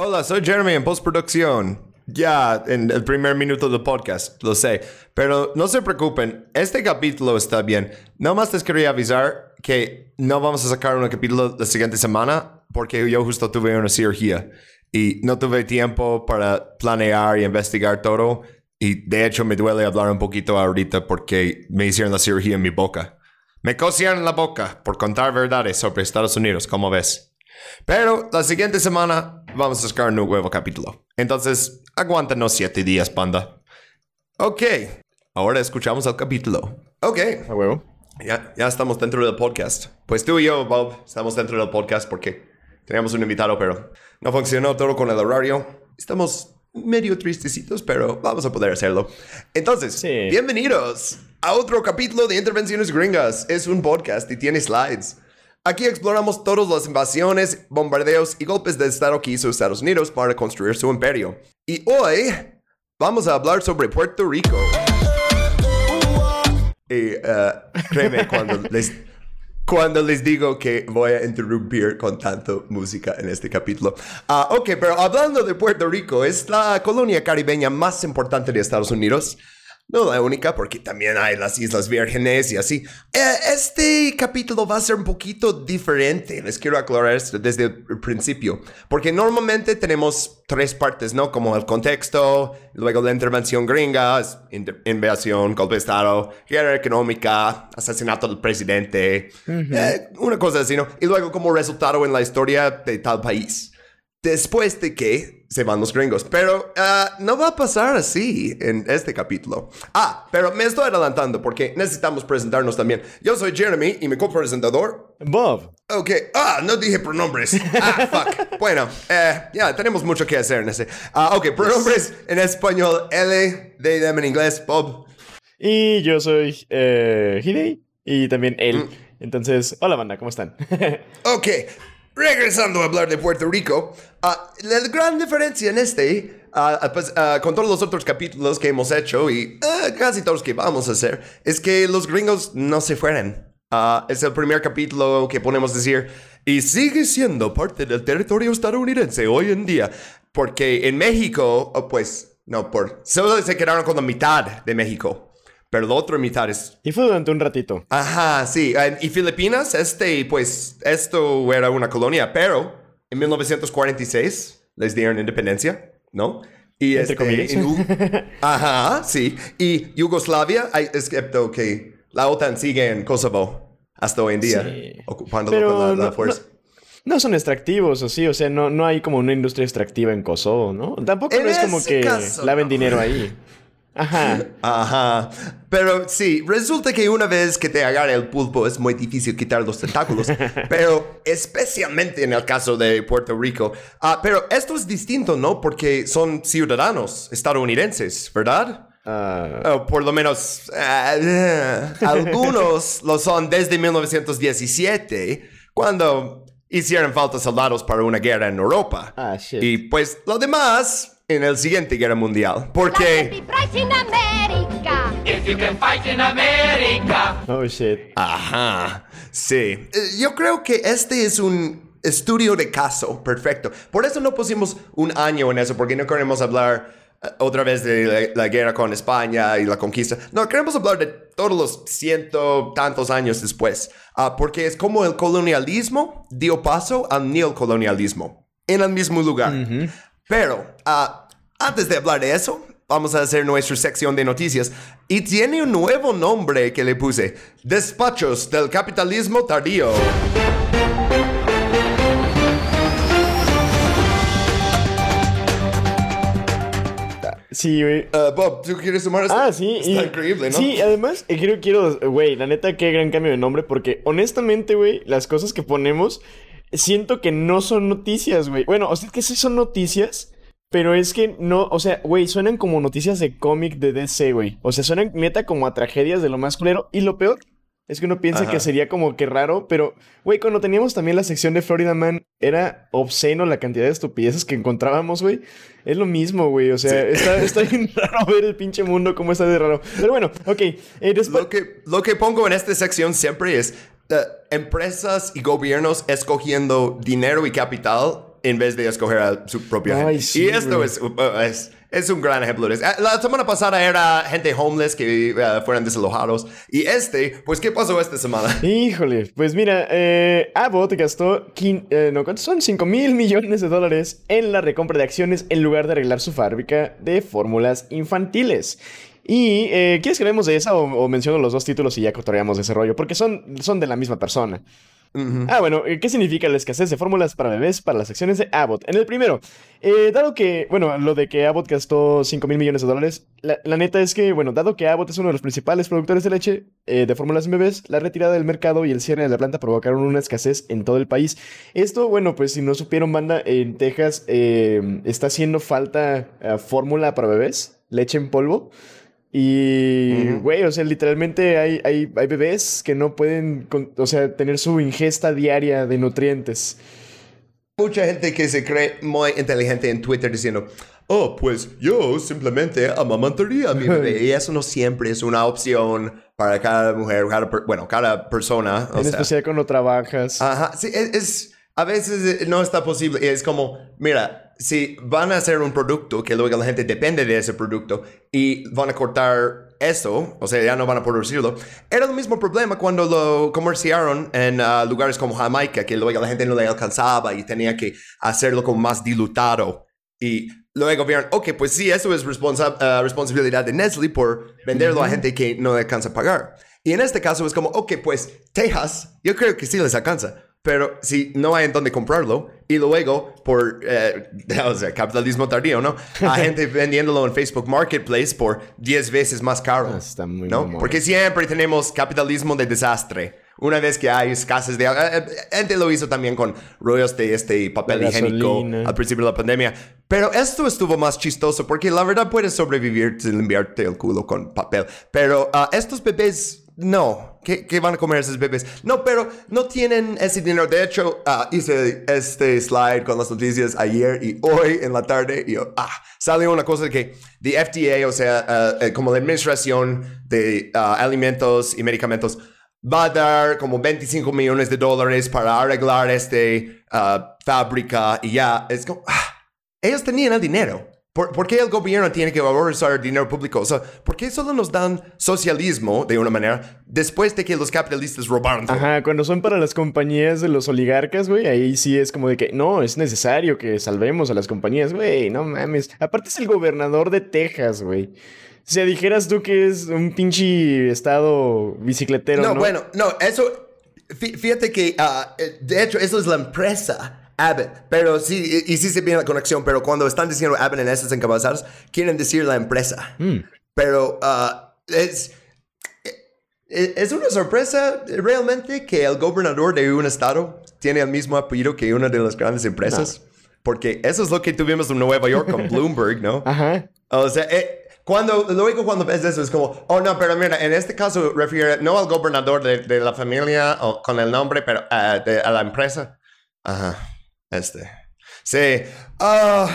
Hola, soy Jeremy en postproducción. Ya, en el primer minuto del podcast, lo sé. Pero no se preocupen, este capítulo está bien. No más les quería avisar que no vamos a sacar un capítulo la siguiente semana porque yo justo tuve una cirugía y no tuve tiempo para planear y investigar todo. Y de hecho me duele hablar un poquito ahorita porque me hicieron la cirugía en mi boca. Me cosieron la boca por contar verdades sobre Estados Unidos, como ves. Pero la siguiente semana vamos a sacar un nuevo capítulo. Entonces, aguántanos siete días, panda. Ok, ahora escuchamos el capítulo. Ok. A huevo. Ya, ya estamos dentro del podcast. Pues tú y yo, Bob, estamos dentro del podcast porque teníamos un invitado, pero no funcionó todo con el horario. Estamos medio tristecitos, pero vamos a poder hacerlo. Entonces, Sí. bienvenidos a otro capítulo de Intervenciones Gringas. Es un podcast y tiene slides. Aquí exploramos todas las invasiones, bombardeos y golpes de Estado que hizo Estados Unidos para construir su imperio. Y hoy vamos a hablar sobre Puerto Rico. Y eh, créeme cuando les, cuando les digo que voy a interrumpir con tanto música en este capítulo. Ah, ok, pero hablando de Puerto Rico, es la colonia caribeña más importante de Estados Unidos. No la única, porque también hay las Islas Vírgenes y así. Eh, este capítulo va a ser un poquito diferente. Les quiero aclarar esto desde el principio. Porque normalmente tenemos tres partes, ¿no? Como el contexto, luego la intervención gringa, invasión, golpe de Estado, guerra económica, asesinato del presidente, eh, una cosa así, ¿no? Y luego como resultado en la historia de tal país después de que se van los gringos. Pero ah, no va a pasar así en este capítulo. Ah, pero me estoy adelantando porque necesitamos presentarnos también. Yo soy Jeremy y mi copresentador. Bob. Ok, ah, no dije pronombres. Ah, fuck. Bueno, eh, ya, tenemos mucho que hacer en ese. Ah, ok, pronombres en español, L, they, them en inglés, Bob. Y yo soy eh, Hidey y también él. Mm. Entonces, hola banda, ¿cómo están? Ok, regresando a hablar de Puerto Rico, ah, la gran diferencia en este, ah, pues, ah, con todos los otros capítulos que hemos hecho y casi todos que vamos a hacer, es que los gringos no se fueron. Es el primer capítulo que podemos decir y sigue siendo parte del territorio estadounidense hoy en día, porque en México, oh, pues, no, por, solo se quedaron con la mitad de México. Pero la otra mitad es y fue durante un ratito. Ajá, sí. Y Filipinas, este, pues, esto era una colonia, pero en 1946 les dieron independencia, ¿no? Y Entre este, comillas. en Ajá, sí. Y Yugoslavia, excepto que la OTAN sigue en Kosovo hasta hoy en día, Sí. ocupándolo Pero con la, la no- fuerza. No son extractivos, o sí, o sea, no, no hay como una industria extractiva en Kosovo, ¿no? Tampoco En no es como que caso, laven no. dinero ahí. Ajá. Ajá. Pero sí, resulta que una vez que te agarra el pulpo es muy difícil quitar los tentáculos. pero especialmente en el caso de Puerto Rico. Ah, pero esto es distinto, ¿no? Porque son ciudadanos estadounidenses, ¿verdad? O por lo menos ah, algunos lo son desde 1917, cuando hicieron falta soldados para una guerra en Europa. Ah, shit. Y pues lo demás en el siguiente guerra mundial. Porque... Be price in America. If you can fight in America. oh shit. Ajá, sí. Eh, Yo creo que este es un estudio de caso perfecto. Por eso no pusimos un año en eso, porque no queremos hablar eh, otra vez de la, la guerra con España y la conquista. No, queremos hablar de todos los ciento tantos años después, Ah, porque es como el colonialismo dio paso al neocolonialismo en el mismo lugar. Pero ah, antes de hablar de eso, vamos a hacer nuestra sección de noticias. Y tiene un nuevo nombre que le puse. Despachos del capitalismo tardío. Sí, güey. Ah, Bob, ¿tú quieres sumar esto? Ah, sí. Está y- increíble, ¿no? Sí, además, eh, quiero, quiero, güey, la neta, qué gran cambio de nombre, porque honestamente, güey, las cosas que ponemos, siento que no son noticias, güey. Bueno, o sea, es que sí son noticias, pero es que no, o sea, güey, suenan como noticias de cómic de DC, güey. O sea, suenan neta como a tragedias de lo más culero. Y lo peor es que uno piensa Ajá. que sería como que raro, pero, güey, cuando teníamos también la sección de Florida Man, era obsceno la cantidad de estupideces que encontrábamos, güey. Es lo mismo, güey. O sea, está, está bien raro ver el pinche mundo cómo está de raro. Pero bueno, ok. eh, después... Lo que, lo que pongo en esta sección siempre es eh, empresas y gobiernos escogiendo dinero y capital en vez de escoger a su propia Ay, gente. sí, y esto es, uh, es, es un gran ejemplo. Ah, La semana pasada era gente homeless que uh, fueran desalojados. Y este, pues, ¿qué pasó esta semana? Híjole, pues mira, eh, Abbott gastó, eh, no, ¿cuántos son? 5 mil millones de dólares en la recompra de acciones en lugar de arreglar su fábrica de fórmulas infantiles. Y, eh, ¿quieres que hablemos de esa o, o menciono los dos títulos y ya cotorreamos de ese rollo? Porque son, son de la misma persona. Ah, bueno, eh, ¿qué significa la escasez de fórmulas para bebés para las acciones de Abbott? En el primero, eh, dado que, bueno, lo de que Abbott gastó 5 mil millones de dólares, la, la neta es que, bueno, dado que Abbott es uno de los principales productores de leche eh, de fórmulas en bebés, la retirada del mercado y el cierre de la planta provocaron una escasez en todo el país. Esto, bueno, pues si no supieron, banda, en Texas eh, está haciendo falta eh, fórmula para bebés, leche en polvo. Y, güey, o sea, literalmente hay, hay, hay bebés que no pueden, con- o sea, tener su ingesta diaria de nutrientes. Mucha gente que se cree muy inteligente en Twitter diciendo, oh, pues yo simplemente amamantaría a mi bebé. y eso no siempre es una opción para cada mujer, cada bueno, cada persona. o en sea. especial cuando trabajas. Ajá, sí, es, es- a veces no está posible. Es como, mira, si van a hacer un producto que luego la gente depende de ese producto y van a cortar eso, o sea, ya no van a producirlo. Era el mismo problema cuando lo comerciaron en ah, lugares como Jamaica, que luego la gente no le alcanzaba y tenía que hacerlo como más dilutado. Y luego vieron, ok, pues sí, eso es responsa- ah, responsabilidad de Nestle por venderlo a gente que no le alcanza a pagar. Y en este caso es como, ok, pues Texas, yo creo que sí les alcanza. Pero si no hay en dónde comprarlo y luego por, eh, o sea, capitalismo tardío, ¿no? A gente vendiéndolo en Facebook Marketplace por 10 veces más caro. Ah, está muy ¿no? Porque siempre tenemos capitalismo de desastre. Una vez que hay escasez de... eh, eh, gente lo hizo también con rollos de este papel La higiénico gasolina. al principio de la pandemia. Pero esto estuvo más chistoso porque la verdad puedes sobrevivir sin limpiarte el culo con papel. Pero ah, estos bebés, no. ¿Qué, van a comer esos bebés? No, pero no tienen ese dinero. De hecho, ah, hice este slide con las noticias ayer y hoy en la tarde. Y ah, salió una cosa de que the FDA, o sea, eh, como la administración de alimentos y medicamentos, va a dar como 25 millones de dólares para arreglar ah, fábrica y ya. Es ellos tenían el dinero. ¿Por, por qué el gobierno tiene que valorizar dinero público? O sea, ¿por qué solo nos dan socialismo de una manera después de que los capitalistas robaron todo? Ajá, cuando son para las compañías de los oligarcas, güey, ahí sí es como de que no, es necesario que salvemos a las compañías, güey, no mames. Aparte es el gobernador de Texas, güey. O sea, dijeras tú que es un pinche estado bicicletero, ¿no? No, bueno, no, eso. fí- Fíjate que, eh, de hecho, eso es la empresa Abbott. Pero sí, y, y sí se viene la conexión, pero cuando están diciendo Abbott en esas encabezadas, quieren decir la empresa. Mm. Pero ah, es. eh, Es una sorpresa realmente que el gobernador de un estado tiene el mismo apellido que una de las grandes empresas. Porque eso es lo que tuvimos en Nueva York con Bloomberg, ¿no? Ajá. O sea, eh, cuando, luego cuando ves eso es como, oh no, pero mira, en este caso refiere no al gobernador de, de la familia o con el nombre, pero ah, de- a la empresa. Ajá, este. Sí, ah,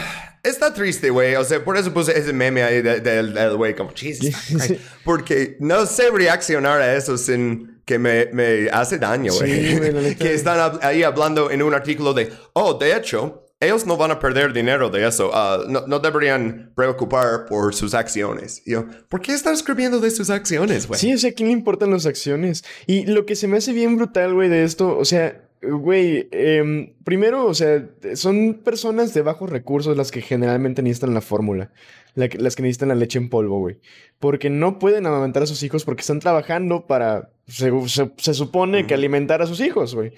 está triste, güey. O sea, por eso puse ese meme ahí de- del del güey como, Jesus. Christ". Porque no sé reaccionar a eso sin que me, me hace daño, Sí, güey. neta. que están ahí hablando en un artículo de, oh, de hecho, ellos no van a perder dinero de eso. Ah, no, no deberían preocupar por sus acciones. Y yo, ¿por qué están escribiendo de sus acciones, güey? Sí, o sea, ¿a quién le importan las acciones? Y lo que se me hace bien brutal, güey, de esto, o sea, güey, em, primero, o sea, son personas de bajos recursos las que generalmente necesitan la fórmula, la que- las que necesitan la leche en polvo, güey. Porque no pueden amamantar a sus hijos porque están trabajando para, se, se- se supone que alimentar a sus hijos, güey.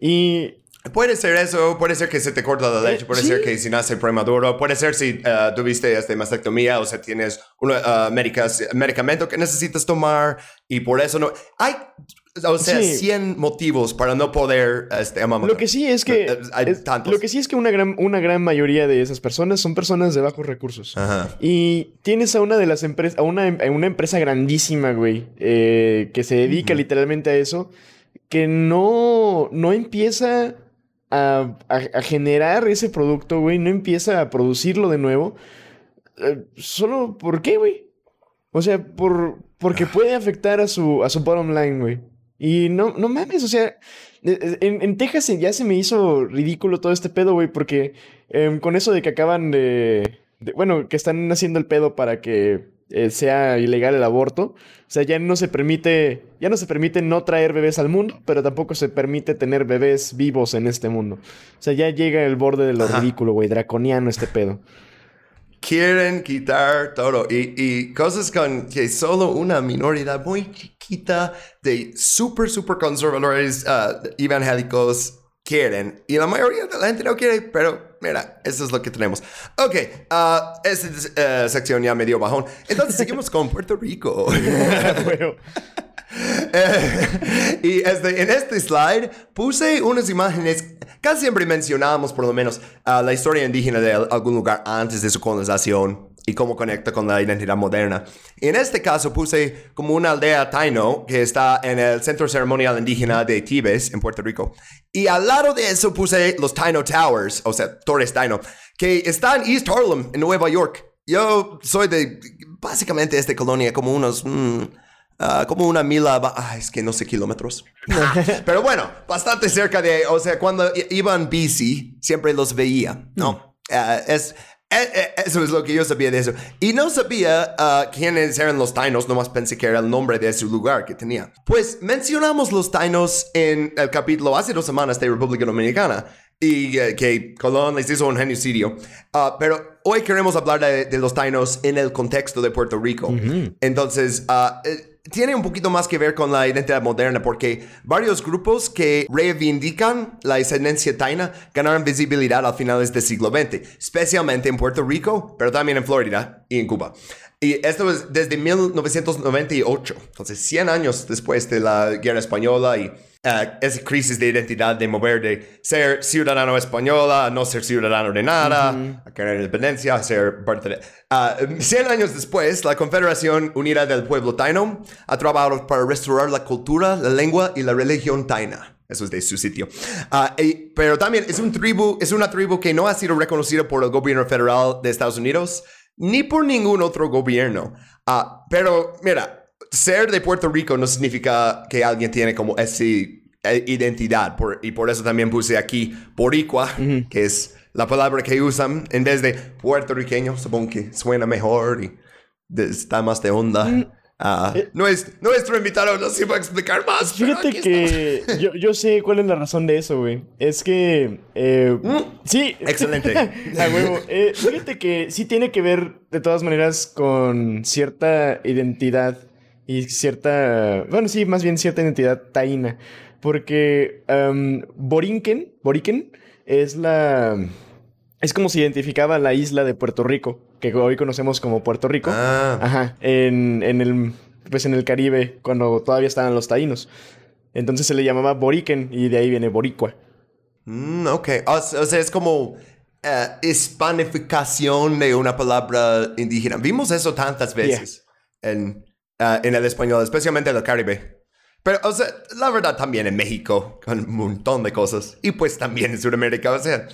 Y Puede ser eso, puede ser que se te corta la leche, Eh, puede sí. ser que si nace prematuro, puede ser si ah, tuviste este, mastectomía, o sea, tienes un medicamento que necesitas tomar y por eso no... Hay, o sea, Sí. 100 motivos para no poder este. Lo que sí es que. Hay es- tantos. lo que sí es que una gran, una gran mayoría de esas personas son personas de bajos recursos. Ajá. Y tienes a una de las empresas, a una, a una empresa grandísima, güey, eh, que se dedica literalmente a eso, que no, no empieza a, a- a generar ese producto, güey, no empieza a producirlo de nuevo. Eh, Solo, ¿por qué, güey? O sea, por, porque puede afectar a su, a su bottom line, güey. Y no, no mames, o sea, eh, eh, en, en Texas ya se me hizo ridículo todo este pedo, güey, porque em, con eso de que acaban de, de- Bueno, que están haciendo el pedo para que eh, sea ilegal el aborto. O sea, ya no se permite. Ya no se permite no traer bebés al mundo, pero tampoco se permite tener bebés vivos en este mundo. O sea, ya llega el borde de lo Ajá. ridículo, güey. Draconiano este pedo. Quieren quitar todo y, y cosas con que solo una minoría muy chiquita de súper, súper conservadores ah, evangélicos quieren. Y la mayoría de la gente no quiere, pero mira, eso es lo que tenemos. Ok, ah, esta eh, sección ya me dio bajón. Entonces seguimos con Puerto Rico. Bueno, Eh, y este, en este slide puse unas imágenes, casi siempre mencionamos por lo menos ah, la historia indígena de al- algún lugar antes de su colonización y cómo conecta con la identidad moderna. Y en este caso puse como una aldea Taino que está en el Centro Ceremonial Indígena de Tibes, en Puerto Rico. Y al lado de eso puse los Taino Towers, o sea, Torres Taino, que está en East Harlem, en Nueva York. Yo soy de, básicamente, esta colonia, como unos... mm, Ah, como una mila, ah, es que no sé kilómetros. Pero bueno, bastante cerca de, o sea, cuando i- iba en bici, siempre los veía, ¿no? Ah, es, eso es lo que yo sabía de eso. Y no sabía ah, quiénes eran los tainos, nomás pensé que era el nombre de su lugar que tenía. Pues mencionamos los tainos en el capítulo hace dos semanas de República Dominicana y eh, que Colón les hizo un genocidio. Ah, pero hoy queremos hablar de, de los tainos en el contexto de Puerto Rico. Entonces, ah, eh, tiene un poquito más que ver con la identidad moderna porque varios grupos que reivindican la ascendencia taina ganaron visibilidad a finales del siglo XX, especialmente en Puerto Rico, pero también en Florida y en Cuba. Y esto es desde 1998, entonces 100 años después de la Guerra Española y eh, esa crisis de identidad de mover de ser ciudadano española a no ser ciudadano de nada, a querer independencia, a ser parte de... Ah, 100 años después, la Confederación Unida del Pueblo Taino ha trabajado para restaurar la cultura, la lengua y la religión taina. Eso es de su sitio. Ah, y- pero también es, un tribu, es una tribu que no ha sido reconocida por el gobierno federal de Estados Unidos ni por ningún otro gobierno. Ah, pero mira, ser de Puerto Rico no significa que alguien tiene como esa eh, identidad. Por- y por eso también puse aquí boricua, que es la palabra que usan en vez de puertorriqueño. Supongo que suena mejor y está más de onda. Ah, no es, nuestro invitado nos iba a explicar más. Fíjate que yo, yo sé cuál es la razón de eso, güey. Es que... eh, sí. Excelente. A huevo. Eh, fíjate que sí tiene que ver, de todas maneras, con cierta identidad y cierta... Bueno, sí, más bien cierta identidad taína. Porque em, Borinquen, Boriquen, es la... Es como se identificaba la isla de Puerto Rico, que hoy conocemos como Puerto Rico. Ah. Ajá, en, en el, pues en el Caribe, cuando todavía estaban los taínos. Entonces se le llamaba Boriquen y de ahí viene Boricua. Mm, ok. O, o sea, es como eh, hispanificación de una palabra indígena. Vimos eso tantas veces en, eh, en el español, especialmente en el Caribe. Pero, o sea, la verdad también en México, con un montón de cosas. Y pues también en Sudamérica. O sea,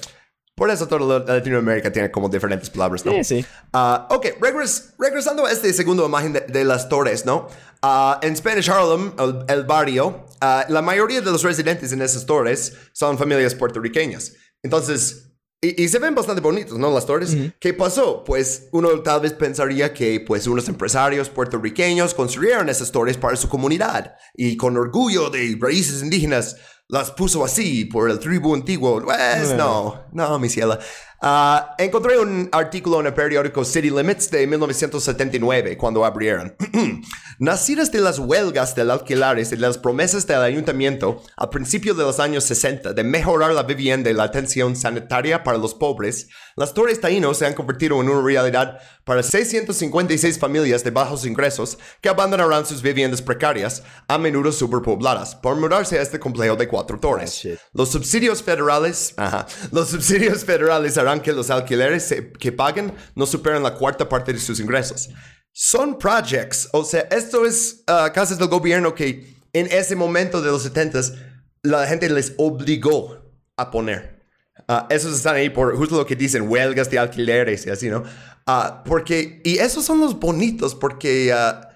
por eso toda Latinoamérica tiene como diferentes palabras, ¿no? Sí, sí. Ah, ok, regres- regresando a este segundo imagen de, de las torres, ¿no? Ah, en Spanish Harlem, el, el barrio, ah, la mayoría de los residentes en esas torres son familias puertorriqueñas. Entonces, y, y se ven bastante bonitos, ¿no? Las torres. ¿Qué pasó? Pues uno tal vez pensaría que pues unos empresarios puertorriqueños construyeron esas torres para su comunidad y con orgullo de raíces indígenas las puso así por el tribu antiguo. Pues no, no, mi ciela. Ah, encontré un artículo en el periódico City Limits de 1979, cuando abrieron. Nacidas de las huelgas del alquilares y de las promesas del ayuntamiento al principio de los años 60 de mejorar la vivienda y la atención sanitaria para los pobres, las Torres Taínos se han convertido en una realidad para 656 familias de bajos ingresos que abandonarán sus viviendas precarias, a menudo superpobladas, por mudarse a este complejo de cuatro torres. shit. Los subsidios federales, ajá, los subsidios federales harán que los alquileres que paguen no superen la cuarta parte de sus ingresos. Son projects, o sea, esto es ah, casas del gobierno que en ese momento de los 70s la gente les obligó a poner. Ah, esos están ahí por justo lo que dicen, huelgas de alquileres y así, ¿no? Ah, porque, y esos son los bonitos porque ah,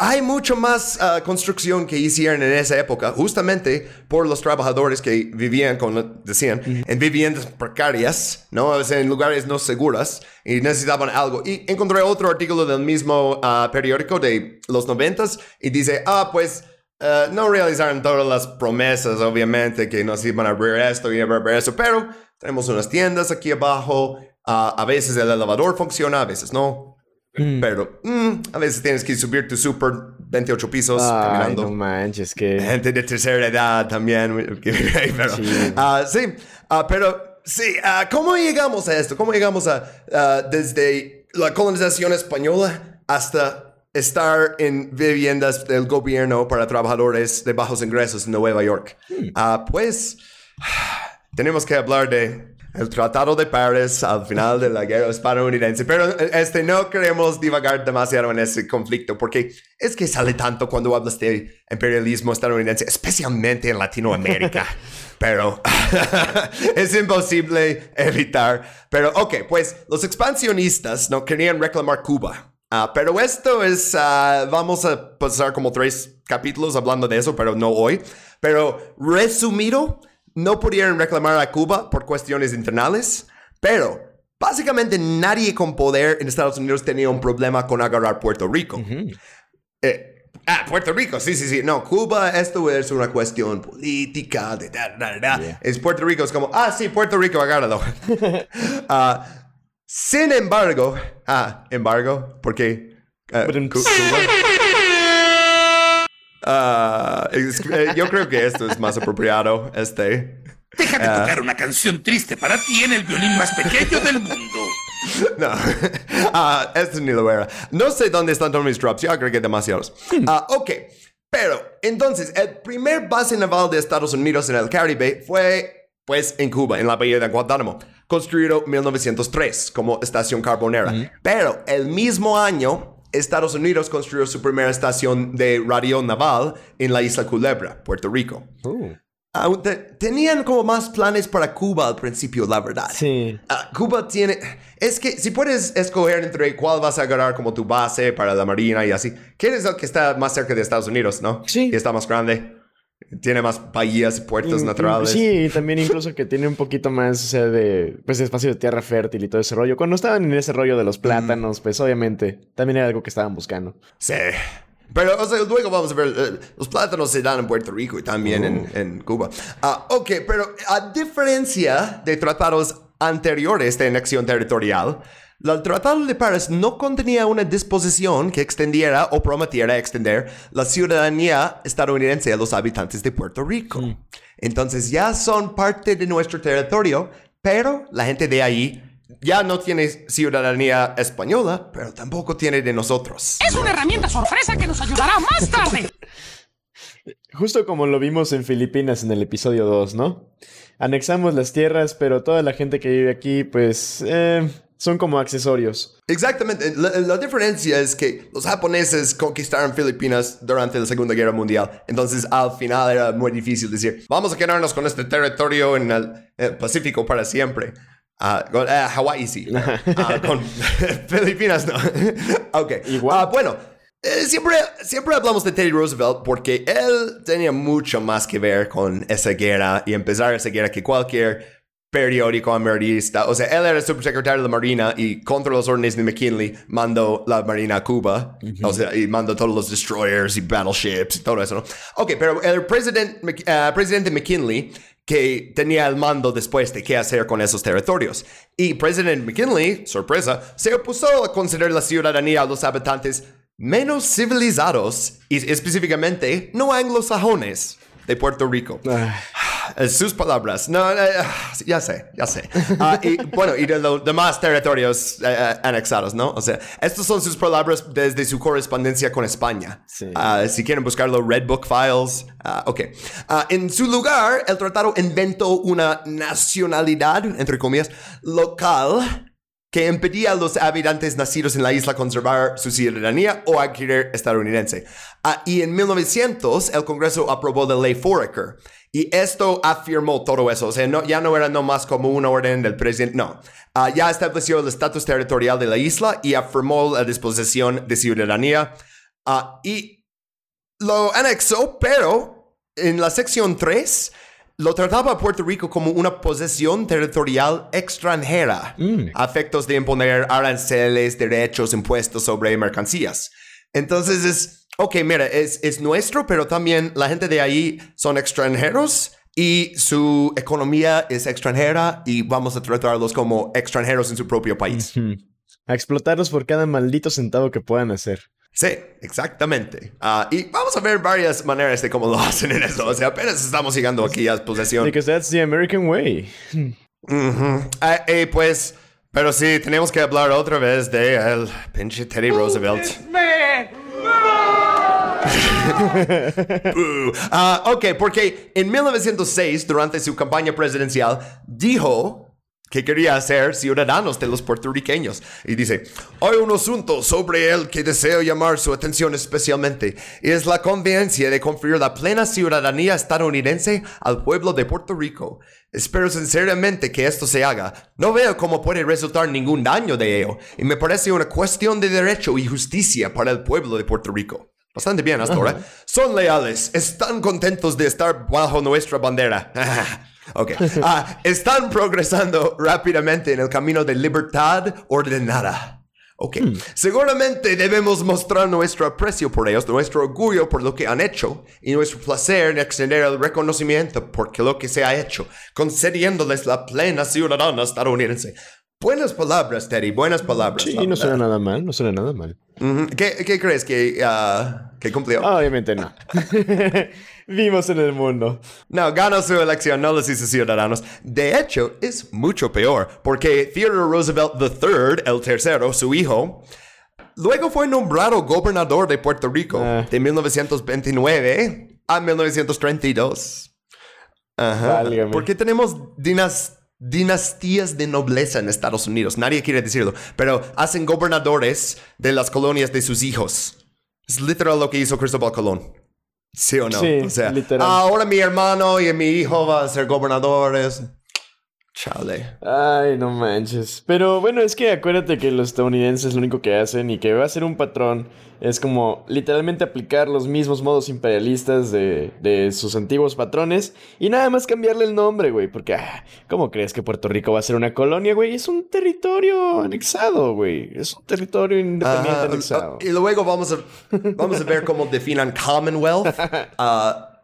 hay mucho más ah, construcción que hicieron en esa época, justamente por los trabajadores que vivían, decían, en viviendas precarias, ¿no? O sea, en lugares no seguras y necesitaban algo. Y encontré otro artículo del mismo ah, periódico de los noventas y dice, ah, pues... ah, no realizaron todas las promesas, obviamente, que nos iban a abrir esto y abrir eso, pero tenemos unas tiendas aquí abajo. a veces el elevador funciona, a veces no. Pero mm, a veces tienes que subir tu super 28 pisos Ay, caminando. no manches, que... Gente de tercera edad también. pero, Sí. ah, sí, ah, pero sí, ah, ¿cómo llegamos a esto? ¿Cómo llegamos a desde la colonización española hasta estar en viviendas del gobierno para trabajadores de bajos ingresos en Nueva York? Ah, pues tenemos que hablar de el Tratado de París al final de la guerra hispanoamericense, pero eh, este no queremos divagar demasiado en ese conflicto porque es que sale tanto cuando hablas de imperialismo estadounidense, especialmente en Latinoamérica. pero es imposible evitar. Pero ok, pues los expansionistas no querían reclamar Cuba. Ah, pero esto es, ah, vamos a pasar como tres capítulos hablando de eso, pero no hoy. Pero resumido, no pudieron reclamar a Cuba por cuestiones internales, pero básicamente nadie con poder en Estados Unidos tenía un problema con agarrar Puerto Rico. Eh, ah, Puerto Rico, sí, sí, sí. No, Cuba, esto es una cuestión política, de da, da, da. Yeah. Es Puerto Rico, es como, ah, sí, Puerto Rico, agárralo. Ah, sin embargo, ah, embargo, porque ah, Cuba. Ah, es- eh, yo creo que esto es más apropiado, este. Déjame tocar una canción triste para ti en el violín más pequeño del mundo. No, Ah, esto ni lo era. No sé dónde están todos mis drops, yo que demasiados. Ah, ok, pero entonces, el primer base naval de Estados Unidos en el Caribe fue, pues, en Cuba, en la bahía de Guantánamo, construido en 1903 como estación carbonera. Pero el mismo año, Estados Unidos construyó su primera estación de radio naval en la isla Culebra, Puerto Rico. Uh, Aún te- tenían como más planes para Cuba al principio, la verdad. sí. Ah, Cuba tiene... Es que si puedes escoger entre cuál vas a agarrar como tu base para la marina y así, ¿quién es el que está más cerca de Estados Unidos, no? Sí. Y está más grande. Tiene más bahías y puertos In- naturales. Sí, y también incluso que tiene un poquito más, o sea, de, pues, espacio de tierra fértil y todo ese rollo. Cuando estaban en ese rollo de los plátanos, pues, obviamente, también era algo que estaban buscando. Sí. Pero, o sea, luego vamos a ver, eh, los plátanos se dan en Puerto Rico y también en, en Cuba. Ah, ok, pero a diferencia de tratados anteriores de anexión territorial, el Tratado de París no contenía una disposición que extendiera o prometiera extender la ciudadanía estadounidense a los habitantes de Puerto Rico. Entonces ya son parte de nuestro territorio, pero la gente de ahí ya no tiene ciudadanía española, pero tampoco tiene de nosotros. Es una herramienta sorpresa que nos ayudará más tarde. Justo como lo vimos en Filipinas en el episodio 2, ¿no? Anexamos las tierras, pero toda la gente que vive aquí, pues, eh, son como accesorios. Exactamente. La, la diferencia es que los japoneses conquistaron Filipinas durante la Segunda Guerra Mundial. Entonces, al final era muy difícil decir, vamos a quedarnos con este territorio en el, el Pacífico para siempre. Con ah, Hawái sí. Ah, con Filipinas no. ok. Igual. Ah, bueno, eh, siempre, siempre hablamos de Teddy Roosevelt porque él tenía mucho más que ver con esa guerra y empezar esa guerra que cualquier periódico amerista. O sea, él era subsecretario de la Marina y contra los órdenes de McKinley mandó la Marina a Cuba. O sea, y mandó todos los destroyers y battleships y todo eso, ¿no? Ok, pero el president, ah, presidente McKinley que tenía el mando después de qué hacer con esos territorios. Y presidente McKinley, sorpresa, se opuso a conceder la ciudadanía a los habitantes menos civilizados y específicamente no anglosajones de Puerto Rico. Eh, Sus palabras. No, eh, ah, ya sé, ya sé. Ah, y bueno, y de los demás territorios eh, eh, anexados, ¿no? O sea, estas son sus palabras desde su correspondencia con España. Sí. Ah, si quieren buscarlo, Red Book Files. Ah, ok. Ah, en su lugar, el tratado inventó una nacionalidad, entre comillas, local que impedía a los habitantes nacidos en la isla conservar su ciudadanía o adquirir estadounidense. Ah, y en 1900 el Congreso aprobó la ley Foraker. Y esto afirmó todo eso. O sea, no, ya no era no más como una orden del presidente. No. Ah, ya estableció el estatus territorial de la isla y afirmó la disposición de ciudadanía. Ah, y lo anexó, pero en la sección 3 lo trataba a Puerto Rico como una posesión territorial extranjera, a efectos de imponer aranceles, derechos, impuestos sobre mercancías. Entonces es, ok, mira, es, es nuestro, pero también la gente de ahí son extranjeros y su economía es extranjera y vamos a tratarlos como extranjeros en su propio país. A explotarlos por cada maldito centavo que puedan hacer. Sí, exactamente. Ah, y vamos a ver varias maneras de cómo lo hacen en eso. O sea, apenas estamos llegando aquí a posesión. Because that's the American way. Ah, eh, pues, pero sí, tenemos que hablar otra vez de el pinche Teddy Roosevelt. Boo. Ah, ok, porque en 1906, durante su campaña presidencial, dijo que quería hacer ciudadanos de los puertorriqueños. Y dice, hay un asunto sobre él que deseo llamar su atención especialmente, y es la conveniencia de conferir la plena ciudadanía estadounidense al pueblo de Puerto Rico. Espero sinceramente que esto se haga. No veo cómo puede resultar ningún daño de ello, y me parece una cuestión de derecho y justicia para el pueblo de Puerto Rico. Bastante bien hasta ahora. Son leales, están contentos de estar bajo nuestra bandera. ok. Ah, están progresando rápidamente en el camino de libertad ordenada. Ok. Seguramente debemos mostrar nuestro aprecio por ellos, nuestro orgullo por lo que han hecho y nuestro placer en extender el reconocimiento por lo que se ha hecho, concediéndoles la plena ciudadana estadounidense. Buenas palabras, Teddy, buenas palabras. Sí, no suena nada mal, no suena nada mal. ¿Qué, qué crees que, ah, que cumplió? Obviamente no. Vimos en el mundo. No, ganó su elección, no los hizo ciudadanos. De hecho, es mucho peor, porque Theodore Roosevelt III, el tercero, su hijo, luego fue nombrado gobernador de Puerto Rico Ah. de 1929 a 1932. Ajá. Válgame. Porque tenemos dinas- dinastías de nobleza en Estados Unidos. Nadie quiere decirlo, pero hacen gobernadores de las colonias de sus hijos. Es literal lo que hizo Cristóbal Colón. ¿Sí o no? Sí, o sea, literal. ahora mi hermano y mi hijo van a ser gobernadores. Chale. Ay, no manches. Pero bueno, es que acuérdate que los estadounidenses lo único que hacen y que va a ser un patrón es como literalmente aplicar los mismos modos imperialistas de, de sus antiguos patrones y nada más cambiarle el nombre, güey. Porque, ah, ¿cómo crees que Puerto Rico va a ser una colonia, güey? Es un territorio anexado, güey. Es un territorio independiente Ajá, anexado. y luego vamos a, vamos a ver cómo definan Commonwealth.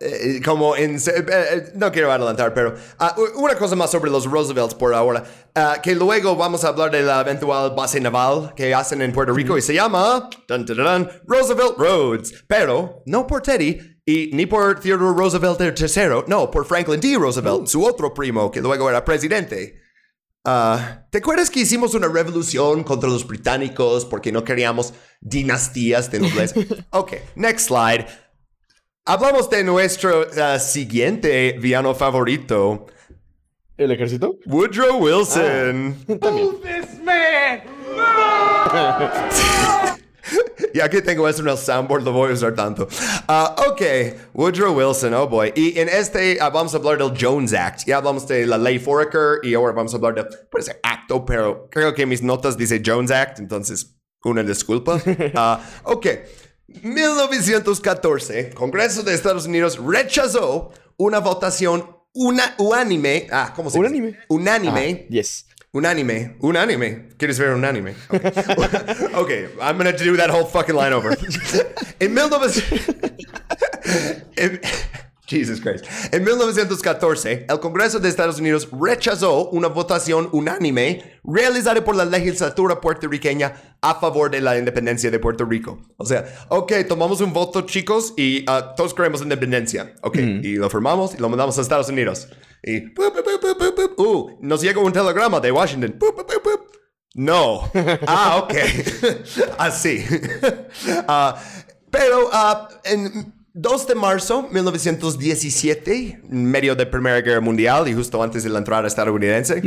Eh, como en... eh, eh, no quiero adelantar, pero ah, u- una cosa más sobre los Roosevelts por ahora. Ah, que luego vamos a hablar de la eventual base naval que hacen en Puerto Rico y se llama dun, dun, Roosevelt Roads. Pero no por Teddy y ni por Theodore Roosevelt III, no, por Franklin D. Roosevelt, su otro primo que luego era presidente. Ah, ¿Te acuerdas que hicimos una revolución contra los británicos porque no queríamos dinastías de nobleza? ok, next slide. Hablamos de nuestro ah, siguiente villano favorito, ¿El ejército? Woodrow Wilson. Y aquí tengo eso en el soundboard, lo voy a usar tanto. Ah, ok, Woodrow Wilson, oh boy. Y en este ah, vamos a hablar del Jones Act. Ya hablamos de la ley Foraker y ahora vamos a hablar de, puede ser acto, pero creo que mis notas dice Jones Act, entonces una disculpa. Ah, ok, 1914, Congreso de Estados Unidos rechazó una votación una, unánime. Ah, ¿cómo se dice? Unánime. Unánime. Ah, yes. Unánime. Unánime. ¿Quieres ver un anime? Okay. okay, I'm gonna do that whole fucking line over. en 1900... en- Jesus Christ. En 1914, el Congreso de Estados Unidos rechazó una votación unánime realizada por la legislatura puertorriqueña a favor de la independencia de Puerto Rico. O sea, ok, tomamos un voto, chicos, y ah, todos queremos independencia. Ok, y lo firmamos y lo mandamos a Estados Unidos. Y... pup, uh, nos llega un telegrama de Washington. No. Ah, ok. Así. Ah, pero ah, en 2 de marzo 1917, en medio de Primera Guerra Mundial y justo antes de la entrada estadounidense,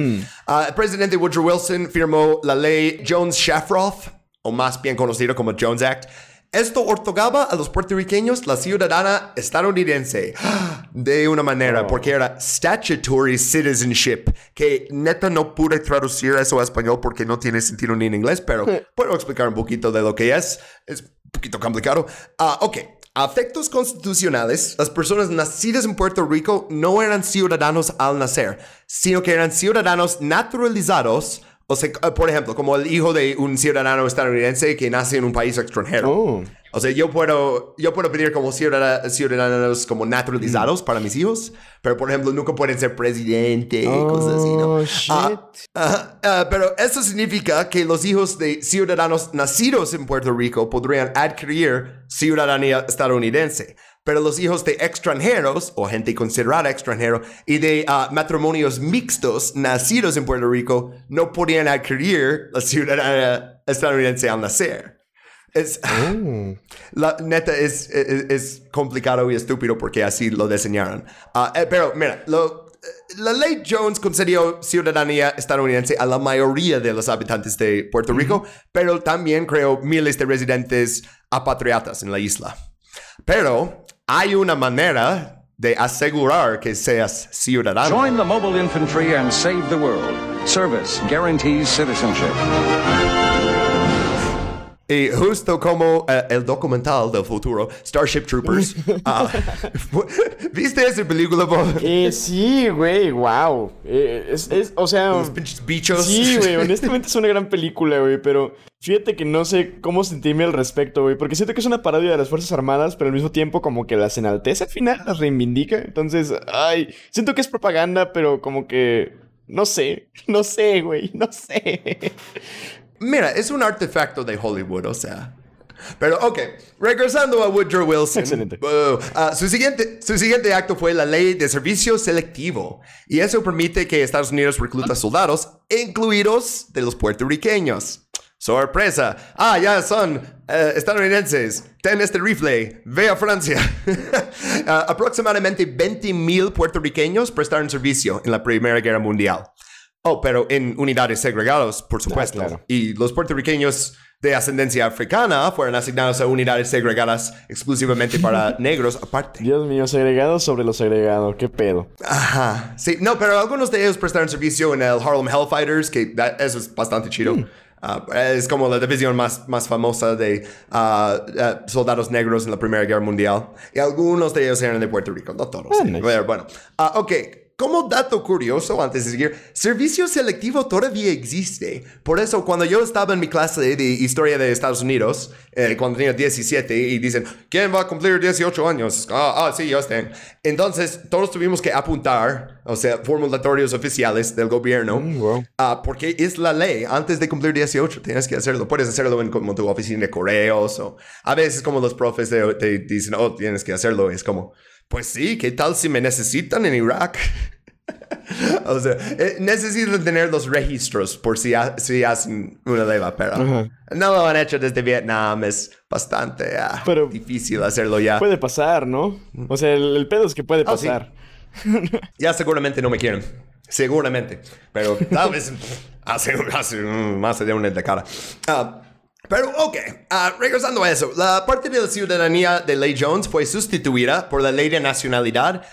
ah, el presidente Woodrow Wilson firmó la ley Jones-Shafroth, o más bien conocido como Jones Act. Esto otorgaba a los puertorriqueños la ciudadana estadounidense de una manera, porque era statutory citizenship, que neta no pude traducir eso a español porque no tiene sentido ni en inglés, pero puedo explicar un poquito de lo que es. Es un poquito complicado. Ah, ok. A efectos constitucionales, las personas nacidas en Puerto Rico no eran ciudadanos al nacer, sino que eran ciudadanos naturalizados o sea, eh, por ejemplo, como el hijo de un ciudadano estadounidense que nace en un país extranjero. Oh. O sea, yo puedo, yo puedo pedir como ciudadanos como naturalizados para mis hijos, pero por ejemplo, nunca pueden ser presidente, cosas así, ¿no? Oh, Ah, shit. ajá, ah, pero eso significa que los hijos de ciudadanos nacidos en Puerto Rico podrían adquirir ciudadanía estadounidense. Pero los hijos de extranjeros o gente considerada extranjero y de ah, matrimonios mixtos nacidos en Puerto Rico no podían adquirir la ciudadanía estadounidense al nacer. Es, la neta es, es, es complicado y estúpido porque así lo diseñaron. Ah, eh, pero mira, lo, eh, la ley Jones concedió ciudadanía estadounidense a la mayoría de los habitantes de Puerto Rico, pero también creó miles de residentes apatriatas en la isla. Pero hay una manera de asegurar que seas ciudadano. Join the mobile infantry and save the world. Service guarantees citizenship. Y justo como eh, el documental del futuro, Starship Troopers. ah, ¿Viste esa película, Bob? Eh, sí, güey, wow. Eh, es, es, o sea... Los pinches bichos. Sí, güey, honestamente es una gran película, güey, pero fíjate que no sé cómo sentirme al respecto, güey, porque siento que es una parodia de las Fuerzas Armadas, pero al mismo tiempo como que las enaltece al final, las reivindica, entonces, ay, siento que es propaganda, pero como que, no sé, no sé, güey, no sé. Mira, es un artefacto de Hollywood, o sea. Pero, ok, regresando a Woodrow Wilson. Excelente. uh, ah, su, siguiente, su siguiente acto fue la ley de servicio selectivo. Y eso permite que Estados Unidos recluta soldados, incluidos de los puertorriqueños. Sorpresa. Ah, ya son eh, estadounidenses. Ten este rifle. Ve a Francia. Ah, aproximadamente 20 mil puertorriqueños prestaron servicio en la Primera Guerra Mundial. Oh, pero en unidades segregadas, por supuesto. claro. Y los puertorriqueños de ascendencia africana fueron asignados a unidades segregadas exclusivamente para negros aparte. Dios mío, segregado sobre lo segregado, qué pedo. Ajá. Sí, no, pero algunos de ellos prestaron servicio en el Harlem Hellfighters, que that- eso es bastante chido. Ah, es como la división más, más famosa de ah, ah, soldados negros en la Primera Guerra Mundial. Y algunos de ellos eran de Puerto Rico, no todos. Ah, sí. nice. Pero bueno, ok. Como dato curioso, antes de seguir, servicio selectivo todavía existe. Por eso, cuando yo estaba en mi clase de historia de Estados Unidos, eh, cuando tenía 17, y dicen, ¿quién va a cumplir 18 años? Ah, ah sí, yo tengo. Entonces, todos tuvimos que apuntar, o sea, formulatorios oficiales del gobierno, wow. ah, porque es la ley. Antes de cumplir 18, tienes que hacerlo. Puedes hacerlo en como tu oficina de correos, o a veces, como los profes te, te dicen, oh, tienes que hacerlo. Es como, pues sí, ¿qué tal si me necesitan en Irak? o sea, eh, necesitan tener los registros por si, ha- si hacen una leva, pero no lo han hecho desde Vietnam. Es bastante ah, Pero- difícil hacerlo ya. Puede pasar, ¿no? O sea, el, el pedo es que puede sí. pasar. Ya seguramente no me quieren. Seguramente. Pero tal vez hace, hace más de una década. Ah, pero ok, Ah, regresando a eso. La parte de la ciudadanía de Ley Jones fue sustituida por la ley de nacionalidad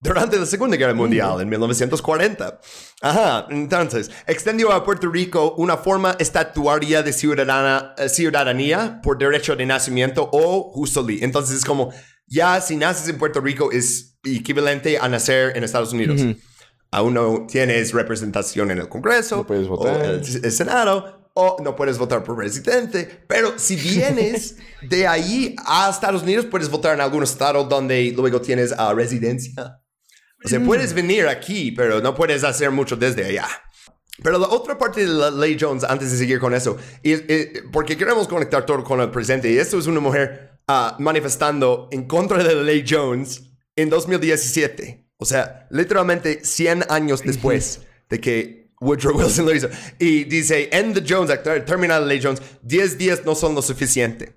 durante la Segunda Guerra Mundial en 1940. Ajá, entonces, extendió a Puerto Rico una forma estatuaria de ciudadana, eh, ciudadanía por derecho de nacimiento o justly. Entonces es como, ya si naces en Puerto Rico es equivalente a nacer en Estados Unidos. Aún no tienes representación en el Congreso, No o el, el Senado, no puedes votar por presidente. Pero si vienes de ahí a Estados Unidos, puedes votar en algún estado donde luego tienes ah, residencia. O sea, puedes venir aquí, pero no puedes hacer mucho desde allá. Pero la otra parte de la ley Jones, antes de seguir con eso, porque queremos conectar todo con el presente, y esto es una mujer ah, manifestando en contra de la ley Jones en 2017. O sea, literalmente 100 años después de que Woodrow Wilson lo hizo. Y dice, en the Jones Act, termina la ley Jones, 10 días no son lo suficiente.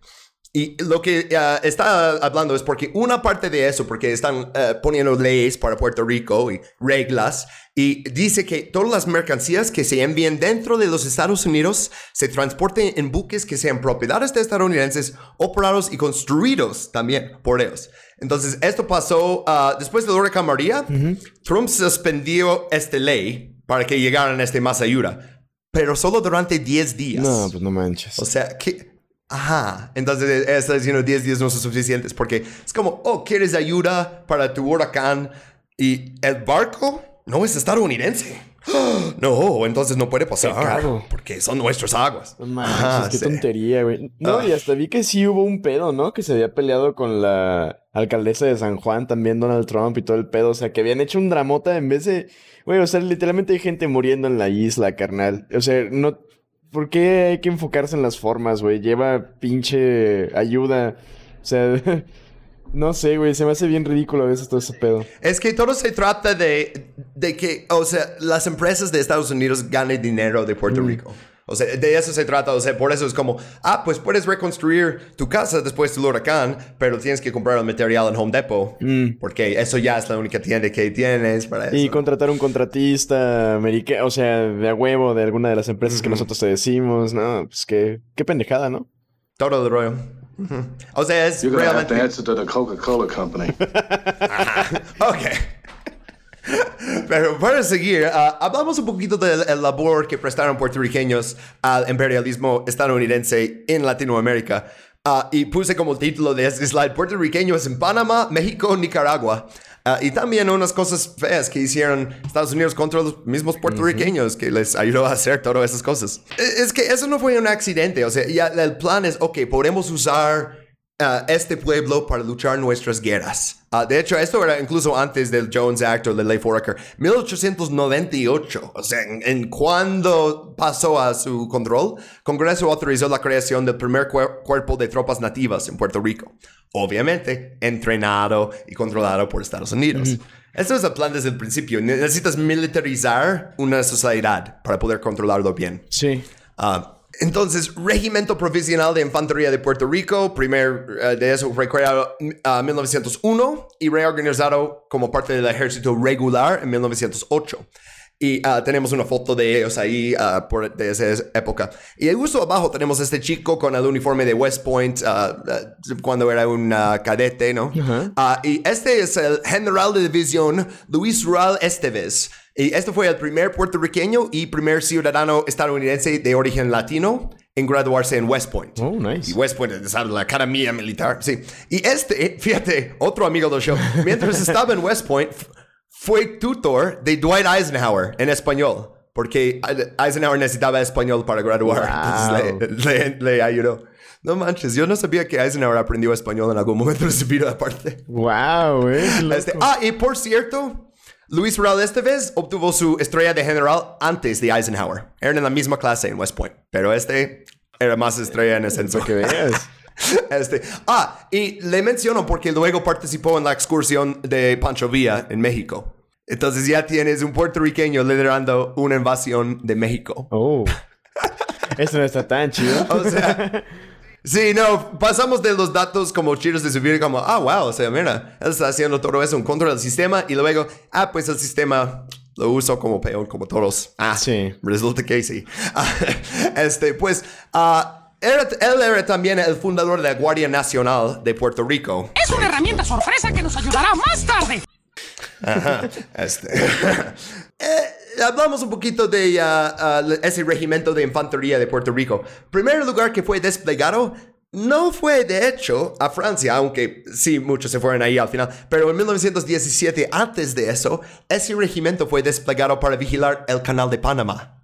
Y lo que ah, está hablando es porque una parte de eso, porque están eh, poniendo leyes para Puerto Rico y reglas, y dice que todas las mercancías que se envíen dentro de los Estados Unidos se transporten en buques que sean propiedades de estadounidenses, operados y construidos también por ellos. Entonces, esto pasó ah, después del huracán María. Trump suspendió esta ley para que llegaran este más ayuda, pero solo durante 10 días. No, pues no manches. O sea, que... Ajá. Entonces, está diciendo 10 días no son suficientes porque es como, oh, ¿quieres ayuda para tu huracán? Y el barco no es estadounidense. No, entonces no puede pasar. Porque son nuestras aguas. No manches, Ajá, qué sí. tontería, güey. No, Ah. y hasta vi que sí hubo un pedo, ¿no? Que se había peleado con la alcaldesa de San Juan, también Donald Trump y todo el pedo. O sea, que habían hecho un dramota en vez de. Güey, o sea, literalmente hay gente muriendo en la isla, carnal. O sea, no. ¿Por qué hay que enfocarse en las formas, güey? Lleva pinche ayuda. O sea, no sé, güey. Se me hace bien ridículo a veces todo ese pedo. Es que todo se trata de, de que, o sea, las empresas de Estados Unidos ganen dinero de Puerto Rico. O sea, de eso se trata. O sea, por eso es como, ah, pues puedes reconstruir tu casa después del huracán, pero tienes que comprar el material en Home Depot. Porque eso ya es la única tienda que tienes para eso. Y contratar un contratista americano, o sea, de a huevo de alguna de las empresas que nosotros te decimos, no, pues qué, qué pendejada, ¿no? Todo el rollo. O sea, es You're gonna have realmente... to answer to the Coca-Cola Company. Ok. Pero para seguir, ah, hablamos un poquito del el labor que prestaron puertorriqueños al imperialismo estadounidense en Latinoamérica. Ah, y puse como título de este slide puertorriqueños en Panamá, México, Nicaragua. Ah, y también unas cosas feas que hicieron Estados Unidos contra los mismos puertorriqueños que les ayudó a hacer todas esas cosas. E- Es que eso no fue un accidente. O sea, ya el plan es, ok, podemos usar este pueblo para luchar nuestras guerras. Ah, de hecho, esto era incluso antes del Jones Act o de Ley Foraker. 1898. O sea, en, en cuando pasó a su control, Congreso autorizó la creación del primer cuer- cuerpo de tropas nativas en Puerto Rico. Obviamente, entrenado y controlado por Estados Unidos. Esto es el plan desde el principio. Necesitas militarizar una sociedad para poder controlarlo bien. Sí. Ah, entonces, Regimiento Provisional de Infantería de Puerto Rico, primer eh, de eso fue creado en 1901 y reorganizado como parte del ejército regular en 1908. Y ah, tenemos una foto de ellos ahí ah, por, de esa época. Y justo abajo tenemos este chico con el uniforme de West Point ah, ah, cuando era un ah, cadete, ¿no? Ah, y este es el general de división Luis Rural Esteves. Y este fue el primer puertorriqueño y primer ciudadano estadounidense de origen latino en graduarse en West Point. Oh, nice. Y West Point es la academia militar, sí. Y este, fíjate, otro amigo del show, mientras estaba en West Point, fue tutor de Dwight Eisenhower en español. Porque Eisenhower necesitaba español para graduar. Entonces le, le- le ayudó. No manches, yo no sabía que Eisenhower aprendió español en algún momento de su vida aparte. Wow, loco. Este, ah, y por cierto, Luis Real Esteves obtuvo su estrella de general antes de Eisenhower. Eran en la misma clase en West Point, pero este era más estrella en ascenso. Para que veas. Este, ah, y le menciono porque luego participó en la excursión de Pancho Villa en México. Entonces ya tienes un puertorriqueño liderando una invasión de México. Oh. Esto no está tan chido. O sea, sí, no, pasamos de los datos como chidos de subir como, ah, wow, o sea, mira, él está haciendo todo eso en contra del sistema y luego, ah, pues el sistema lo uso como peor, como todos. Ah, Sí. Resulta que sí. Este, pues, ah, era- él era también el fundador de la Guardia Nacional de Puerto Rico. Es una herramienta sorpresa que nos ayudará más tarde. Este. Eh, hablamos un poquito de ah, ese regimiento de infantería de Puerto Rico. Primer lugar que fue desplegado no fue de hecho a Francia, aunque sí, muchos se fueron ahí al final. Pero en 1917, antes de eso, ese regimiento fue desplegado para vigilar el canal de Panamá.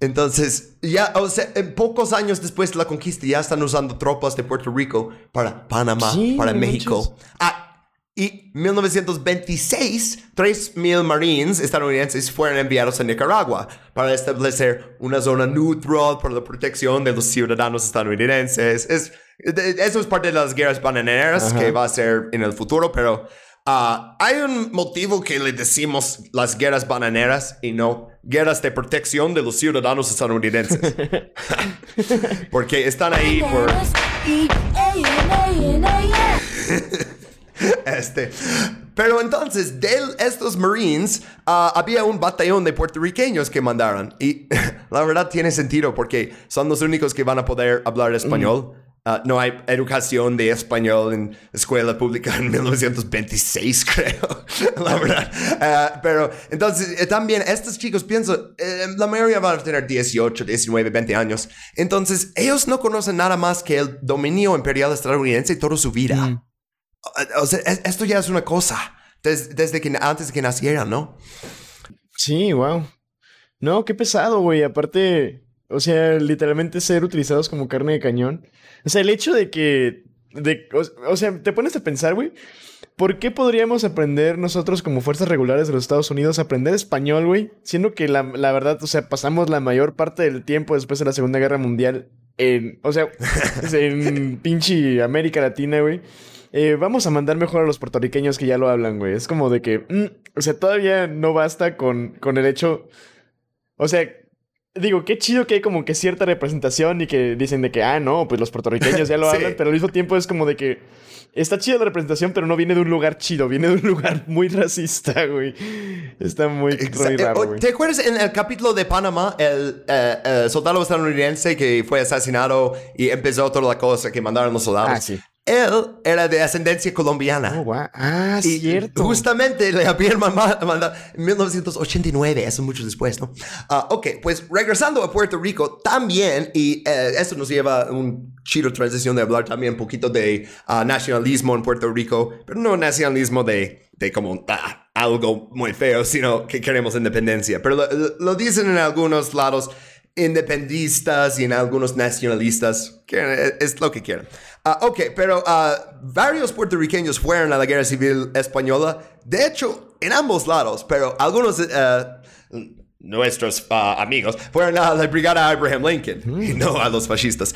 Entonces, ya, o sea, en pocos años después de la conquista ya están usando tropas de Puerto Rico para Panamá, Sí, para México. Ah, y 1926, 3.000 marines estadounidenses fueron enviados a Nicaragua para establecer una zona neutral para la protección de los ciudadanos estadounidenses. Es, de- eso es parte de las guerras bananeras que va a ser en el futuro, pero ah, hay un motivo que le decimos las guerras bananeras y no guerras de protección de los ciudadanos estadounidenses. Porque están ahí por... Este, pero entonces, de estos Marines, ah, había un batallón de puertorriqueños que mandaron. Y la verdad tiene sentido porque son los únicos que van a poder hablar español. Ah, no hay educación de español en escuela pública en 1926, creo. la verdad. Ah, pero entonces, eh, también estos chicos, pienso, eh, la mayoría van a tener 18, 19, 20 años. Entonces, ellos no conocen nada más que el dominio imperial estadounidense toda su vida. O sea, es- esto ya es una cosa. des- desde que antes de que nacieran, ¿no? Sí, wow. No, qué pesado, güey. Aparte, o sea, literalmente ser utilizados como carne de cañón. O sea, el hecho de que. De, o, sea, te pones a pensar, güey. ¿Por qué podríamos aprender nosotros como fuerzas regulares de los Estados Unidos aprender español, güey? Siendo que la, la verdad, o sea, pasamos la mayor parte del tiempo después de la Segunda Guerra Mundial en, o sea, en pinche América Latina, güey. Eh, vamos a mandar mejor a los puertorriqueños que ya lo hablan, güey. Es como de que, mm, o sea, todavía no basta con, con el hecho, o sea, digo, qué chido que hay como que cierta representación y que dicen de que, ah, no, pues los puertorriqueños ya lo Sí. hablan, pero al mismo tiempo es como de que está chida la representación, pero no viene de un lugar chido, viene de un lugar muy racista, güey. Está muy, muy raro, eh, güey. ¿Te acuerdas en el capítulo de Panamá, el eh, eh, soldado estadounidense que fue asesinado y empezó toda la cosa que mandaron los soldados? Ah, sí. Él era de ascendencia colombiana. Oh, guau. Ah, Y cierto. justamente le habían mandado en 1989, eso mucho después, ¿no? Ah, ok, pues regresando a Puerto Rico también, y eh, esto nos lleva a un chido transición de hablar también un poquito de ah, nacionalismo en Puerto Rico, pero no nacionalismo de, de como ah, algo muy feo, sino que queremos independencia. Pero lo- lo dicen en algunos lados independistas y en algunos nacionalistas, que es lo que quieren. Ah, ok, pero ah, varios puertorriqueños fueron a la guerra civil española, de hecho, en ambos lados, pero algunos eh, nuestros ah, amigos fueron a la brigada Abraham Lincoln y no a los fascistas.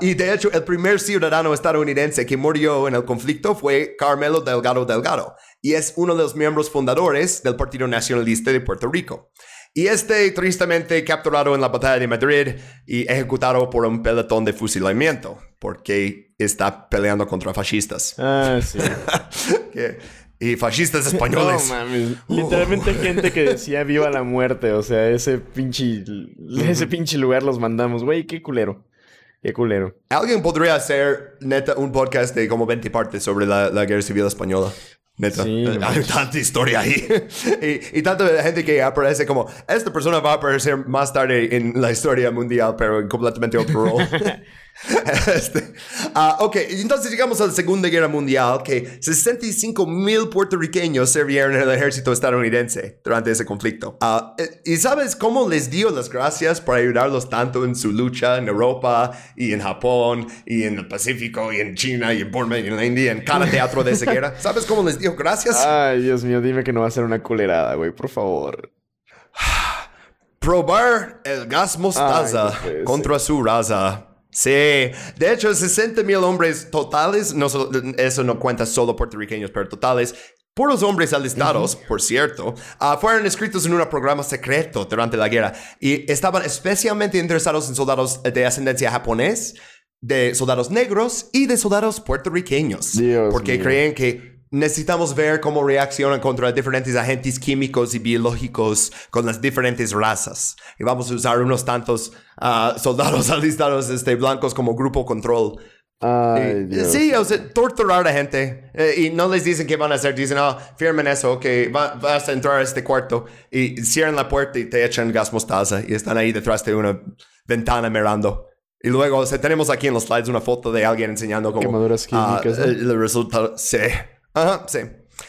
Y de hecho, el primer ciudadano estadounidense que murió en el conflicto fue Carmelo Delgado Delgado y es uno de los miembros fundadores del Partido Nacionalista de Puerto Rico. Y este, tristemente, capturado en la batalla de Madrid y ejecutado por un pelotón de fusilamiento, porque está peleando contra fascistas. Ah, sí. Que- y fascistas españoles. No mames. Literalmente gente que decía viva la muerte. O sea, ese pinche. Ese pinche lugar los mandamos. Güey, qué culero. Qué culero. Alguien podría hacer, neta, un podcast de como 20 partes sobre la, la guerra civil española. Neta, Sí, hay tanta historia ahí. y, y tanta gente que aparece como, esta persona va a aparecer más tarde en la historia mundial, pero en completamente otro rol. Este, ah, ok, entonces llegamos a la Segunda Guerra Mundial, que 65 mil puertorriqueños sirvieron en el ejército estadounidense durante ese conflicto. Eh, ¿Y sabes cómo les dio las gracias por ayudarlos tanto en su lucha en Europa y en Japón y en el Pacífico y en China y en Burma y en la India, en cada teatro de esa guerra? ¿Sabes cómo les dio gracias? Ay, Dios mío, dime que no va a ser una culerada, güey, por favor. Probar el gas mostaza Ay, no contra su raza. Sí, de hecho, 60 mil hombres totales, no eso no cuenta solo puertorriqueños, pero totales, puros hombres alistados, por cierto, ah, fueron inscritos en un programa secreto durante la guerra y estaban especialmente interesados en soldados de ascendencia japonés, de soldados negros y de soldados puertorriqueños. Dios porque mío. creen que necesitamos ver cómo reaccionan contra diferentes agentes químicos y biológicos con las diferentes razas. Y vamos a usar unos tantos ah, soldados alistados este, blancos como grupo control. Ay, Dios. Sí, o sea, torturar a gente. Eh, y no les dicen qué van a hacer. Dicen, ah, firmen eso, que va- vas a entrar a este cuarto. Y cierran la puerta y te echan gas mostaza. Y están ahí detrás de una ventana mirando. Y luego, o sea, tenemos aquí en los slides una foto de alguien enseñando como... Quemaduras ah, químicas, ¿no? el, el resultado. Sí. Ajá, sí.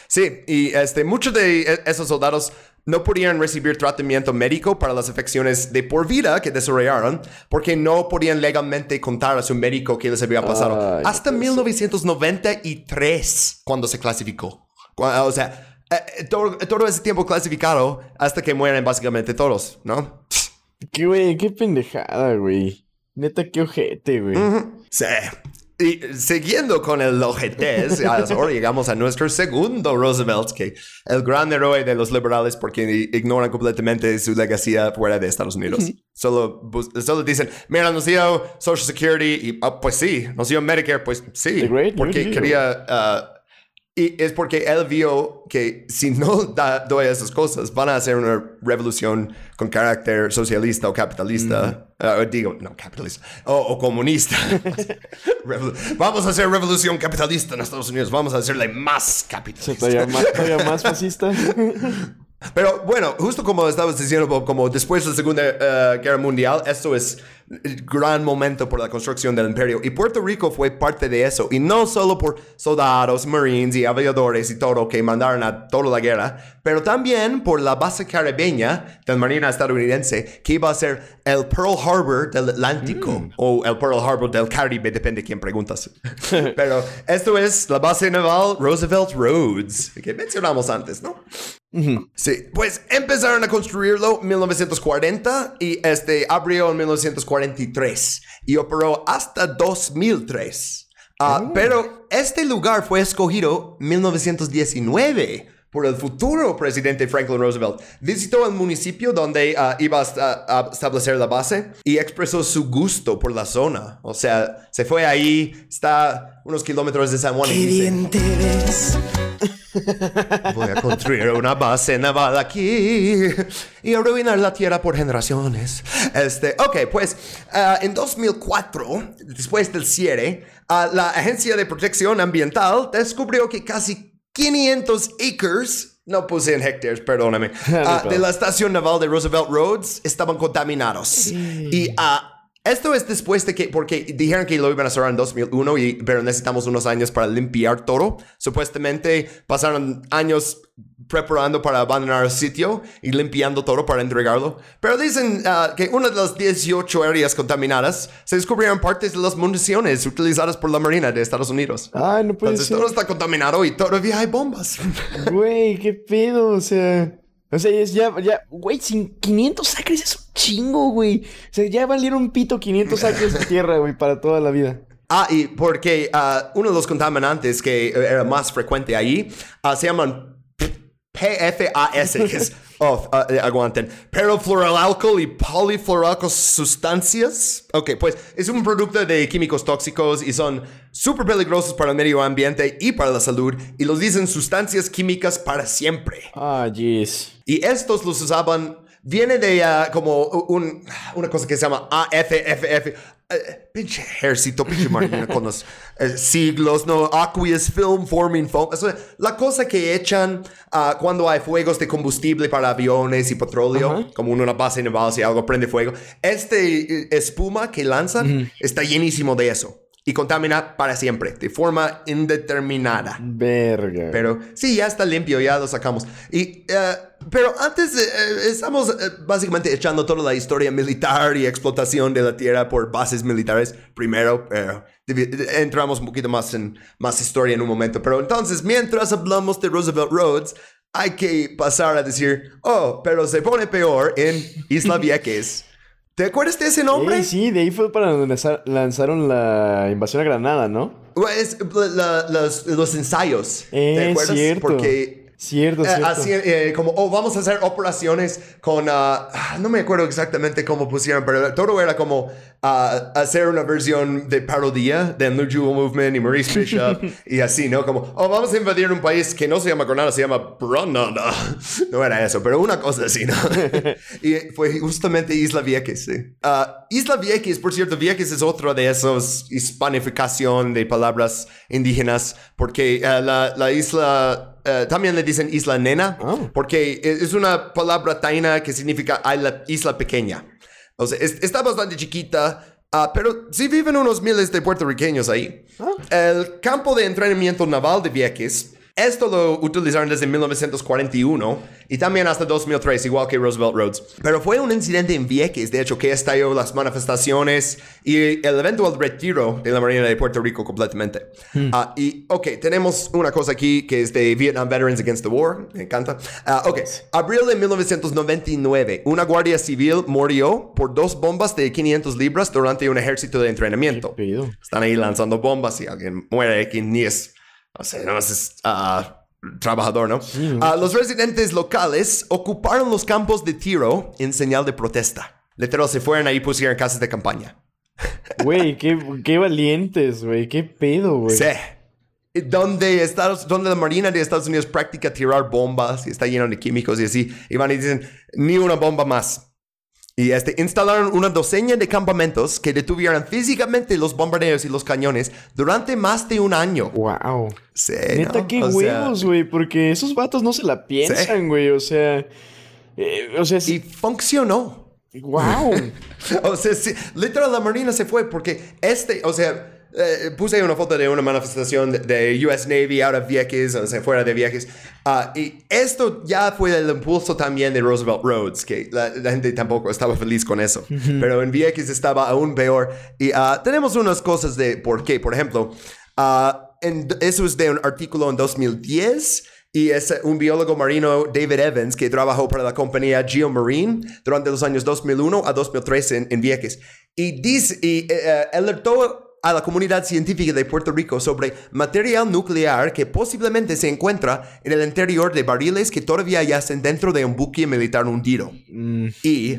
Sí, y este, muchos de e- esos soldados no podían recibir tratamiento médico para las afecciones de por vida que desarrollaron porque no podían legalmente contar a su médico qué les había pasado. Ay, Hasta 1993, cuando se clasificó. O sea, eh, eh, todo, todo ese tiempo clasificado hasta que mueren básicamente todos, ¿no? Qué, güey, qué pendejada, güey. Neta, qué ojete, güey. Sí. Y siguiendo con el ojetes, ahora llegamos a nuestro segundo Roosevelt, que el gran héroe de los liberales porque ignoran completamente su legacía fuera de Estados Unidos. solo, bus- solo dicen, mira, nos dio Social Security y, ah, pues sí, nos dio Medicare, pues sí, porque quería... ah, y es porque él vio que si no da, doy esas cosas, van a hacer una revolución con carácter socialista o capitalista. Ah, digo, no, capitalista. O, o comunista. Vamos a hacer revolución capitalista en Estados Unidos. Vamos a hacerle más capitalista. Todavía más, todavía más fascista. Pero bueno, justo como estabas diciendo, como después de la Segunda eh, Guerra Mundial, esto es gran momento por la construcción del imperio. Y Puerto Rico fue parte de eso. Y no solo por soldados, marines y aviadores y todo que mandaron a toda la guerra, pero también por la base caribeña del Marina estadounidense, que iba a ser el Pearl Harbor del Atlántico o el Pearl Harbor del Caribe, depende de quién preguntas. pero esto es la base naval Roosevelt Roads, que mencionamos antes, ¿no? Sí, pues empezaron a construirlo en 1940 y este abrió en 1943 y operó hasta 2003. Ah, Pero este lugar fue escogido en 1919 por el futuro presidente Franklin Roosevelt. Visitó el municipio donde ah, iba a, a establecer la base y expresó su gusto por la zona. O sea, se fue ahí, está unos kilómetros de San Juan. y dice, Voy a construir una base naval aquí y arruinar la tierra por generaciones. Este, ok, pues ah, en 2004, después del cierre, ah, la Agencia de Protección Ambiental descubrió que casi 500 acres, no puse en hectares, perdóname, ah, de la estación naval de Roosevelt Roads estaban contaminados. Y ah, esto es después de que, porque dijeron que lo iban a cerrar en 2001, y, pero necesitamos unos años para limpiar todo. Supuestamente pasaron años preparando para abandonar el sitio y limpiando todo para entregarlo. Pero dicen ah, que una de las 18 áreas contaminadas se descubrieron partes de las municiones utilizadas por la Marina de Estados Unidos. Ay, no puede Entonces ser. todo está contaminado y todavía hay bombas. Güey, qué pedo, o sea. O sea, es ya, ya, güey, sin 500 acres es un chingo, güey. O sea, ya valieron pito 500 acres de tierra, güey, para toda la vida. Ah, y porque ah, uno de los contaminantes que eh, era más frecuente ahí ah, se llaman PFAS, que es, oh, ah, eh, aguanten, perfluoroalcohol y polifluoroalcohol sustancias. Ok, pues es un producto de químicos tóxicos y son súper peligrosos para el medio ambiente y para la salud y los dicen sustancias químicas para siempre. Ah, jeez. Y estos los usaban, viene de ah, como un, una cosa que se llama AFFF. Eh, pinche ejército, pinche marina con los eh, siglos, ¿no? Aqueous Film Forming Foam. Eso es la cosa que echan ah, cuando hay fuegos de combustible para aviones y petróleo, como en una base naval, si algo prende fuego. Este eh, espuma que lanzan está llenísimo de eso. Y contamina para siempre, de forma indeterminada. Verga. Pero sí, ya está limpio, ya lo sacamos. Y, eh, pero antes eh, estamos eh, básicamente echando toda la historia militar y explotación de la tierra por bases militares primero, pero entramos un poquito más en más historia en un momento. Pero entonces, mientras hablamos de Roosevelt Roads, hay que pasar a decir, oh, pero se pone peor en Isla Vieques. ¿Te acuerdas de ese nombre? Ey, sí, de ahí fue para donde lanza- lanzaron la invasión a Granada, ¿no? Pues, la- los, los ensayos. Eh, ¿Te acuerdas? cierto. Porque Cierto, Eh, cierto. así, eh, como, oh, vamos a hacer operaciones con, ah, no me acuerdo exactamente cómo pusieron, pero todo era como ah, hacer una versión de parodia de New Jewel Movement y Maurice Bishop y así, ¿no? Como, oh, vamos a invadir un país que no se llama Granada, se llama Granada. No era eso, pero una cosa así, ¿no? y fue justamente Isla Vieques, sí. Ah, Isla Vieques, por cierto, Vieques es otro de esos hispanificación de palabras indígenas, porque la, la isla eh, también le dicen isla nena, Oh. porque es es una palabra taína que significa isla, isla pequeña. O sea, es- está bastante chiquita, ah, pero sí viven unos miles de puertorriqueños ahí. El campo de entrenamiento naval de Vieques esto lo utilizaron desde 1941 y también hasta 2003, igual que Roosevelt Roads. Pero fue un incidente en Vieques, de hecho, que estalló las manifestaciones y el eventual retiro de la Marina de Puerto Rico completamente. Ah, y, ok, tenemos una cosa aquí que es de Vietnam Veterans Against the War. Me encanta. Ah, ok, abril de 1999, una guardia civil murió por dos bombas de 500 libras durante un ejército de entrenamiento. Están ahí lanzando bombas y alguien muere, que ni es, no sé, no es ah, trabajador, ¿no? Ah, los residentes locales ocuparon los campos de tiro en señal de protesta. Literal, se fueron ahí y pusieron casas de campaña. Güey, qué, qué valientes, güey. Qué pedo, güey. Sí. Donde, Estados, donde la Marina de Estados Unidos practica tirar bombas y está lleno de químicos y así, y van y dicen, ni una bomba más. Y este, instalaron una docena de campamentos que detuvieran físicamente los bombardeos y los cañones durante más de un año. Wow. Sí, Neta, ¿no? qué O huevos, güey. Porque esos vatos no se la piensan, güey. O sea. eh, o sea, y funcionó. Wow. O sea, sí, literal, la Marina se fue porque este, o sea, eh, puse una foto de una manifestación de, de US Navy out of Vieques, o sea, fuera de Vieques. ah, y esto ya fue el impulso también de Roosevelt Roads, que la, la gente tampoco estaba feliz con eso. Pero en Vieques estaba aún peor. Y ah, tenemos unas cosas de por qué. Por ejemplo, ah, en- eso es de un artículo en 2010. Y es un biólogo marino, David Evans, que trabajó para la compañía Geomarine durante los años 2001 a 2003 en, en Vieques. Y, dice, y eh, eh, alertó a la comunidad científica de Puerto Rico sobre material nuclear que posiblemente se encuentra en el interior de barriles que todavía yacen dentro de un buque militar hundido. Y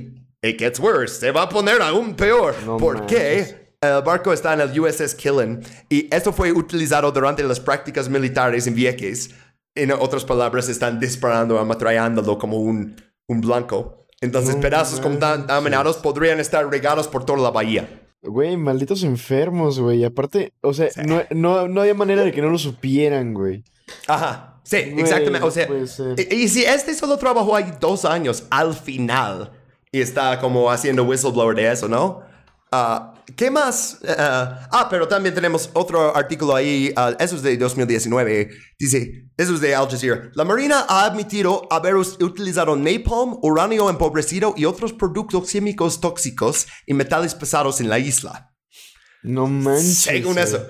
it gets worse, se va a poner aún peor. No porque el barco está en el USS Killen y esto fue utilizado durante las prácticas militares en Vieques. En otras palabras, están disparando, ametrallándolo como un, un blanco. Entonces, pedazos contaminados podrían estar regados por toda la bahía. Güey, malditos enfermos, güey. Aparte, o sea, no, no, no había manera de que no lo supieran, güey. Ajá, sí, Güey, exactamente. O sea, y, y si este solo trabajó ahí dos años al final y está como haciendo whistleblower de eso, ¿no? Ah, ¿Qué más? Ah, ah, pero también tenemos otro artículo ahí, ah, eso es de 2019. Dice, eso es de Al Jazeera. La Marina ha admitido haber utilizado napalm, uranio empobrecido y otros productos químicos tóxicos y metales pesados en la isla. No manches. Según güey. eso.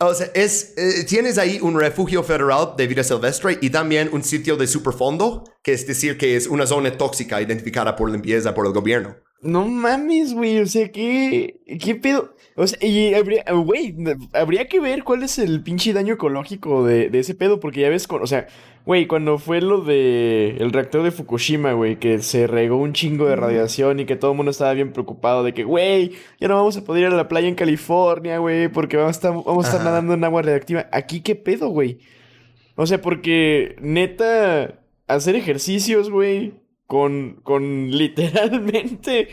O sea, es, eh, tienes ahí un refugio federal de vida silvestre y también un sitio de superfondo, que es decir, que es una zona tóxica identificada por limpieza por el gobierno. No mames, güey. O sea, ¿qué, qué pedo? O sea, y habría, güey, habría que ver cuál es el pinche daño ecológico de, de ese pedo, porque ya ves, con, o sea, güey, cuando fue lo de el reactor de Fukushima, güey, que se regó un chingo de radiación y que todo el mundo estaba bien preocupado de que, güey, ya no vamos a poder ir a la playa en California, güey, porque vamos a estar, vamos a estar nadando en agua radiactiva. Aquí, ¿qué pedo, güey? O sea, porque neta, hacer ejercicios, güey, con, con literalmente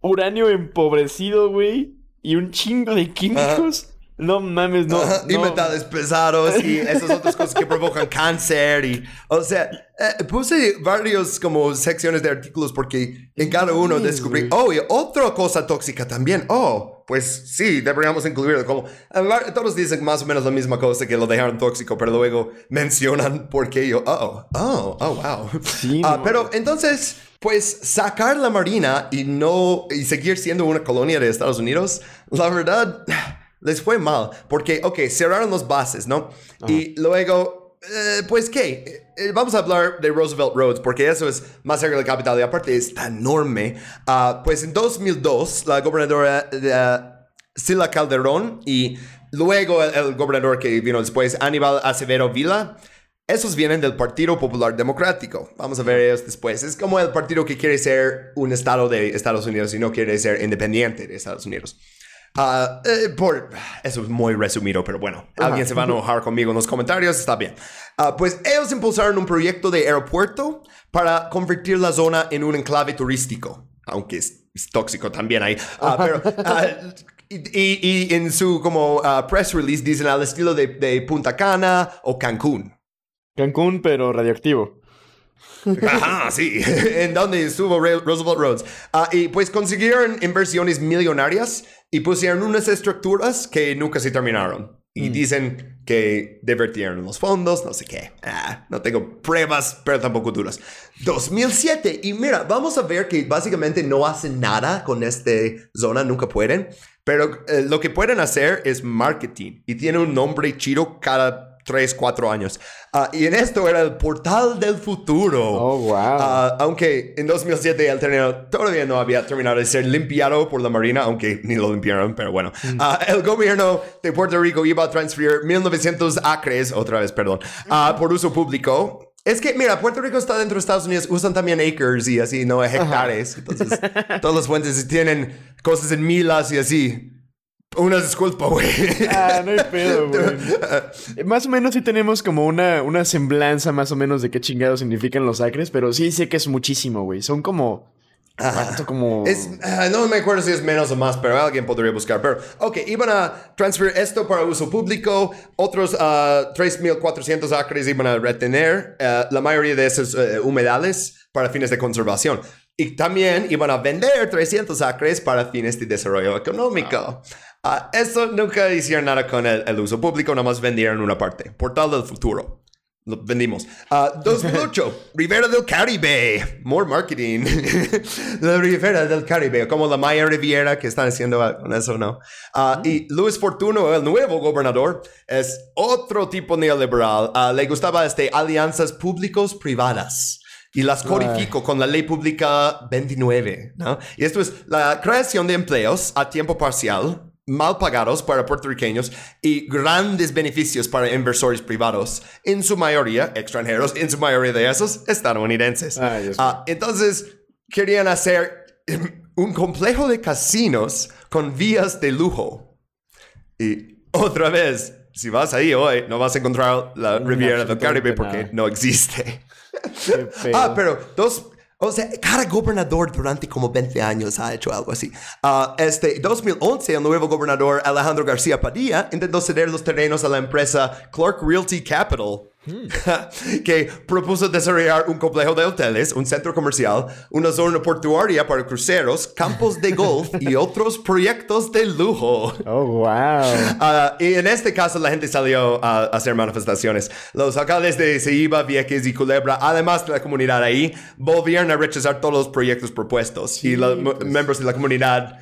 uranio empobrecido, güey, y un chingo de químicos. No mames, no. Ajá, y no. metales pesados y esas otras cosas que provocan cáncer y o sea eh, puse varios como secciones de artículos porque en cada uno descubrí oh y otra cosa tóxica también oh pues sí deberíamos incluirlo como todos dicen más o menos la misma cosa que lo dejaron tóxico pero luego mencionan por qué yo oh oh oh wow Sí, Ah, pero entonces pues sacar la marina y no y seguir siendo una colonia de Estados Unidos la verdad les fue mal, porque, ok, cerraron las bases, ¿no? Y luego, eh, pues, ¿qué? Eh, vamos a hablar de Roosevelt Roads, porque eso es más cerca de la capital y aparte es tan enorme. Ah, pues en 2002, la gobernadora eh, Sila Calderón y luego el, el gobernador que vino después, Aníbal Acevedo Vila, esos vienen del Partido Popular Democrático. Vamos a ver ellos después. Es como el partido que quiere ser un estado de Estados Unidos y no quiere ser independiente de Estados Unidos. Ah, eh, por eso es muy resumido, pero bueno, alguien se va a enojar conmigo en los comentarios, está bien. Ah, pues ellos impulsaron un proyecto de aeropuerto para convertir la zona en un enclave turístico, aunque es, es tóxico también ahí. Ah, pero y, y- y en su como press release dicen al estilo de, de Punta Cana o Cancún. Cancún, pero radioactivo. Ajá, sí. en donde estuvo Roosevelt Roads. Y pues consiguieron inversiones millonarias y pusieron unas estructuras que nunca se terminaron. Y dicen que divertieron los fondos, no sé qué. Ah, no tengo pruebas, pero tampoco dudas. 2007. Y mira, vamos a ver que básicamente no hacen nada con esta zona, nunca pueden. Pero eh, lo que pueden hacer es marketing. Y tiene un nombre chido cada 3, 4 años. Ah, y en esto era el portal del futuro. Oh, wow. Ah, aunque en 2007 el terreno todavía no había terminado de ser limpiado por la Marina, aunque ni lo limpiaron, pero bueno. Ah, el gobierno de Puerto Rico iba a transferir 1900 acres, otra vez, perdón, por uso público. Es que, mira, Puerto Rico está dentro de Estados Unidos, usan también acres y así, no hectares. Entonces, todos los fuentes tienen cosas en milas y así. Una disculpa, güey. Ah, no hay pedo, güey. Más o menos sí tenemos como una, una semblanza más o menos de qué chingados significan los acres, pero sí sé que es muchísimo, güey. Son como... ¿Cuánto? Como... Es, ah, no me acuerdo si es menos o más, pero alguien podría buscar. Pero, ok, iban a transferir esto para uso público. Otros ah, 3.400 acres iban a retener. ah, la mayoría de esos eh, humedales para fines de conservación. Y también iban a vender 300 acres para fines de desarrollo económico. Ah, eso nunca hicieron nada con el, el uso público, nada más vendieron una parte. Portal del futuro. Lo vendimos. Ah, 2008, Rivera del Caribe. More marketing. la Rivera del Caribe, como la Maya Riviera que están haciendo con eso, ¿no? Ah, Y Luis Fortuno, el nuevo gobernador, es otro tipo neoliberal. Ah, le gustaba este, alianzas públicos-privadas. Y las codifico con la ley pública 29, ¿no? Y esto es la creación de empleos a tiempo parcial, mal pagados para puertorriqueños y grandes beneficios para inversores privados, en su mayoría extranjeros, en su mayoría de esos estadounidenses. Ay, Ah, entonces, querían hacer un complejo de casinos con vías de lujo. Y otra vez, si vas ahí hoy, no vas a encontrar la Riviera del Caribe porque nada. no existe. Ah, pero dos. O sea, cada gobernador durante como 20 años ha hecho algo así. Ah, este, 2011, el nuevo gobernador Alejandro García Padilla intentó ceder los terrenos a la empresa Clark Realty Capital, que propuso desarrollar un complejo de hoteles, un centro comercial, una zona portuaria para cruceros, campos de golf y otros proyectos de lujo. Oh, wow. Ah, y en este caso la gente salió a hacer manifestaciones. Los alcaldes de Ceiba, Vieques y Culebra, además de la comunidad ahí, volvieron a rechazar todos los proyectos propuestos. y los mo- miembros de la comunidad,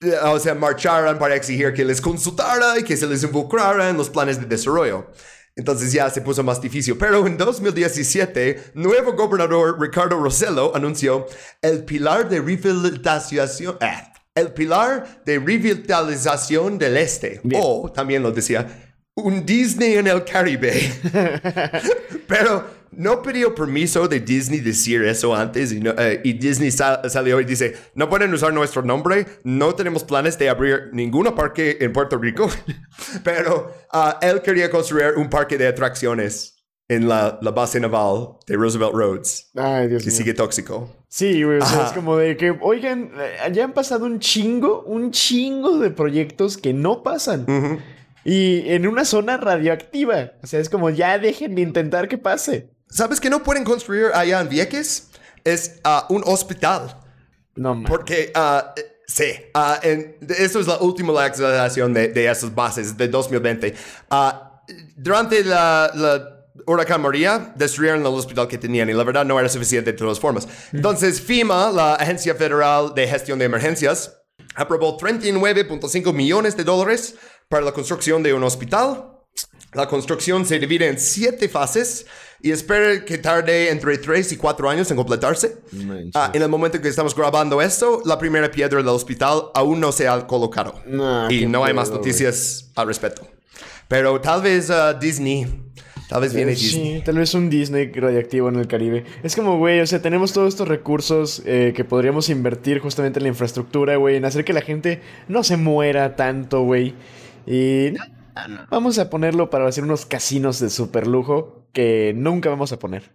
eh, o sea, marcharon para exigir que les consultara y que se les involucrara en los planes de desarrollo. Entonces ya se puso más difícil. Pero en 2017, nuevo gobernador Ricardo Rosello anunció el pilar de revitalización. eh, el pilar de revitalización del este. O también lo decía, un Disney en el Caribe. Pero no pidió permiso de Disney decir eso antes y, no- eh, y Disney sa- salió y dice, no pueden usar nuestro nombre, no tenemos planes de abrir ningún parque en Puerto Rico, pero ah, él quería construir un parque de atracciones en la, la base naval de Roosevelt Roads, Ay, Dios que mío. sigue tóxico. Sí, güey, o sea, Ajá. es como de que, oigan, eh, ya han pasado un chingo, un chingo de proyectos que no pasan. Y en una zona radioactiva. O sea, es como, ya dejen de intentar que pase. ¿Sabes que no pueden construir allá en Vieques? Es ah, un hospital. No. Porque, ah, eh, sí, en- de- esto es la última actualización de, de esas bases de 2020. Ah, durante la, la huracán María, destruyeron el hospital que tenían y la verdad no era suficiente de todas formas. Entonces, FEMA, la Agencia Federal de Gestión de Emergencias, aprobó 39.5 millones de dólares para la construcción de un hospital. La construcción se divide en siete fases y espera que tarde entre 3 y 4 años en completarse. Ah, en el momento que estamos grabando esto, la primera piedra del hospital aún no se ha colocado. No, y no hay más noticias al respecto. Pero tal vez ah, Disney, tal vez viene Disney. Sí, tal vez un Disney radioactivo en el Caribe. Es como, güey, o sea, tenemos todos estos recursos eh, que podríamos invertir justamente en la infraestructura, güey, en hacer que la gente no se muera tanto, güey. Y. vamos a ponerlo para hacer unos casinos de super lujo que nunca vamos a poner.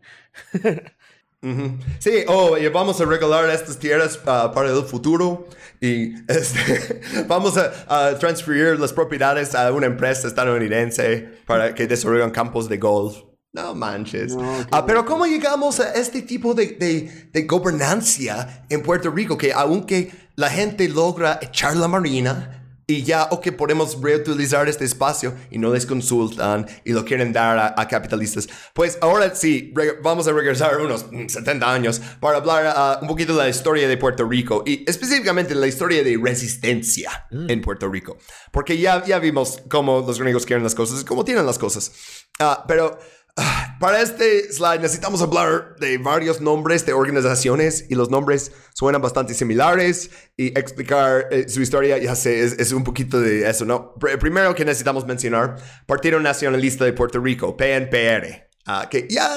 Sí, oh, y vamos a regalar estas tierras ah, para el futuro y este, vamos a, a transferir las propiedades a una empresa estadounidense para que desarrollen campos de golf. No manches. Ah, pero ¿cómo llegamos a este tipo de, de, de gobernancia en Puerto Rico? Que aunque la gente logra echar la marina, y ya, ok, podemos reutilizar este espacio y no les consultan y lo quieren dar a, a capitalistas. Pues ahora sí, vamos a regresar unos mm, 70 años para hablar ah, un poquito de la historia de Puerto Rico y específicamente la historia de resistencia en Puerto Rico. Porque ya, ya vimos cómo los gringos quieren las cosas y cómo tienen las cosas. Ah, pero para este slide necesitamos hablar de varios nombres de organizaciones y los nombres suenan bastante similares y explicar eh, su historia, ya sé, es, es un poquito de eso, ¿no? Pr- primero que necesitamos mencionar, Partido Nacionalista de Puerto Rico, PNPR, ah, que ya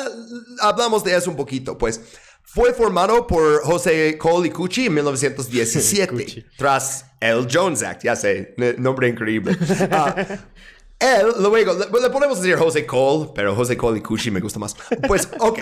hablamos de eso un poquito, pues fue formado por José Cole y Cucci en 1917, Cucci. tras el Jones Act, ya sé, nombre increíble. Ah, él, luego, le, le podemos decir José Cole, pero José Cole y Cucci me gusta más. Pues, ok.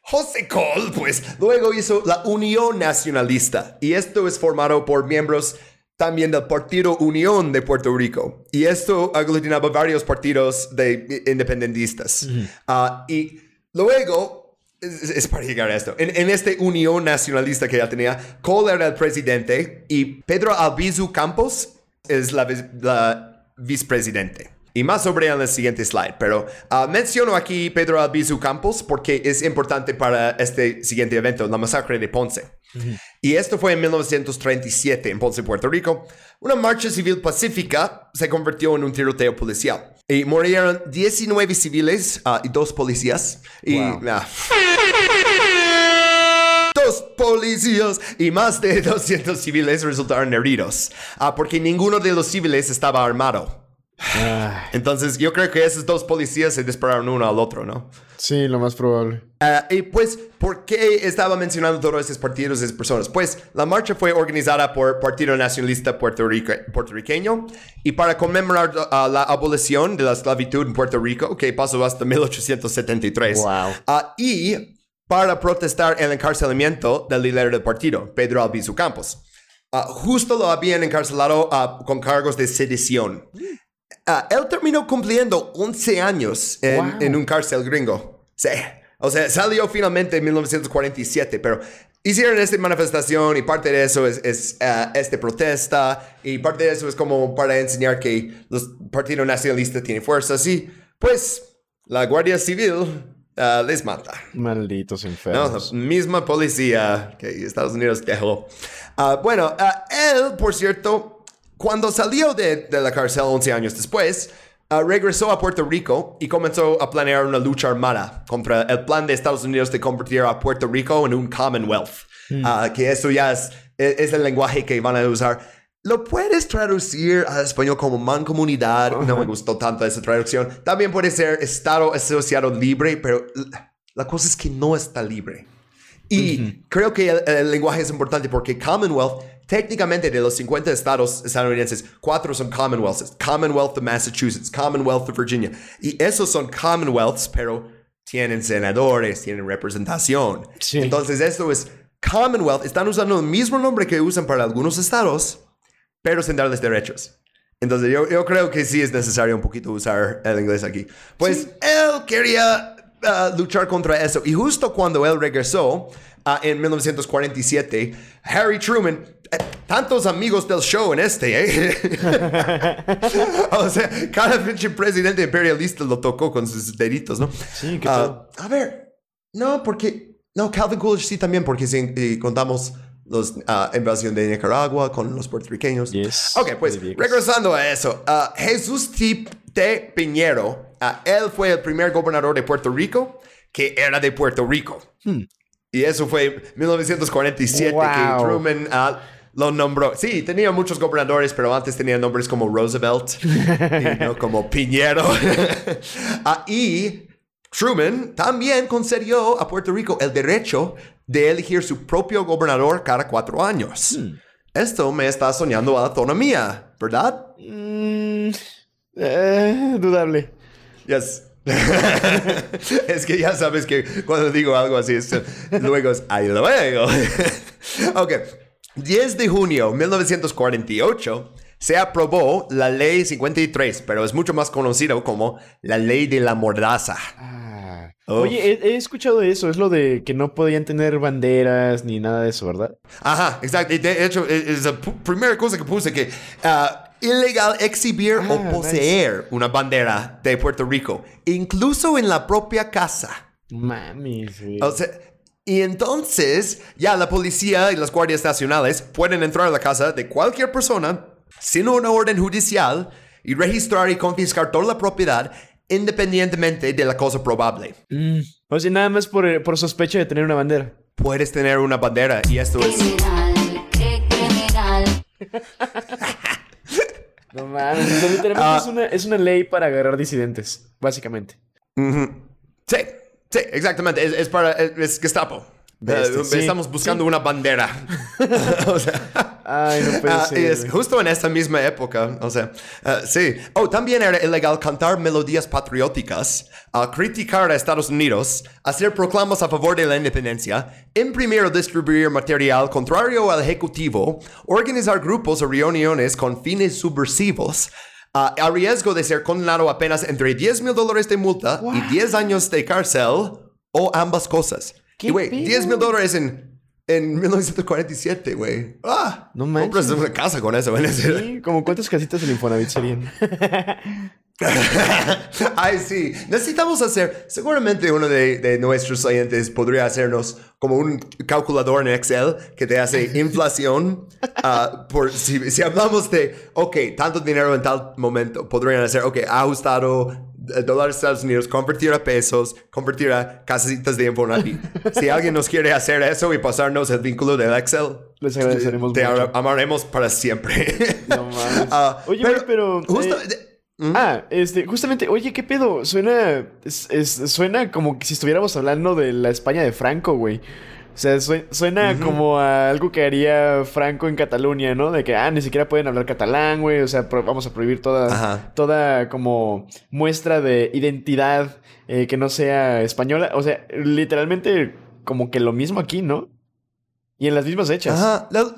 José Cole, pues, luego hizo la Unión Nacionalista. Y esto es formado por miembros también del Partido Unión de Puerto Rico. Y esto aglutinaba varios partidos de independentistas. Ah, y luego, es, es para llegar a esto, en, en este Unión Nacionalista que ya tenía, Cole era el presidente y Pedro Albizu Campos es la, la vicepresidente. Y más sobre en el siguiente slide, pero ah, menciono aquí Pedro Albizu Campos porque es importante para este siguiente evento, la masacre de Ponce. Y esto fue en 1937 en Ponce, Puerto Rico. Una marcha civil pacífica se convirtió en un tiroteo policial. Y murieron 19 civiles ah, y dos policías. Y ah, Dos policías y más de 200 civiles resultaron heridos, porque ninguno de los civiles estaba armado. Entonces yo creo que esos dos policías se dispararon uno al otro, ¿no? sí, lo más probable. Ah, y pues, ¿por qué estaba mencionando todos esos partidos y esas personas? Pues la marcha fue organizada por Partido Nacionalista Puerto Rico- puertorriqueño y para conmemorar ah, la abolición de la esclavitud en Puerto Rico, que pasó hasta 1873. Wow. Ah, y para protestar el encarcelamiento del líder del partido, Pedro Albizu Campos. Justo lo habían encarcelado con cargos de sedición. Ah, él terminó cumpliendo 11 años en, Wow. en un cárcel gringo. Sí. O sea, salió finalmente en 1947, pero hicieron esta manifestación y parte de eso es, es ah, esta protesta y parte de eso es como para enseñar que los partidos nacionalistas tienen fuerza. Sí, pues la Guardia Civil ah, les mata. Malditos No, enfermos. la misma policía que Estados Unidos dejó. Ah, bueno, él, por cierto, cuando salió de, de la cárcel 11 años después, ah, regresó a Puerto Rico y comenzó a planear una lucha armada contra el plan de Estados Unidos de convertir a Puerto Rico en un Commonwealth. Ah, que eso ya es, es, es el lenguaje que van a usar. ¿Lo puedes traducir al español como mancomunidad? No me gustó tanto esa traducción. También puede ser Estado asociado libre, pero la cosa es que no está libre. Y creo que el, el lenguaje es importante porque Commonwealth, técnicamente de los 50 estados estadounidenses, cuatro son Commonwealths. Commonwealth de Massachusetts, Commonwealth de Virginia. Y esos son Commonwealths, pero tienen senadores, tienen representación. Sí. Entonces esto es Commonwealth. Están usando el mismo nombre que usan para algunos estados, pero sin darles derechos. Entonces yo, yo creo que sí es necesario un poquito usar el inglés aquí. Pues él quería ah, luchar contra eso. Y justo cuando él regresó ah, en 1947, Harry Truman, tantos amigos del show en este, ¿eh? o sea, cada pinche presidente imperialista lo tocó con sus deditos, ¿no? Sí, qué Ah, a ver, no, porque... No, Calvin Coolidge sí también, porque si eh, contamos los ah, invasión de Nicaragua con los puertorriqueños. Yes, Ok, pues regresando a eso. ah, Jesús T. Piñero, ah, él fue el primer gobernador de Puerto Rico que era de Puerto Rico. Y eso fue 1947 que Wow. Truman ah, lo nombró. Sí, tenía muchos gobernadores, pero antes tenía nombres como Roosevelt y no como Piñero. Ah, y Truman también concedió a Puerto Rico el derecho de elegir su propio gobernador cada cuatro años. Esto me está soñando a autonomía, ¿verdad? Mm, eh, dudable. Yes. es que ya sabes que cuando digo algo así, es, luego es ahí luego. ok. 10 de junio de 1948 se aprobó la ley 53, pero es mucho más conocido como la ley de la mordaza. Uf. Oye, he, he escuchado eso. Es lo de que no podían tener banderas ni nada de eso, ¿verdad? Ajá, exacto. De hecho, es es la primera cosa que puse que ah, ilegal exhibir o Ah, poseer una bandera de Puerto Rico, incluso en la propia casa. Mames, güey. O sea, y entonces ya la policía y las guardias nacionales pueden entrar a la casa de cualquier persona sin una orden judicial y registrar y confiscar toda la propiedad independientemente de la cosa probable. O sea, nada más por, por sospecha de tener una bandera. Puedes tener una bandera y esto es... Criminal. No mames. literalmente Ah. es, una, es una ley para agarrar disidentes, básicamente. Sí, sí, exactamente. Es, es para... Es, es Gestapo. Eh, sí. Estamos buscando una bandera. o sea... Ay, no puede Ah, ser. es justo en esta misma época, o sea, ah, sí. Oh, también era ilegal cantar melodías patrióticas, criticar a Estados Unidos, hacer proclamas a favor de la independencia, imprimir o distribuir material contrario al Ejecutivo, organizar grupos o reuniones con fines subversivos, ah, a riesgo de ser condenado apenas entre 10 mil dólares de multa y 10 años de cárcel o ambas cosas. ¿Qué Y güey, pedo? 10 mil dólares en, en 1947, güey. Ah, No manches. compras una casa con eso, ¿ven? Sí, como cuántas casitas del Infonavit serían. Ay, sí. Necesitamos hacer. Seguramente uno de, de nuestros oyentes podría hacernos como un calculador en Excel que te hace inflación. ah, por si, si hablamos de, ok, tanto dinero en tal momento, podrían hacer, ok, ajustado eh, dólares Estados Unidos, convertir a pesos, convertir a casitas de Infonavit. si alguien nos quiere hacer eso y pasarnos el vínculo del Excel, Les agradeceremos te mucho. amaremos para siempre. No mames. Ah, Oye, güey, pero. justo- eh, Ah, este, justamente, oye, ¿qué pedo? Suena. es- es- suena como que si estuviéramos hablando de la España de Franco, güey. O sea, sue- suena como a algo que haría Franco en Cataluña, ¿no? De que, ah, ni siquiera pueden hablar catalán, güey. O sea, vamos a prohibir toda, Ajá. toda como muestra de identidad eh, que no sea española. O sea, literalmente como que lo mismo aquí, ¿no? Y en las mismas hechas. Ajá. Lo,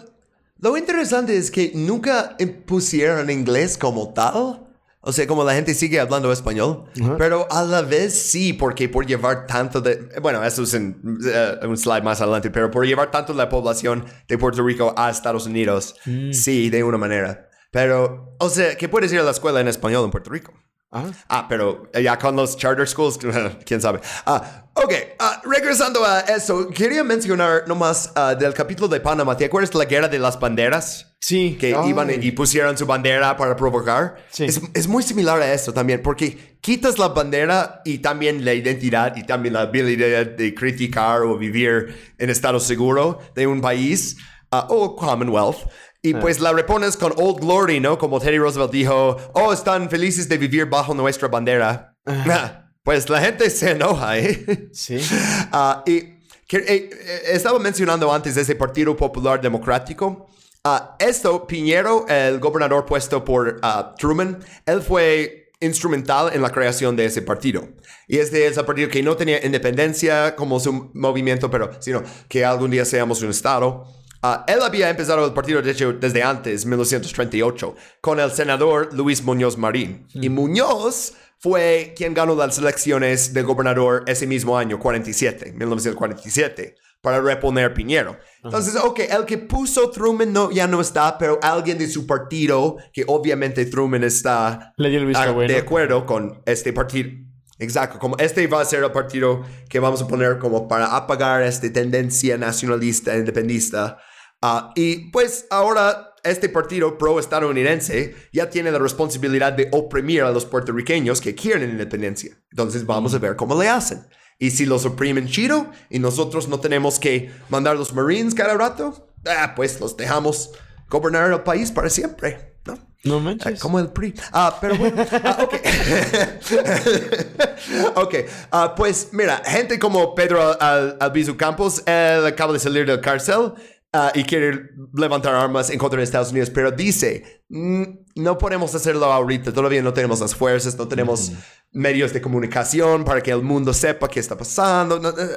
lo interesante es que nunca pusieron inglés como tal. O sea, como la gente sigue hablando español. Pero a la vez sí, porque por llevar tanto de... Bueno, eso es en eh, un slide más adelante, pero por llevar tanto la población de Puerto Rico a Estados Unidos, sí, de una manera. Pero, o sea, que puedes ir a la escuela en español en Puerto Rico. Ah. Ah, pero ya con los charter schools, quién sabe. Ah, ok, ah, regresando a eso, quería mencionar nomás ah, del capítulo de Panamá. ¿Te acuerdas la guerra de las banderas? Sí. Que Ay. iban y pusieron su bandera para provocar. Sí. Es, es muy similar a esto también, porque quitas la bandera y también la identidad y también la habilidad de criticar o vivir en estado seguro de un país ah, o Commonwealth. Y pues la repones con Old Glory, ¿no? Como Teddy Roosevelt dijo, oh, están felices de vivir bajo nuestra bandera. Ah, pues la gente se enoja, ¿eh? Sí. Ah, y que, eh, eh, estaba mencionando antes ese Partido Popular Democrático. Ah, esto, Piñero, el gobernador puesto por ah, Truman, él fue instrumental en la creación de ese partido. Y es de ese partido que no tenía independencia como su movimiento, pero sino que algún día seamos un estado. Ah, él había empezado el partido, de hecho, desde antes, 1938, con el senador Luis Muñoz Marín. Y Muñoz fue quien ganó las elecciones de gobernador ese mismo año, 47, 1947, para reponer Piñero. Entonces, ok, el que puso Truman no, ya no está, pero alguien de su partido, que obviamente Truman está Le dio el visto ah, bueno. de acuerdo con este partido. Exacto, como este va a ser el partido que vamos a poner como para apagar esta tendencia nacionalista, independista. Ah, y pues ahora este partido pro-estadounidense ya tiene la responsabilidad de oprimir a los puertorriqueños que quieren independencia. Entonces vamos a ver cómo le hacen. Y si los oprimen chido y nosotros no tenemos que mandar los Marines cada rato, ah, pues los dejamos gobernar el país para siempre, ¿no? No Ah, manches. Como el PRI. Ah, pero bueno. ah, ok. ok. ah, pues mira, gente como Pedro Al- Albizu Campos, él acaba de salir del cárcel ah, y quiere levantar armas en contra de Estados Unidos, pero dice, "Mm, no podemos hacerlo ahorita, todavía no tenemos las fuerzas, no tenemos medios de comunicación para que el mundo sepa qué está pasando. no, eh,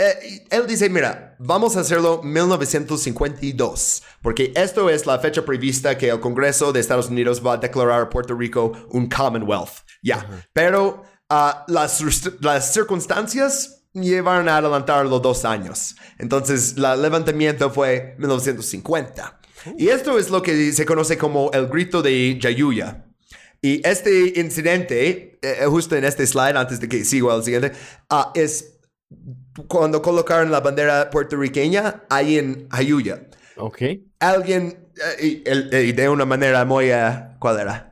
eh, él dice, mira, vamos a hacerlo 1952, porque esto es la fecha prevista que el Congreso de Estados Unidos va a declarar a Puerto Rico un Commonwealth. Ya, pero ah, las, circunstancias llevaron a adelantarlo dos años. Entonces, el levantamiento fue 1950. Y esto es lo que se conoce como el grito de Yayuya. Y este incidente, eh, justo en este slide, antes de que siga al siguiente, ah, es cuando colocaron la bandera puertorriqueña ahí en Jayuya. Ok. Alguien, eh, y, el- y de una manera muy... eh, ¿Cuál era?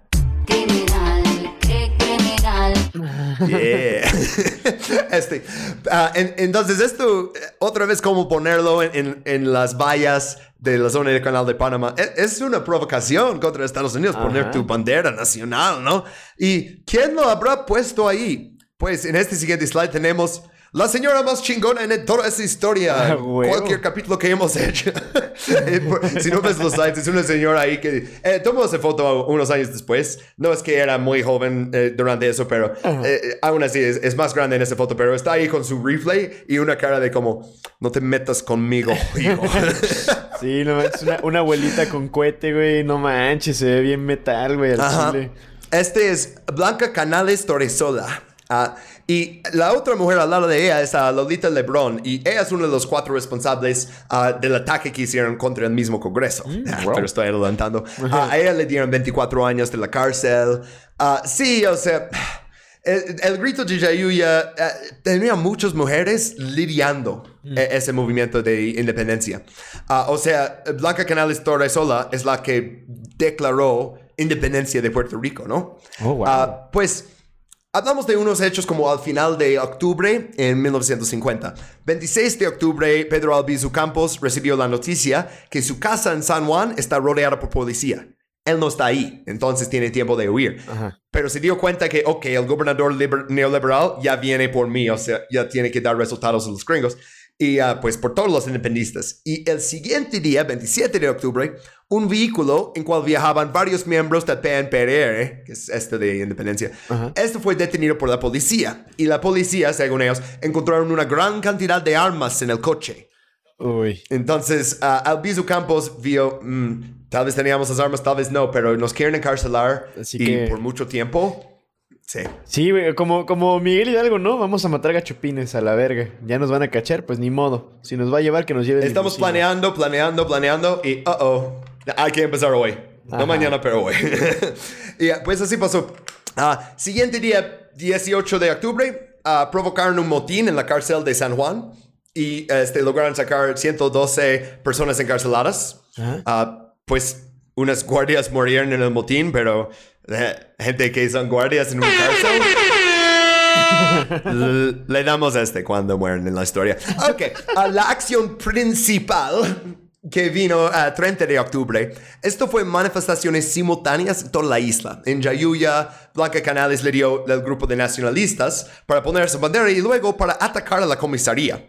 Yeah. este, ah, en- entonces, esto, eh, otra vez, como ponerlo en, en- en las vallas de la zona del canal de Panamá, es, es una provocación contra Estados Unidos poner tu bandera nacional, ¿no? ¿Y quién lo habrá puesto ahí? Pues en este siguiente slide tenemos la señora más chingona en toda esta historia. Ah, cualquier capítulo que hemos hecho. Si no ves los slides, es una señora ahí que eh, tomó esa foto unos años después. No es que era muy joven eh, durante eso, pero eh, aún así es, es más grande en esa foto. Pero está ahí con su rifle y una cara de como, no te metas conmigo, hijo. Sí, no manches, una, una abuelita con cohete, güey. No manches, se ve bien metal, güey, al Ajá. chile. Este es Blanca Canales Torresola. Ah, y la otra mujer al lado de ella es a Lolita Lebron. Y ella es uno de los cuatro responsables ah, del ataque que hicieron contra el mismo Congreso. Ah, wow. Pero estoy adelantando. Ah, a ella le dieron 24 años de la cárcel. Ah, sí, o sea... El, el grito de Jayuya eh, tenía muchas mujeres lidiando eh, ese movimiento de independencia. Ah, o sea, Blanca Canales Torresola es la que declaró independencia de Puerto Rico, ¿no? Oh, wow. Ah, pues hablamos de unos hechos como al final de octubre en 1950. 26 de octubre, Pedro Albizu Campos recibió la noticia que su casa en San Juan está rodeada por policía. Él no está ahí, entonces tiene tiempo de huir. Ajá. Pero se dio cuenta que, ok, el gobernador liber- neoliberal ya viene por mí, o sea, ya tiene que dar resultados a los gringos. Y ah, pues por todos los independistas. Y el siguiente día, 27 de octubre, un vehículo en cual viajaban varios miembros del PNPR, que es este de independencia, este fue detenido por la policía. Y la policía, según ellos, encontraron una gran cantidad de armas en el coche. Uy. Entonces, ah, Albizu Campos vio, mm, tal vez teníamos las armas, tal vez no, pero nos quieren encarcelar Así y que- por mucho tiempo. Sí. Sí, güey, como, como Miguel Hidalgo, ¿no? Vamos a matar gachupines a la verga. Ya nos van a cachar, pues ni modo. Si nos va a llevar, que nos lleven. Estamos limusina. planeando, planeando, planeando y, uh oh, hay que empezar hoy. No mañana, pero hoy. y pues así pasó. Ah, siguiente día, 18 de octubre, ah, provocaron un motín en la cárcel de San Juan y este, lograron sacar 112 personas encarceladas. Ah, pues unas guardias murieron en el motín, pero gente que son guardias en una cárcel. Le damos este cuando mueren en la historia. Ok, a la acción principal que vino a 30 de octubre. Esto fue manifestaciones simultáneas en toda la isla. En Jayuya, Blanca Canales le dio el grupo de nacionalistas para poner su bandera y luego para atacar a la comisaría.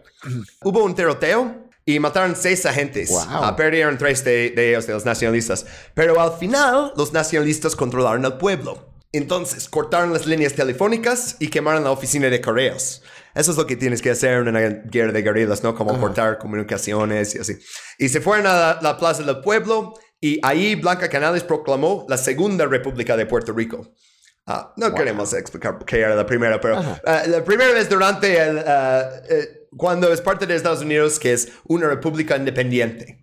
Hubo un tiroteo y mataron seis agentes. Wow. Ah, perdieron tres de, de ellos, de los nacionalistas. Pero al final, los nacionalistas controlaron el pueblo. Entonces, cortaron las líneas telefónicas y quemaron la oficina de correos. Eso es lo que tienes que hacer en una guerra de guerrillas, ¿no? Como cortar comunicaciones y así. Y se fueron a la, la plaza del pueblo y ahí Blanca Canales proclamó la Segunda República de Puerto Rico. Ah, no queremos explicar qué era la primera, pero ah, la primera es durante el, ah, eh, cuando es parte de Estados Unidos, que es una república independiente.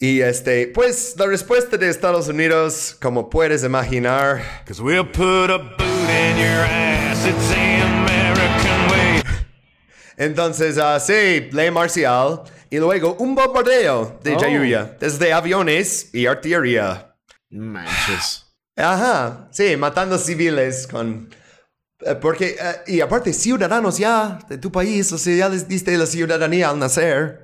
Y este, pues la respuesta de Estados Unidos, como puedes imaginar, Cause we'll put a boot in your ass. It's the American way. entonces, ah, sí, ley marcial y luego un bombardeo de Oh. Jayuya desde aviones y artillería. Manches. Ajá, sí, matando civiles con... eh, Porque, eh, y aparte, ciudadanos ya de tu país, o sea, ya les diste la ciudadanía al nacer.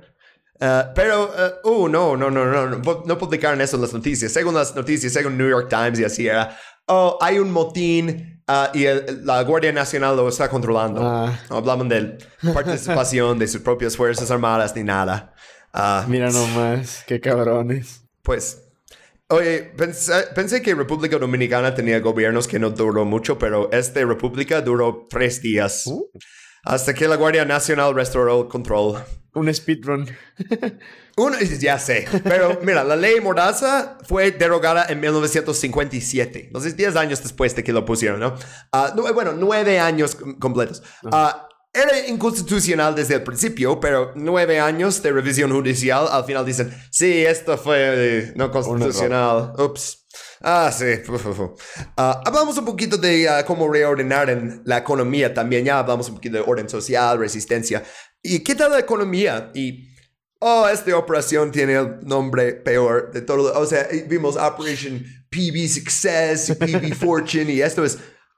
Eh, pero, eh, uh, no, no, no, no, no, no publicaron eso en las noticias. Según las noticias, según New York Times y así era, oh, hay un motín ah, y el- la Guardia Nacional lo está controlando. Ah. No hablaban de participación de sus propias Fuerzas Armadas ni nada. Ah, Mira nomás, qué cabrones. pues, oye, pensé, pensé que República Dominicana tenía gobiernos que no duró mucho, pero esta república duró tres días. Hasta que la Guardia Nacional restauró el control. Un speedrun. Uno, ya sé, pero mira, la ley Mordaza fue derogada en 1957, entonces 10 años después de que lo pusieron, ¿no? Nu- bueno, 9 años com- completos. Ah, era inconstitucional desde el principio, pero nueve años de revisión judicial, al final dicen, sí, esto fue eh, no constitucional. Ups. Ah, sí. Ah, hablamos un poquito de ah, cómo reordenar en la economía también. Ya hablamos un poquito de orden social, resistencia. ¿Y qué tal la economía? Y, oh, esta operación tiene el nombre peor de todo. O sea, vimos Operation PB Success PB Fortune y esto es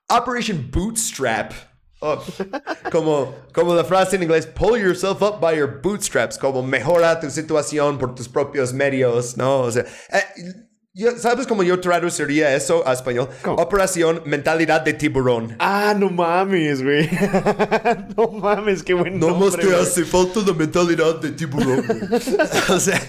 Operation Bootstrap. Como, como la frase en inglés, pull yourself up by your bootstraps, como mejora tu situación por tus propios medios, ¿no? O sea, eh, yo- ¿sabes cómo yo traduciría eso a español? ¿Cómo? Operación mentalidad de tiburón. Ah, no mames, güey. no mames, qué buen No nombre, más te hace falta la mentalidad de tiburón. o sea,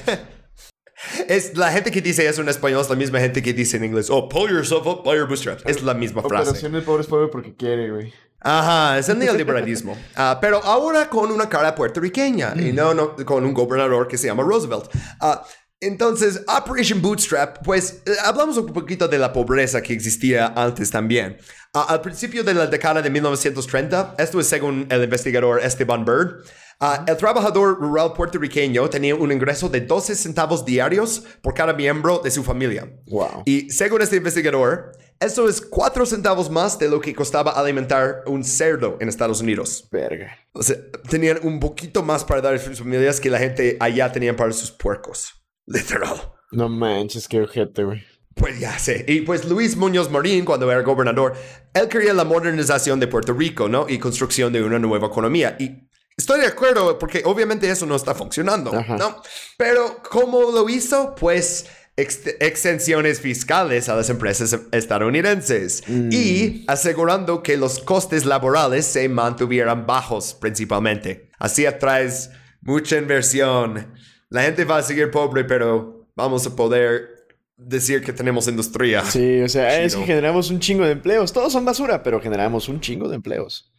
es la gente que dice eso en español es la misma gente que dice en inglés, oh, pull yourself up by your bootstraps. Es la misma frase. Operación El pobre es pobre porque quiere, güey. Ajá, es el neoliberalismo. Ah, pero ahora con una cara puertorriqueña y no, no con un gobernador que se llama Roosevelt. Ah, entonces, Operation Bootstrap, pues eh, hablamos un poquito de la pobreza que existía antes también. Ah, al principio de la década de 1930, esto es según el investigador Esteban Bird, ah, el trabajador rural puertorriqueño tenía un ingreso de 12 centavos diarios por cada miembro de su familia. Wow. Y según este investigador, eso es 4 centavos más de lo que costaba alimentar un cerdo en Estados Unidos. Verga. O sea, tenían un poquito más para dar a sus familias que la gente allá tenían para sus puercos. Literal. No manches, qué ojete, güey. Pues ya sé. Y pues Luis Muñoz Marín, cuando era gobernador, él quería la modernización de Puerto Rico, ¿no? Y construcción de una nueva economía. Y estoy de acuerdo, porque obviamente eso no está funcionando, Ajá. ¿no? Pero ¿cómo lo hizo? Pues ex- exenciones fiscales a las empresas estadounidenses y asegurando que los costes laborales se mantuvieran bajos principalmente. Así atraes mucha inversión. La gente va a seguir pobre, pero vamos a poder decir que tenemos industria. Sí, o sea, es que generamos un chingo de empleos. Todos son basura, pero generamos un chingo de empleos.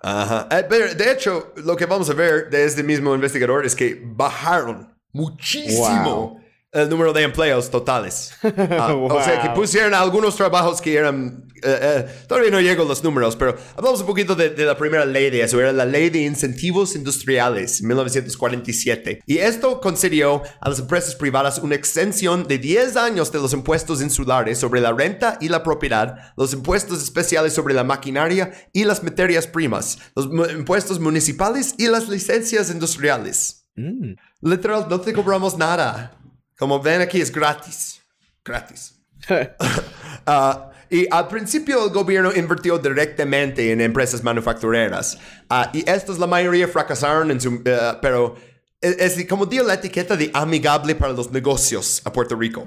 Ajá. Eh, de hecho, lo que vamos a ver de este mismo investigador es que bajaron muchísimo. El número de empleos totales. Ah, O sea, que Wow. pusieron algunos trabajos que eran... eh, eh, todavía no llego a los números, pero hablamos un poquito de, de la primera ley de eso. Era la ley de incentivos industriales, 1947. Y esto concedió a las empresas privadas una exención de 10 años de los impuestos insulares sobre la renta y la propiedad, los impuestos especiales sobre la maquinaria y las materias primas, los impuestos municipales y las licencias industriales. Mm. Literal, no te cobramos nada. Como ven aquí, es gratis. Gratis. Ah, y al principio el gobierno invirtió directamente en empresas manufactureras. Ah, y estos la mayoría fracasaron en su... eh, pero es, es como dio la etiqueta de amigable para los negocios a Puerto Rico.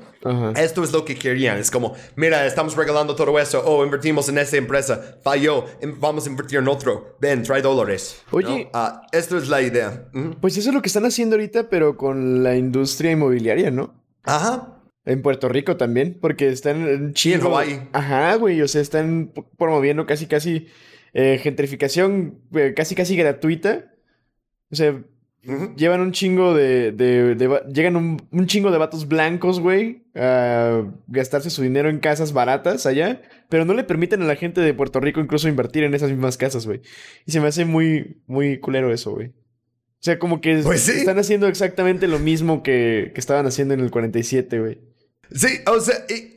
Esto es lo que querían. Es como, mira, estamos regalando todo eso. Oh, invertimos en esta empresa. Falló. Em- Vamos a invertir en otro. Ven, trae dólares. Oye. ¿No? Ah, esto es la idea. Pues eso es lo que están haciendo ahorita, pero con la industria inmobiliaria, ¿no? Ajá. En Puerto Rico también, porque están en Sí, en Hawái. Ajá, güey, o sea, están promoviendo casi, casi eh, gentrificación eh, casi, casi gratuita. O sea, Llevan un chingo de... de- llegan un, un chingo de vatos blancos, güey, a gastarse su dinero en casas baratas allá, pero no le permiten a la gente de Puerto Rico incluso invertir en esas mismas casas, güey. Y se me hace muy, muy culero eso, güey. O sea, como que Pues sí. están haciendo exactamente lo mismo que, que estaban haciendo en el 47, güey. Sí, o sea, y,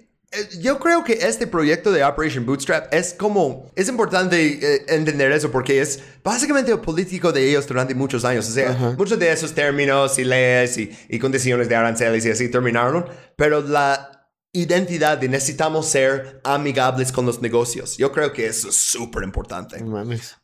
yo creo que este proyecto de Operation Bootstrap es como, es importante eh, entender eso porque es básicamente el político de ellos durante muchos años. O sea, Ajá. muchos de esos términos y leyes y, y condiciones de aranceles y así terminaron, pero la identidad de necesitamos ser amigables con los negocios, yo creo que eso es súper importante.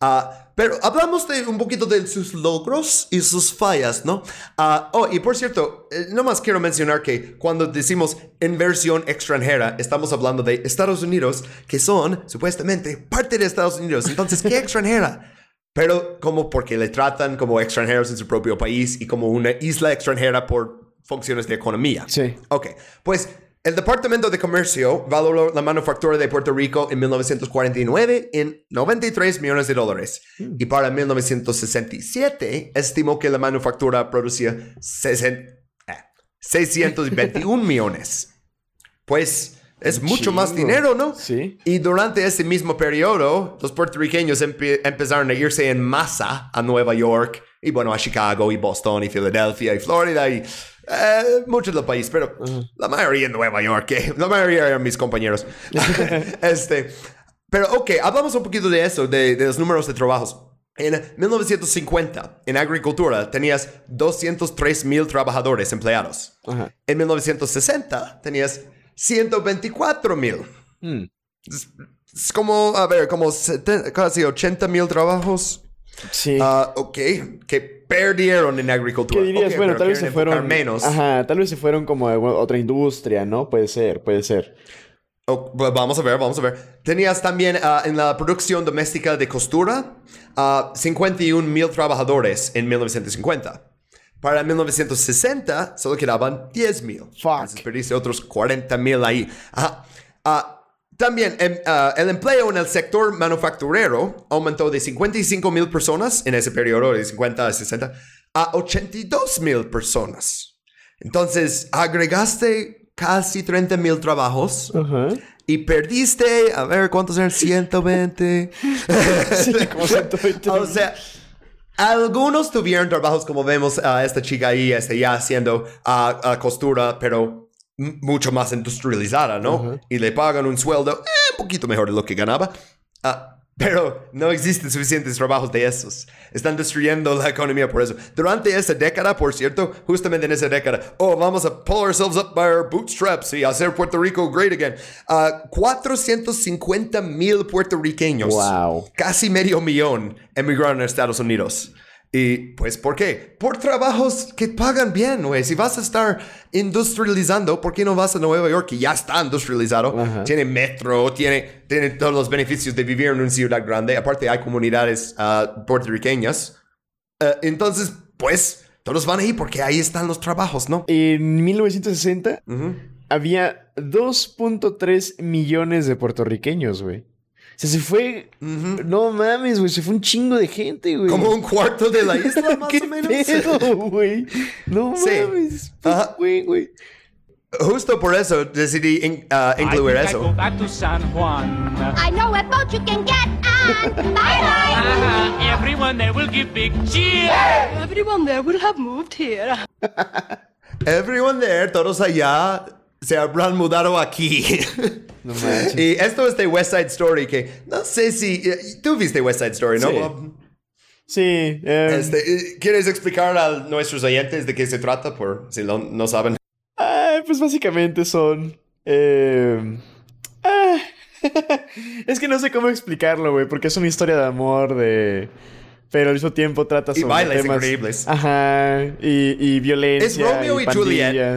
Ah, pero hablamos de un poquito de sus logros y sus fallas, ¿no? Ah, oh, y por cierto, eh, nomás quiero mencionar que cuando decimos inversión extranjera, estamos hablando de Estados Unidos, que son supuestamente parte de Estados Unidos. Entonces, ¿qué extranjera? Pero como porque le tratan como extranjeros en su propio país y como una isla extranjera por funciones de economía. Sí. Ok, pues el Departamento de Comercio valoró la manufactura de Puerto Rico en 1949 en 93 millones de dólares y para 1967 estimó que la manufactura producía 60 eh, 621 millones. Pues Es mucho más dinero, ¿no? Sí. Y durante ese mismo periodo, los puertorriqueños empe- empezaron a irse en masa a Nueva York y bueno, a Chicago y Boston y Filadelfia y Florida y eh, muchos del país, pero la mayoría en Nueva York, eh, la mayoría eran mis compañeros. este, pero ok, hablamos un poquito de eso, de, de los números de trabajos. En 1950, en agricultura, tenías 203 mil trabajadores empleados. Ajá. En 1960 tenías 124 mil. Mm. Es, es como, a ver, como seten- casi 80 mil trabajos. Sí. Ah, ok, que perdieron en agricultura. ¿Qué dirías? Ok, bueno, tal vez se fueron. menos. Ajá, tal vez se fueron como a otra industria, ¿no? Puede ser, puede ser. Oh, pues vamos a ver, vamos a ver. Tenías también ah, en la producción doméstica de costura ah, 51 mil trabajadores en 1950. Para 1960 solo quedaban 10 mil. Fuck. Entonces perdiste otros 40 mil ahí. Ajá. Ah, también ah, el empleo en el sector manufacturero aumentó de 55 mil personas en ese periodo de 50 a 60 a 82 mil personas. Entonces agregaste casi 30 mil trabajos. Ajá. Y perdiste, a ver, ¿cuántos eran? 120. Sí, como 120. o sea, algunos tuvieron trabajos como vemos a esta chica ahí, este, ya haciendo ah, ah, costura, pero mucho más industrializada, ¿no? Y le pagan un sueldo eh, un poquito mejor de lo que ganaba. Ah, pero no existen suficientes trabajos de esos. Están destruyendo la economía por eso. Durante esa década, por cierto, justamente en esa década, oh, vamos a pull ourselves up by our bootstraps y hacer Puerto Rico great again. Ah, 450 mil puertorriqueños Wow. casi medio millón emigraron a Estados Unidos. Y pues, ¿por qué? Por trabajos que pagan bien, güey. Si vas a estar industrializando, ¿por qué no vas a Nueva York que ya está industrializado? Tiene metro, tiene, tiene todos los beneficios de vivir en una ciudad grande. Aparte, hay comunidades ah, puertorriqueñas. Eh, entonces, pues, todos van ahí porque ahí están los trabajos, ¿no? En 1960 había 2.3 millones de puertorriqueños, güey. O sea, se fue. No mames, güey. Se fue un chingo de gente, güey. Como un cuarto de la isla, más ¿Qué o menos. pedo, güey? No Sí. mames. Ajá. Güey, güey. Justo por eso decidí in- ah, incluir I eso. go back to San Juan. I know a boat you can get on. Bye bye. Ah, everyone there will give big cheer. Everyone there will have moved here. Everyone there, todos allá, se habrán mudado aquí. No manches. y esto es de West Side Story, que no sé si... eh, Tú viste West Side Story, ¿no? Sí. Bob? Sí. Este, eh, ¿Quieres explicar a nuestros oyentes de qué se trata, por si lo- no saben? ah, pues básicamente son. eh, ah, es que no sé cómo explicarlo, güey, porque es una historia de amor, de. Pero al mismo tiempo trata Y sobre bailes temas. increíbles. Ajá. Y, y violencia. Es Romeo y Juliet.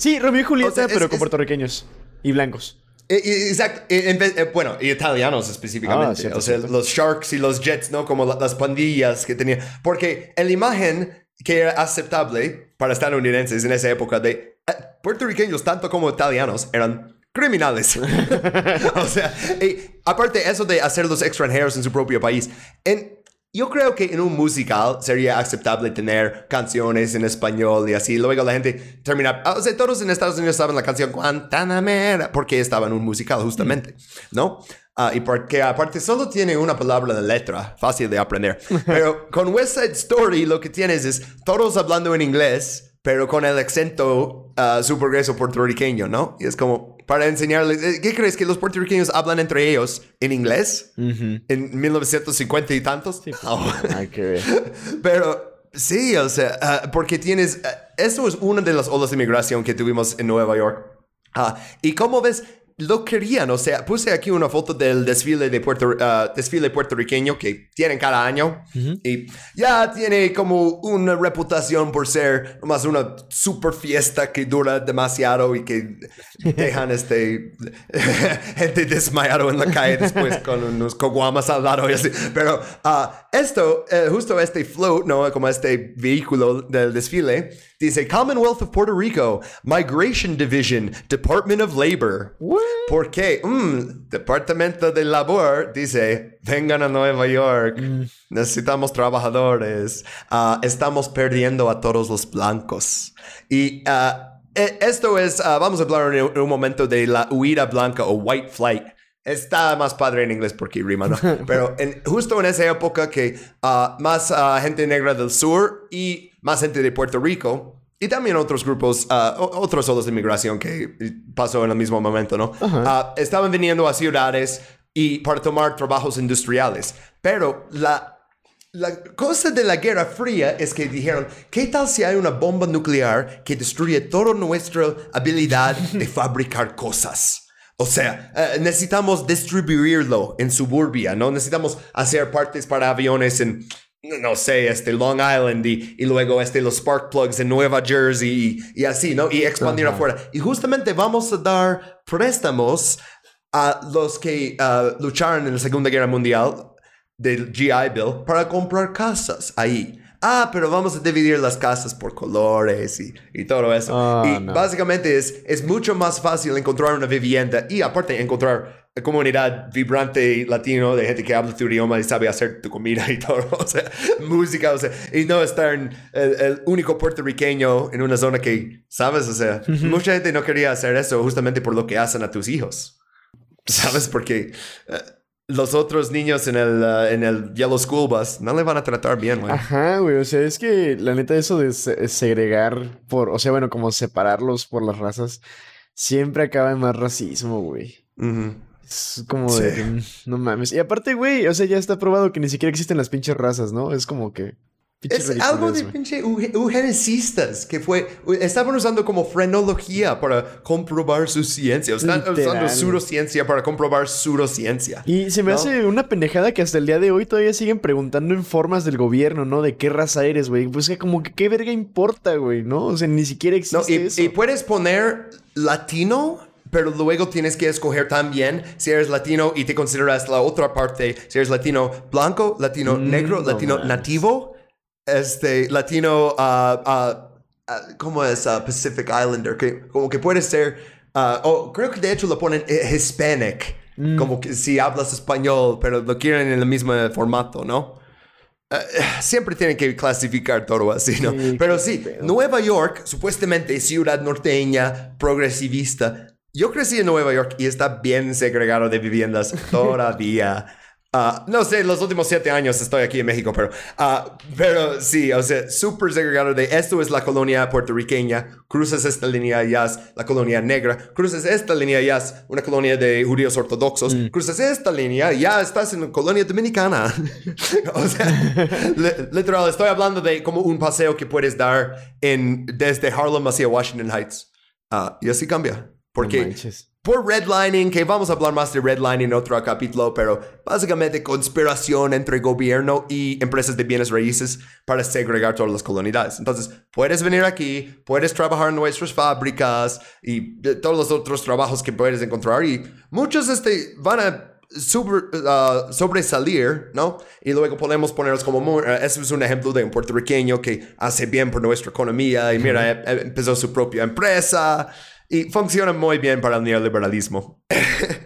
Sí, Romeo y Julieta, O sea, es- pero con es- puertorriqueños. Y blancos. Eh, Exacto, eh, en eh, bueno, y italianos específicamente. Ah, cierto, o sea, cierto. los Sharks y los Jets, ¿no? Como la- las pandillas que tenían. Porque la imagen que era aceptable para estadounidenses en esa época de puertorriqueños, tanto como italianos, eran criminales. o sea, y aparte eso de hacer los extranjeros en su propio país. En, yo creo que en un musical sería aceptable tener canciones en español y así. Luego la gente termina. O sea, todos en Estados Unidos saben la canción Guantanamera porque estaba en un musical, justamente, ¿no? Ah, y porque aparte solo tiene una palabra de letra, fácil de aprender. Pero con West Side Story lo que tienes es todos hablando en inglés, pero con el acento ah, su progreso puertorriqueño, ¿no? Y es como para enseñarles. eh, ¿Qué crees que los puertorriqueños hablan entre ellos en inglés? En 1950 y tantos. Oh. Hay que ver. Pero sí, o sea, ah, porque tienes, ah, eso es una de las olas de migración que tuvimos en Nueva York. Ah, y como ves, lo querían, o sea, puse aquí una foto del desfile de Puerto, ah, desfile puertorriqueño que tienen cada año y ya tiene como una reputación por ser más una super fiesta que dura demasiado y que dejan este gente desmayado en la calle después con unos coguamas al lado y así. Pero ah, esto, eh, justo este float, ¿no? Como este vehículo del desfile, dice Commonwealth of Puerto Rico, Migration Division, Department of Labor. ¿Por qué? Mm, Departamento de Labor dice, vengan a Nueva York, necesitamos trabajadores, Ah, estamos perdiendo a todos los blancos. Y eh, esto es, ah, vamos a hablar en un momento de la huida blanca o white flight. Está más padre en inglés porque rima, ¿no? Pero en- justo en esa época que ah, más ah, gente negra del sur y más gente de Puerto Rico y también otros grupos, o- otros solos de inmigración que pasó en el mismo momento, ¿no? Ah, estaban viniendo a ciudades y para tomar trabajos industriales. Pero la la cosa de la Guerra Fría es que dijeron, ¿qué tal si hay una bomba nuclear que destruye toda nuestra habilidad de fabricar cosas? O sea, eh, necesitamos distribuirlo en suburbia, ¿no? Necesitamos hacer partes para aviones en, no sé, este Long Island y, y luego este los spark plugs en Nueva Jersey y, y así, ¿no? Y expandir afuera. Y justamente vamos a dar préstamos a los que ah, lucharon en la Segunda Guerra Mundial del GI Bill para comprar casas ahí. Ah, pero vamos a dividir las casas por colores y, y todo eso. Ah, y no. básicamente es, es mucho más fácil encontrar una vivienda y aparte encontrar comunidad vibrante latino de gente que habla tu idioma y sabe hacer tu comida y todo, o sea, música, o sea, y no estar en el, el único puertorriqueño en una zona que, ¿sabes? O sea, mucha gente no quería hacer eso justamente por lo que hacen a tus hijos. ¿Sabes? Porque eh, los otros niños en el, eh, en el Yellow School Bus no le van a tratar bien, güey. Ajá, güey. O sea, es que la neta, eso de se- segregar por. O sea, bueno, como separarlos por las razas, siempre acaba en más racismo, güey. Es como de Sí. mm, no mames. Y aparte, güey, o sea, ya está probado que ni siquiera existen las pinches razas, ¿no? Es como que. Es algo de pinche euge- eugenecistas que fue, estaban usando como frenología para comprobar su ciencia. Están usando Literal. pseudociencia para comprobar pseudociencia. Y se me ¿No? hace una pendejada que hasta el día de hoy todavía siguen preguntando en formas del gobierno, ¿no? De qué raza eres, güey. Pues que como que qué verga importa, güey, ¿no? O sea, ni siquiera existe No, y, eso. y puedes poner latino, pero luego tienes que escoger también si eres latino y te consideras la otra parte, si eres latino blanco, latino Mm, negro, no latino mames. nativo, este, latino, ah, ah, ah, ¿cómo es? Pacific Islander, que como que puede ser, ah, o creo que de hecho lo ponen eh, Hispanic, Mm. como que si hablas español, pero lo quieren en el mismo formato, ¿no? Eh, siempre tienen que clasificar todo así, ¿no? Sí, Pero sí, pedo. Nueva York, supuestamente ciudad norteña, progresivista. Yo crecí en Nueva York y está bien segregado de viviendas todavía. Ah, no sé, los últimos siete años estoy aquí en México, pero, ah, pero sí, o sea, súper segregado de esto es la colonia puertorriqueña, cruzas esta línea ya es la colonia negra, cruzas esta línea ya es una colonia de judíos ortodoxos, cruzas esta línea ya estás en una colonia dominicana. o sea, li- literal, estoy hablando de como un paseo que puedes dar en, desde Harlem hacia Washington Heights. Ah, y así cambia. No Porque manches. Por redlining, que vamos a hablar más de redlining en otro capítulo, pero básicamente conspiración entre gobierno y empresas de bienes raíces para segregar todas las comunidades. Entonces, puedes venir aquí, puedes trabajar en nuestras fábricas y todos los otros trabajos que puedes encontrar y muchos este, van a sobre- ah, sobresalir, ¿no? Y luego podemos ponerlos como, muy- eh, eso es un ejemplo de un puertorriqueño que hace bien por nuestra economía y mira, eh, empezó su propia empresa y funciona muy bien para el neoliberalismo.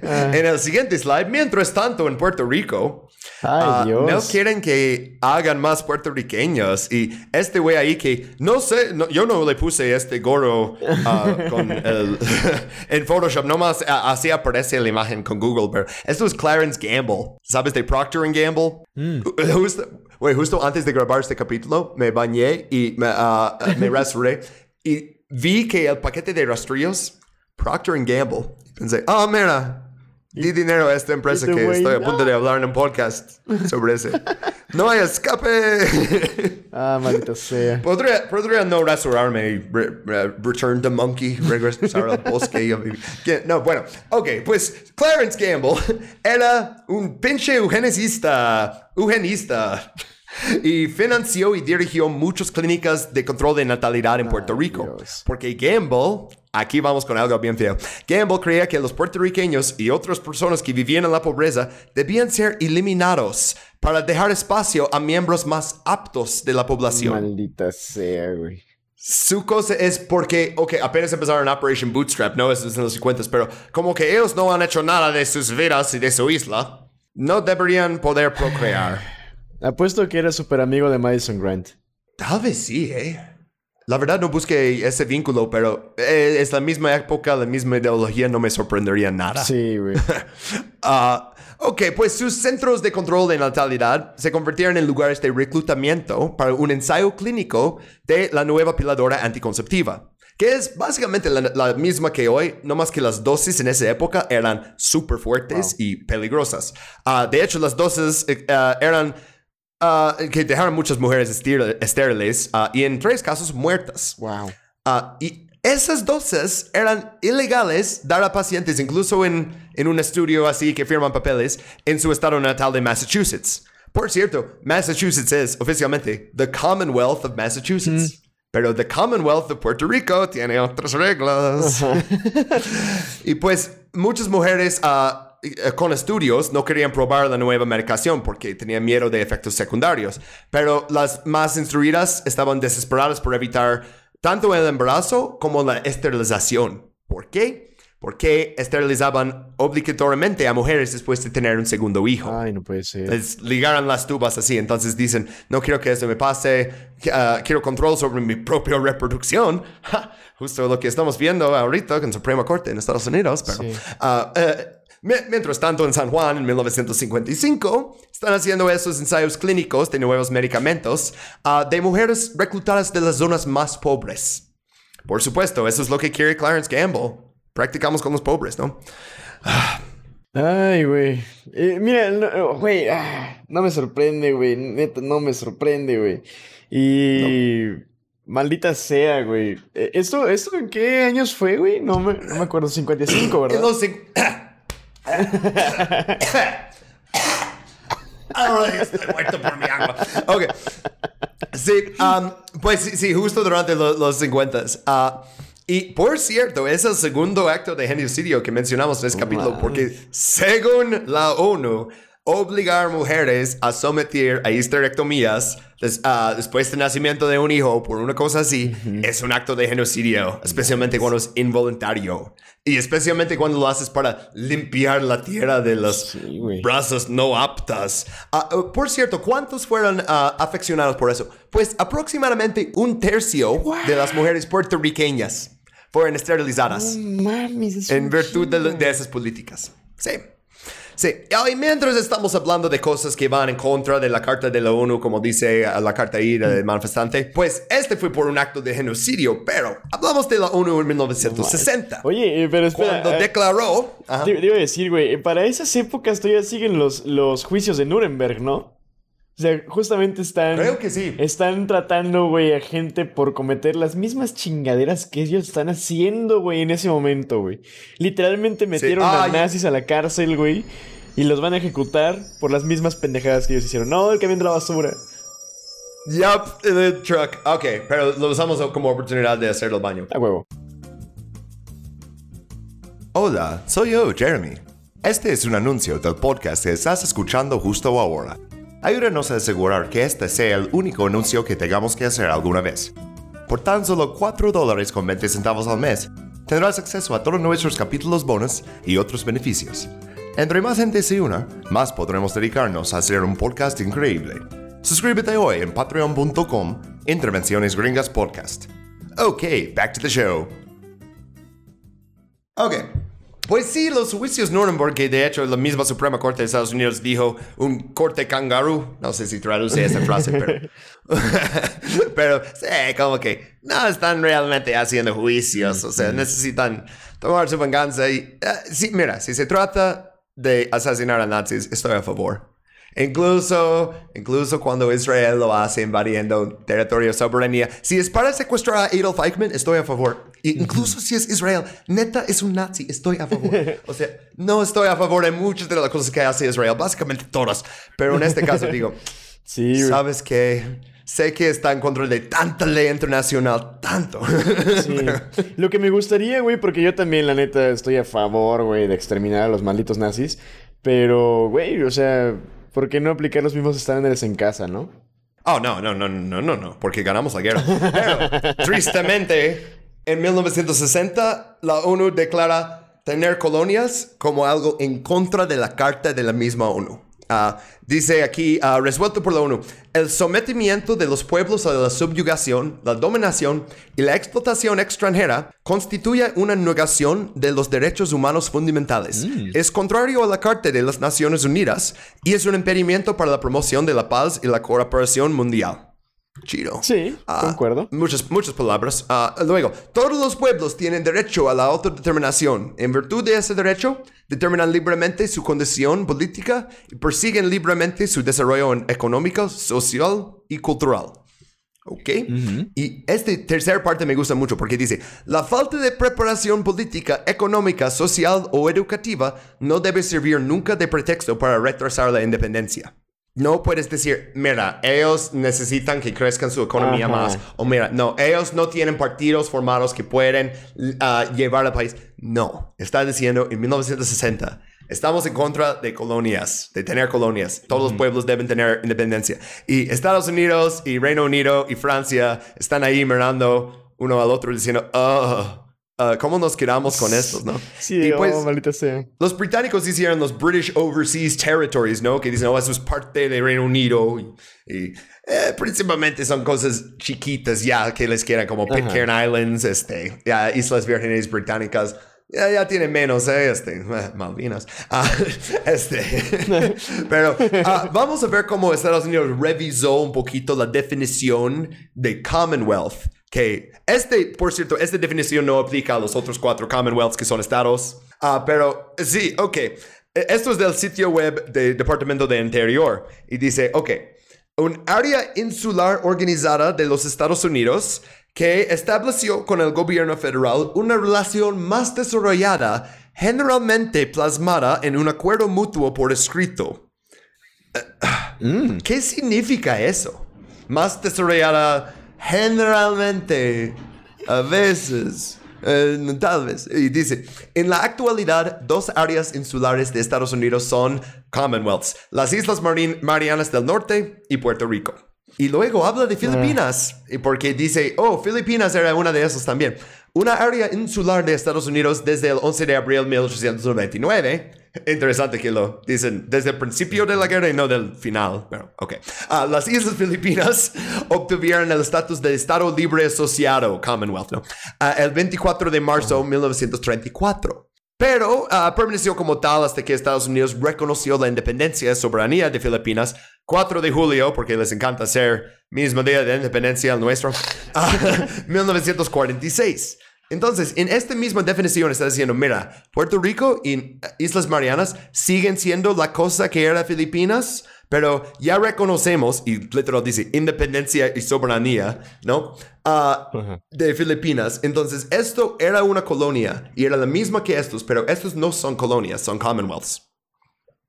en el siguiente slide, mientras tanto en Puerto Rico, Ay, ah, Dios. no quieren que hagan más puertorriqueños y este güey ahí que no sé, no- yo no le puse este gorro ah, con el, en Photoshop, nomás ah, así aparece la imagen con Google, pero esto es Clarence Gamble, ¿sabes de Procter Gamble? Justo, güey, justo antes de grabar este capítulo me bañé y me, ah, me rasuré y vi que el paquete de rastrillos, Procter Gamble, y pensé, ah, mira. Di dinero a esta empresa Este que estoy a no. punto de hablar en un podcast sobre ese. ¡No hay escape! Ah, maldita sea. podría, podría no rasurarme y re- re- return the monkey, regresar al bosque. y No, bueno. Ok, pues Clarence Gamble era un pinche eugenicista. Eugenista. Y financió y dirigió muchas clínicas de control de natalidad en Puerto Rico. Porque Gamble, aquí vamos con algo bien feo. Gamble creía que los puertorriqueños y otras personas que vivían en la pobreza debían ser eliminados para dejar espacio a miembros más aptos de la población. Maldita sea, güey. Su cosa es porque, ok, apenas empezaron Operation Bootstrap, no, eso es en los 50, pero como que ellos no han hecho nada de sus vidas y de su isla, no deberían poder procrear. Apuesto que era súper amigo de Madison Grant. Tal vez sí, ¿eh? La verdad no busqué ese vínculo, pero eh, es la misma época, la misma ideología, no me sorprendería nada. Sí, güey. Ah, ok, pues sus centros de control de natalidad se convirtieron en lugares de reclutamiento para un ensayo clínico de la nueva piladora anticonceptiva, que es básicamente la, la misma que hoy, no más que las dosis en esa época eran súper fuertes y peligrosas. Ah, de hecho, las dosis eh, ah, eran ah, que dejaron muchas mujeres estir- estériles ah, y en tres casos muertas. Wow. Ah, y esas dosis eran ilegales dar a pacientes, incluso en, en un estudio así que firman papeles, en su estado natal de Massachusetts. Por cierto, Massachusetts es oficialmente the Commonwealth of Massachusetts. Pero the Commonwealth de Puerto Rico tiene otras reglas. y pues muchas mujeres eh, con estudios no querían probar la nueva medicación porque tenían miedo de efectos secundarios. Pero las más instruidas estaban desesperadas por evitar tanto el embarazo como la esterilización. ¿Por qué? Porque esterilizaban obligatoriamente a mujeres después de tener un segundo hijo. Ay, no puede ser. Les ligaran las tubas así, entonces dicen, no quiero que eso me pase, ah, quiero control sobre mi propia reproducción. Ja, justo lo que estamos viendo ahorita en Suprema Corte en Estados Unidos, pero... Sí. eh, mi- Mientras tanto, en San Juan, en 1955, están haciendo esos ensayos clínicos de nuevos medicamentos ah, de mujeres reclutadas de las zonas más pobres. Por supuesto, eso es lo que quiere Clarence Gamble. Practicamos con los pobres, ¿no? Ay, güey. Eh, mira, no, güey, ah, no me sorprende, güey. Neta, no me sorprende, güey. Y... Maldita sea, güey. Eh, ¿Esto, ¿Esto en qué años fue, güey? No me, no me acuerdo. 55, ¿verdad? En los estoy muerto por mi agua. Ok. Sí, um, pues sí, justo durante lo- los 50. ah, y por cierto, es el segundo acto de genocidio que mencionamos en este capítulo, porque según la ONU, obligar mujeres a someter a histerectomías des- después del nacimiento de un hijo por una cosa así es un acto de genocidio, especialmente cuando es involuntario. Y especialmente cuando lo haces para limpiar la tierra de los Sí, brazos no aptas. Ah, uh, por cierto, ¿cuántos fueron ah, afeccionados por eso? Pues aproximadamente un tercio de las mujeres puertorriqueñas fueron esterilizadas Mames, es en virtud de esas políticas. Sí. Sí, y mientras estamos hablando de cosas que van en contra de la Carta de la ONU, como dice ah, la Carta I del manifestante, pues este fue por un acto de genocidio, pero hablamos de la ONU en 1960. Oye, eh, pero espera. cuando eh, declaró... Te, iba a decir, güey, eh, para esas épocas todavía siguen los, los juicios de Nuremberg, ¿no? O sea, justamente están... Creo que sí. Están tratando, güey, a gente por cometer las mismas chingaderas que ellos están haciendo, güey, en ese momento, güey. Literalmente metieron Ah, a ya- nazis a la cárcel, güey. Y los van a ejecutar por las mismas pendejadas que ellos hicieron. No, el camión de la basura. Yup, the truck. Ok, pero lo usamos como oportunidad de hacerlo baño. A huevo. Hola, soy yo, Jeremy. Este es un anuncio del podcast que estás escuchando justo ahora. Ayúdanos a asegurar que este sea el único anuncio que tengamos que hacer alguna vez. Por tan solo 4 dólares con 20 centavos al mes, tendrás acceso a todos nuestros capítulos bonus y otros beneficios. Entre más gente se una, más podremos dedicarnos a hacer un podcast increíble. Suscríbete hoy en patreon.com, Intervenciones Gringas Podcast. Ok, back to the show. Ok. Pues sí, los juicios Nuremberg, que de hecho la misma Suprema Corte de Estados Unidos dijo un corte kangaroo. No sé si traduce esa frase, pero. pero sí, como que no están realmente haciendo juicios. O sea, necesitan tomar su venganza. Y eh, sí, mira, si se trata de asesinar a nazis, estoy a favor. Incluso, incluso cuando Israel lo hace invadiendo territorio soberanía. Si es para secuestrar a Adolf Eichmann, estoy a favor. Y incluso si es Israel, neta es un nazi, estoy a favor. O sea, no estoy a favor de muchas de las cosas que hace Israel, básicamente todas. Pero en este caso digo, Sí. ¿sabes qué? Sé que está en contra de tanta ley internacional, tanto. Sí. Lo que me gustaría, güey, porque yo también, la neta, estoy a favor, güey, de exterminar a los malditos nazis. Pero, güey, o sea, ¿por qué no aplicar los mismos estándares en casa, no? Oh, no, no, no, no, no, no, porque ganamos la guerra. Tristemente, en 1960, la ONU declara tener colonias como algo en contra de la carta de la misma ONU. Ah, dice aquí, ah, resuelto por la ONU, el sometimiento de los pueblos a la subyugación, la dominación y la explotación extranjera constituye una negación de los derechos humanos fundamentales. Es contrario a la Carta de las Naciones Unidas y es un impedimento para la promoción de la paz y la cooperación mundial. Chido. Sí, Ah, concuerdo. Muchas, muchas palabras. Ah, luego, todos los pueblos tienen derecho a la autodeterminación. En virtud de ese derecho, determinan libremente su condición política y persiguen libremente su desarrollo económico, social y cultural. ¿Ok? Y esta tercera parte me gusta mucho porque dice, la falta de preparación política, económica, social o educativa no debe servir nunca de pretexto para retrasar la independencia. No puedes decir, mira, ellos necesitan que crezcan su economía Ajá. más. O mira, no, ellos no tienen partidos formados que pueden ah, llevar al país. No, está diciendo en 1960. Estamos en contra de colonias, de tener colonias. Todos los pueblos deben tener independencia. Y Estados Unidos y Reino Unido y Francia están ahí mirando uno al otro diciendo, "Ah, ah, ¿cómo nos quedamos con estos, no? Sí, y oh, pues, maldita sea. los británicos hicieron los British Overseas Territories, ¿no? Que dicen, oh, eso es parte de Reino Unido. Y, y, eh, principalmente son cosas chiquitas ya que les quedan como Pitcairn Islands, este, ya, Islas Vírgenes Británicas. Ya, ya tienen menos, eh, este, eh, Malvinas. Ah, este, pero ah, vamos a ver cómo Estados Unidos revisó un poquito la definición de Commonwealth. Que este, por cierto, esta definición no aplica a los otros cuatro Commonwealths que son estados. Ah, pero sí, ok. E- Esto es del sitio web del Departamento de Interior. Y dice, ok, un área insular organizada de los Estados Unidos que estableció con el gobierno federal una relación más desarrollada, generalmente plasmada en un acuerdo mutuo por escrito. Eh, ¿Qué significa eso? Más desarrollada generalmente, a veces, eh, tal vez. Y dice, en la actualidad, dos áreas insulares de Estados Unidos son Commonwealths, las Islas Marin- Marianas del Norte y Puerto Rico. Y luego habla de Filipinas, y porque dice, oh, Filipinas era una de esas también. Una área insular de Estados Unidos desde el 11 de abril de 1899. Interesante que lo dicen desde el principio de la guerra y no del final, pero ok. Ah, las Islas Filipinas obtuvieron el estatus de Estado Libre Asociado, Commonwealth. Ah, el 24 de marzo de 1934. Pero ah, permaneció como tal hasta que Estados Unidos reconoció la independencia y soberanía de Filipinas 4 de julio, porque les encanta ser mismo día de independencia el nuestro, ah, 1946. Entonces, en esta misma definición está diciendo, mira, Puerto Rico y eh, Islas Marianas siguen siendo la cosa que era Filipinas, pero ya reconocemos, y literal dice, independencia y soberanía, ¿no? Ah, de Filipinas. Entonces, esto era una colonia y era la misma que estos, pero estos no son colonias, son commonwealths.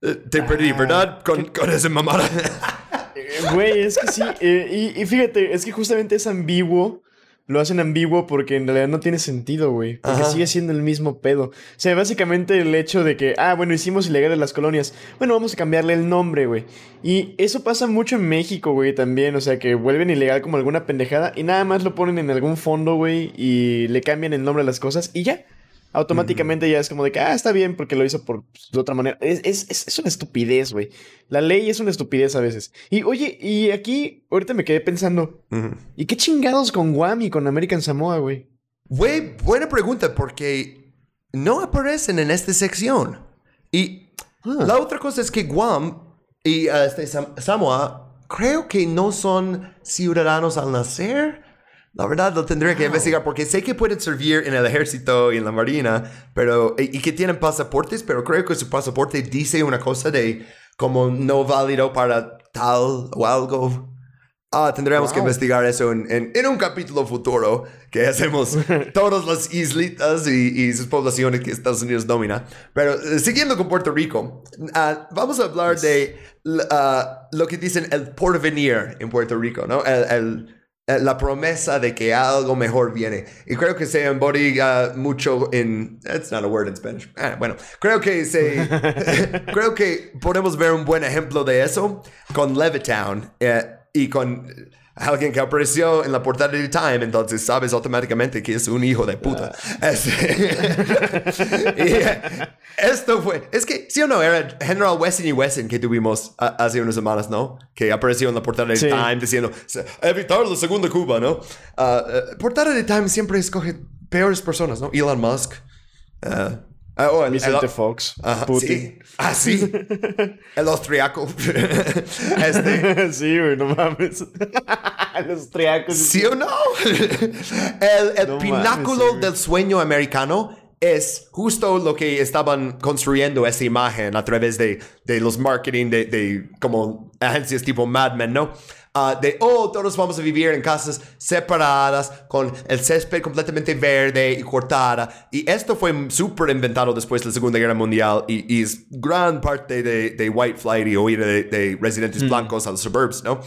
Eh, Te perdí, ¿verdad? Con, con esa mamada. Eh, Güey, es que sí. eh, y, y fíjate, es que justamente es ambiguo. Lo hacen ambiguo porque en realidad no tiene sentido, güey. Porque Ajá. sigue siendo el mismo pedo. O sea, básicamente el hecho de que, ah, bueno, hicimos ilegales las colonias. Bueno, vamos a cambiarle el nombre, güey. Y eso pasa mucho en México, güey, también. O sea, que vuelven ilegal como alguna pendejada y nada más lo ponen en algún fondo, güey, y le cambian el nombre a las cosas y ya. Automáticamente ya es como de que, ah, está bien porque lo hizo por pues, de otra manera. Es, es, es, una estupidez, güey. La ley es una estupidez a veces. Y oye, y aquí, ahorita me quedé pensando, ¿y qué chingados con Guam y con American Samoa, güey? Güey, buena pregunta porque no aparecen en esta sección. Y Ah. la otra cosa es que Guam y uh, este, Sam- Samoa creo que no son ciudadanos al nacer. La verdad lo tendría que investigar porque sé que pueden servir en el ejército y en la marina, pero y, que tienen pasaportes, pero creo que su pasaporte dice una cosa de como no válido para tal o algo. Ah, tendríamos que investigar eso en, en- en un capítulo futuro que hacemos todas las islitas y, y sus poblaciones que Estados Unidos domina. Pero eh, siguiendo con Puerto Rico, ah, vamos a hablar de ah, lo que dicen el porvenir en Puerto Rico, ¿no? El- el- la promesa de que algo mejor viene. Y creo que se embodiga mucho en... It's not a word in Spanish. Ah, bueno, creo que se... creo que podemos ver un buen ejemplo de eso con Levittown. eh, y con alguien que apareció en la portada de Time, entonces sabes automáticamente que es un hijo de puta. Este- y, esto fue, es que, sí o no, era General Wesson y Wesson que tuvimos hace unas semanas, ¿no? Que apareció en la portada de Sí. Time diciendo, evitar la segunda Cuba, ¿no? Eh, portada de Time siempre escoge peores personas, ¿no? Elon Musk. ah, ah, oh, el- Vicente el- Fox. Ajá, Putin. sí. Ah, sí. El austriaco. este, sí, güey, no mames. Los triacos. ¿Sí o no? El, el No pináculo del sueño americano es justo lo que estaban construyendo esa imagen a través de, de los marketing de, de como agencias tipo Mad Men, ¿no? Ah, de, oh, todos vamos a vivir en casas separadas, con el césped completamente verde y cortada. Y esto fue súper inventado después de la Segunda Guerra Mundial y, y es gran parte de, de white flight y huir de, de residentes blancos a los suburbs, ¿no?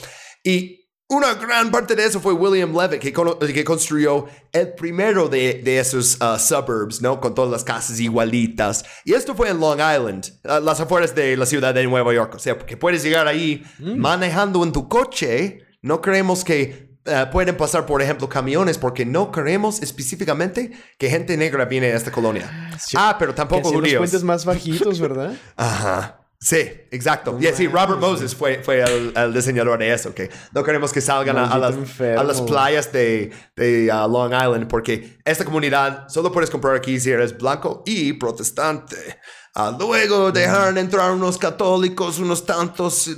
Y una gran parte de eso fue William Levitt, que, construyó el primero de, de esos uh, suburbs, ¿no? Con todas las casas igualitas. Y esto fue en Long Island, las afueras de la ciudad de Nueva York. O sea, que puedes llegar ahí manejando en tu coche. No creemos que uh, pueden pasar, por ejemplo, camiones, porque no creemos específicamente que gente negra viene a esta colonia. Ah, pero tampoco los puentes más bajitos, ¿verdad? Ajá. Sí, exacto. Sí, Robert Moses fue, fue el, el diseñador de eso, que no queremos que salgan a, las, a las playas de, de uh, Long Island, porque esta comunidad solo puedes comprar aquí si eres blanco y protestante. Ah, luego dejaron entrar unos católicos, unos tantos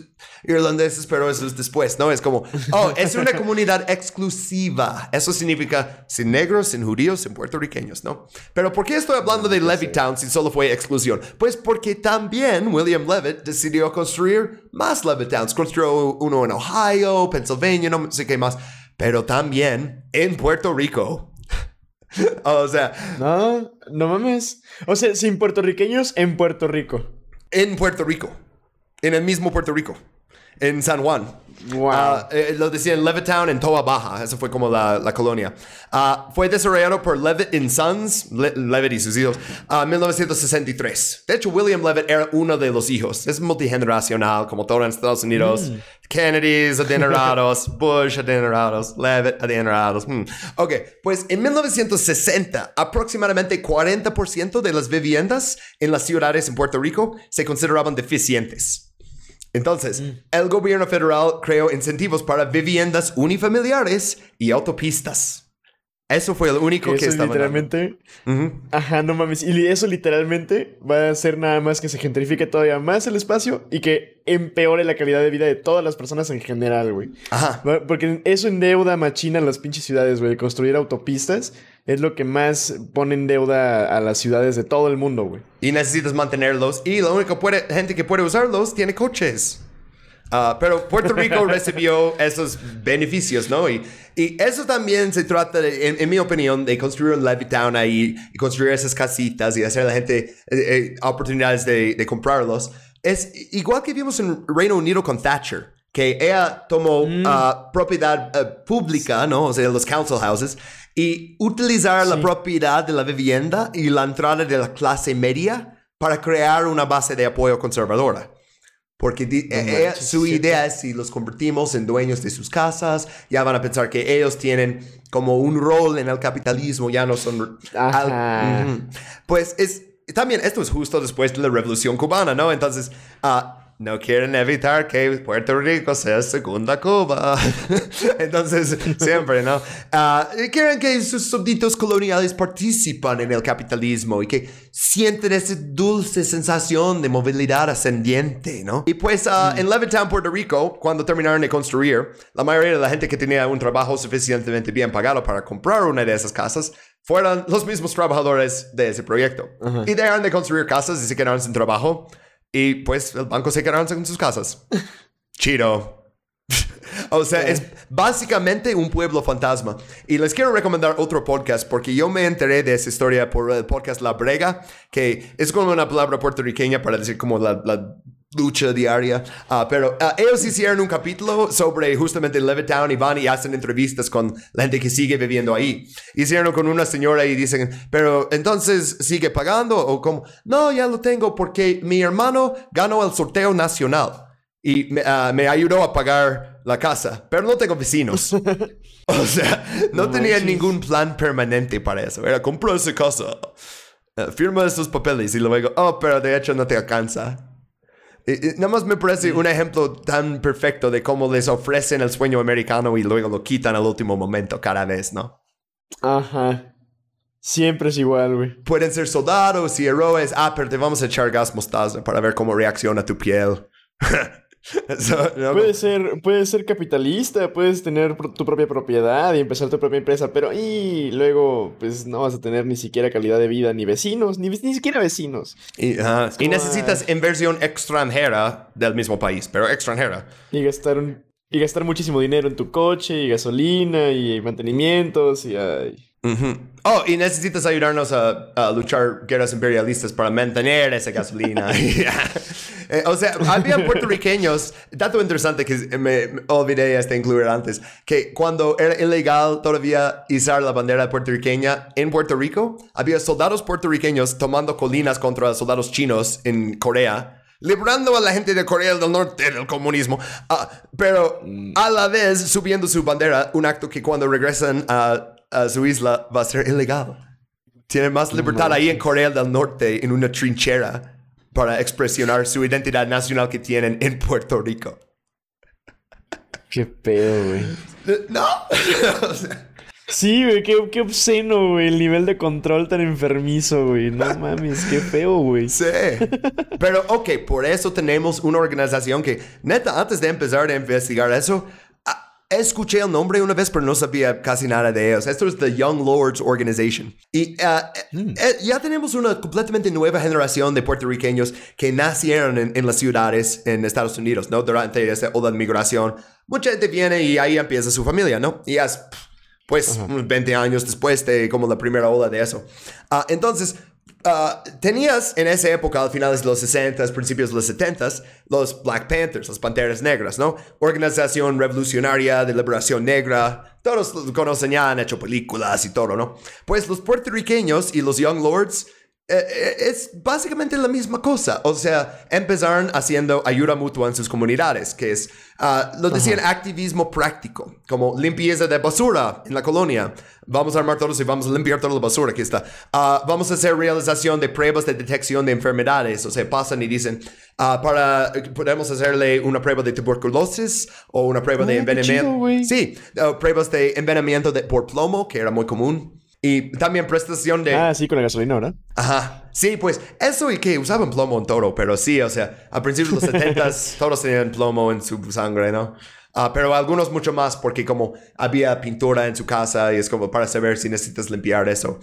irlandeses, pero eso es después, ¿no? Es como, oh, es una comunidad exclusiva. Eso significa sin negros, sin judíos, sin puertorriqueños, ¿no? Pero ¿por qué estoy hablando de Levittown si solo fue exclusión? Pues porque también William Levitt decidió construir más Levittowns. Construyó uno en Ohio, Pennsylvania, no sé qué más. Pero también en Puerto Rico. o sea, No, no mames. O sea, sin puertorriqueños en Puerto Rico. en Puerto Rico. En el mismo Puerto Rico. En San Juan. Wow. Ah, eh, lo decía en Levittown, en Toa Baja. Eso fue como la, la colonia. Ah, fue desarrollado por Levitt and Sons, Le- Levitt y sus hijos, en 1963. De hecho, William Levitt era uno de los hijos. Es multigeneracional, como todo en Estados Unidos. Kennedys adinerados, Bush adinerados, Levitt adinerados. Hmm. Ok, pues en 1960, aproximadamente 40% de las viviendas en las ciudades en Puerto Rico se consideraban deficientes. Entonces, el gobierno federal creó incentivos para viviendas unifamiliares y autopistas. Eso fue lo único que Eso estaba literalmente. Ajá, no mames. Y eso literalmente va a hacer nada más que se gentrifique todavía más el espacio y que empeore la calidad de vida de todas las personas en general, güey. Ajá. Porque eso endeuda machina a las pinches ciudades, güey. Construir autopistas es lo que más pone en deuda a las ciudades de todo el mundo, güey. Y necesitas mantenerlos. Y la única puede- gente que puede usarlos tiene coches. Ah, pero Puerto Rico recibió esos beneficios, ¿no? Y, y eso también se trata, de, en, en mi opinión, de construir un Levittown ahí y construir esas casitas y hacer a la gente eh, eh, oportunidades de, de comprarlos. Es igual que vimos en Reino Unido con Thatcher, que ella tomó ah, propiedad eh, pública, ¿no? O sea, los council houses, y utilizar la propiedad de la vivienda y la entrada de la clase media para crear una base de apoyo conservadora. Porque eh, ella- su idea es si los convertimos en dueños de sus casas, ya van a pensar que ellos tienen como un rol en el capitalismo, ya no son... Ajá. Pues es... También esto es justo después de la revolución cubana, ¿no? Entonces, ah, no quieren evitar que Puerto Rico sea segunda Cuba. Entonces, siempre, ¿no? Ah, quieren que sus súbditos coloniales participan en el capitalismo y que sienten esa dulce sensación de movilidad ascendiente, ¿no? Y pues ah, en Levittown, Puerto Rico, cuando terminaron de construir, la mayoría de la gente que tenía un trabajo suficientemente bien pagado para comprar una de esas casas fueron los mismos trabajadores de ese proyecto. Y dejaron de construir casas y se quedaron sin trabajo. Y pues el banco se quedaron sin sus casas. Chido. O sea, es básicamente un pueblo fantasma. Y les quiero recomendar otro podcast porque yo me enteré de esa historia por el podcast La Brega, que es como una palabra puertorriqueña para decir como la, la lucha diaria. Ah, pero ah, ellos hicieron un capítulo sobre justamente Levittown y van y hacen entrevistas con la gente que sigue viviendo ahí. Hicieron con una señora y dicen, pero entonces sigue pagando o como, no, ya lo tengo porque mi hermano ganó el sorteo nacional. y me, me ayudó a pagar la casa, pero no tengo vecinos. o sea, no, No tenía manches. ningún plan permanente para eso. Era comprar esa casa, eh, firma estos papeles y luego, oh, pero de hecho no te alcanza. Y- y nada más me parece un ejemplo tan perfecto de cómo les ofrecen el sueño americano y luego lo quitan al último momento cada vez, ¿no? Ajá. Siempre es igual, güey. Pueden ser soldados y héroes. Ah, pero te vamos a echar gas mostaza para ver cómo reacciona tu piel. So, no, Puedes ser, puedes ser capitalista, puedes tener pro- tu propia propiedad y empezar tu propia empresa, pero y luego, pues no vas a tener ni siquiera calidad de vida, ni vecinos, ni, ni siquiera vecinos. Y, necesitas inversión extranjera del mismo país, pero extranjera. Y gastar un- y gastar muchísimo dinero en tu coche, y gasolina, y mantenimientos, y ay. Ujú. Oh, y necesitas ayudarnos a, a luchar guerras imperialistas para mantener esa gasolina. Eh, o sea, había puertorriqueños, dato interesante que me, me olvidé este incluir antes, que cuando era ilegal todavía izar la bandera puertorriqueña en Puerto Rico, había soldados puertorriqueños tomando colinas contra soldados chinos en Corea. Librando a la gente de Corea del Norte del comunismo, Ah, pero a la vez subiendo su bandera, un acto que cuando regresan a, a su isla va a ser ilegal. Tienen más libertad ahí en Corea del Norte, en una trinchera, para expresionar su identidad nacional que tienen en Puerto Rico. Qué pedo, güey. No. O sea, Sí, güey, qué, qué obsceno, güey, el nivel de control tan enfermizo, güey. No mames, qué feo, güey. sí. Pero, ok, por eso tenemos una organización que, neta, antes de empezar a investigar eso, escuché el nombre una vez, pero no sabía casi nada de ellos. Esto es The Young Lords Organization. Y ah, eh, eh, ya tenemos una completamente nueva generación de puertorriqueños que nacieron en, en las ciudades en Estados Unidos, ¿no? Durante esa ola de migración. Mucha gente viene y ahí empieza su familia, ¿no? Y es, pues, unos 20 años después de como la primera ola de eso. Ah, entonces, ah, tenías en esa época, al finales de los 60, principios de los 70, los Black Panthers, las Panteras Negras, ¿no? Organización revolucionaria de liberación negra. Todos lo conocen ya, han hecho películas y todo, ¿no? Pues los puertorriqueños y los Young Lords es básicamente la misma cosa. O sea, empezaron haciendo ayuda mutua en sus comunidades, que es, ah, lo decían activismo práctico, como limpieza de basura en la colonia. Vamos a armar todos y vamos a limpiar toda la basura. Aquí está. Ah, vamos a hacer realización de pruebas de detección de enfermedades. O sea, pasan y dicen, ah, para, podemos hacerle una prueba de tuberculosis o una prueba de chido, envenenamiento. güey. Sí, pruebas de envenenamiento de, por plomo, que era muy común. Y también prestación de... Ah, sí, con la gasolina, ¿verdad? Ajá. Sí, pues eso y que usaban plomo en todo, pero sí, o sea, a principios de los 70 todos tenían plomo en su sangre, ¿no? Ah, pero algunos mucho más porque como había pintura en su casa y es como para saber si necesitas limpiar eso.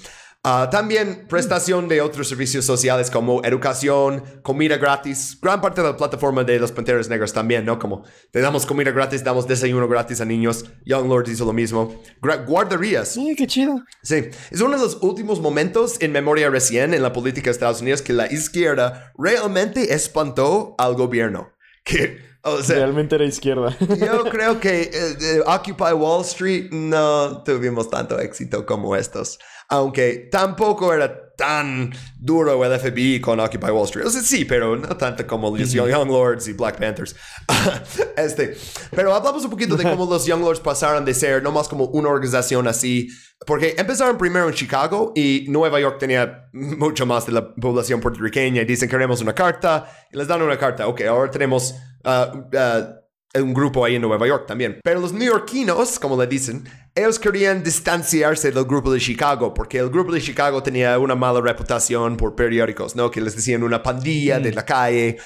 Ah, también prestación de otros servicios sociales como educación, comida gratis. Gran parte de la plataforma de los Panteras Negras también, ¿no? Como te damos comida gratis, damos desayuno gratis a niños. Young Lord hizo lo mismo. Gra- guarderías. Sí, qué chido. Sí, es uno de los últimos momentos en memoria recién en la política de Estados Unidos que la izquierda realmente espantó al gobierno. Que, o sea, Realmente era izquierda. yo creo que eh, eh, Occupy Wall Street no tuvimos tanto éxito como estos. Aunque tampoco era tan duro el FBI con Occupy Wall Street. O sea, sí, pero no tanto como los Young Lords y Black Panthers. este, pero hablamos un poquito de cómo los Young Lords pasaron de ser nomás como una organización así. Porque empezaron primero en Chicago y Nueva York tenía mucho más de la población puertorriqueña y dicen queremos una carta y les dan una carta. Ok, ahora tenemos ah, ah, un grupo ahí en Nueva York también. Pero los neoyorquinos, como le dicen, ellos querían distanciarse del grupo de Chicago porque el grupo de Chicago tenía una mala reputación por periódicos, ¿no? Que les decían una pandilla de la calle.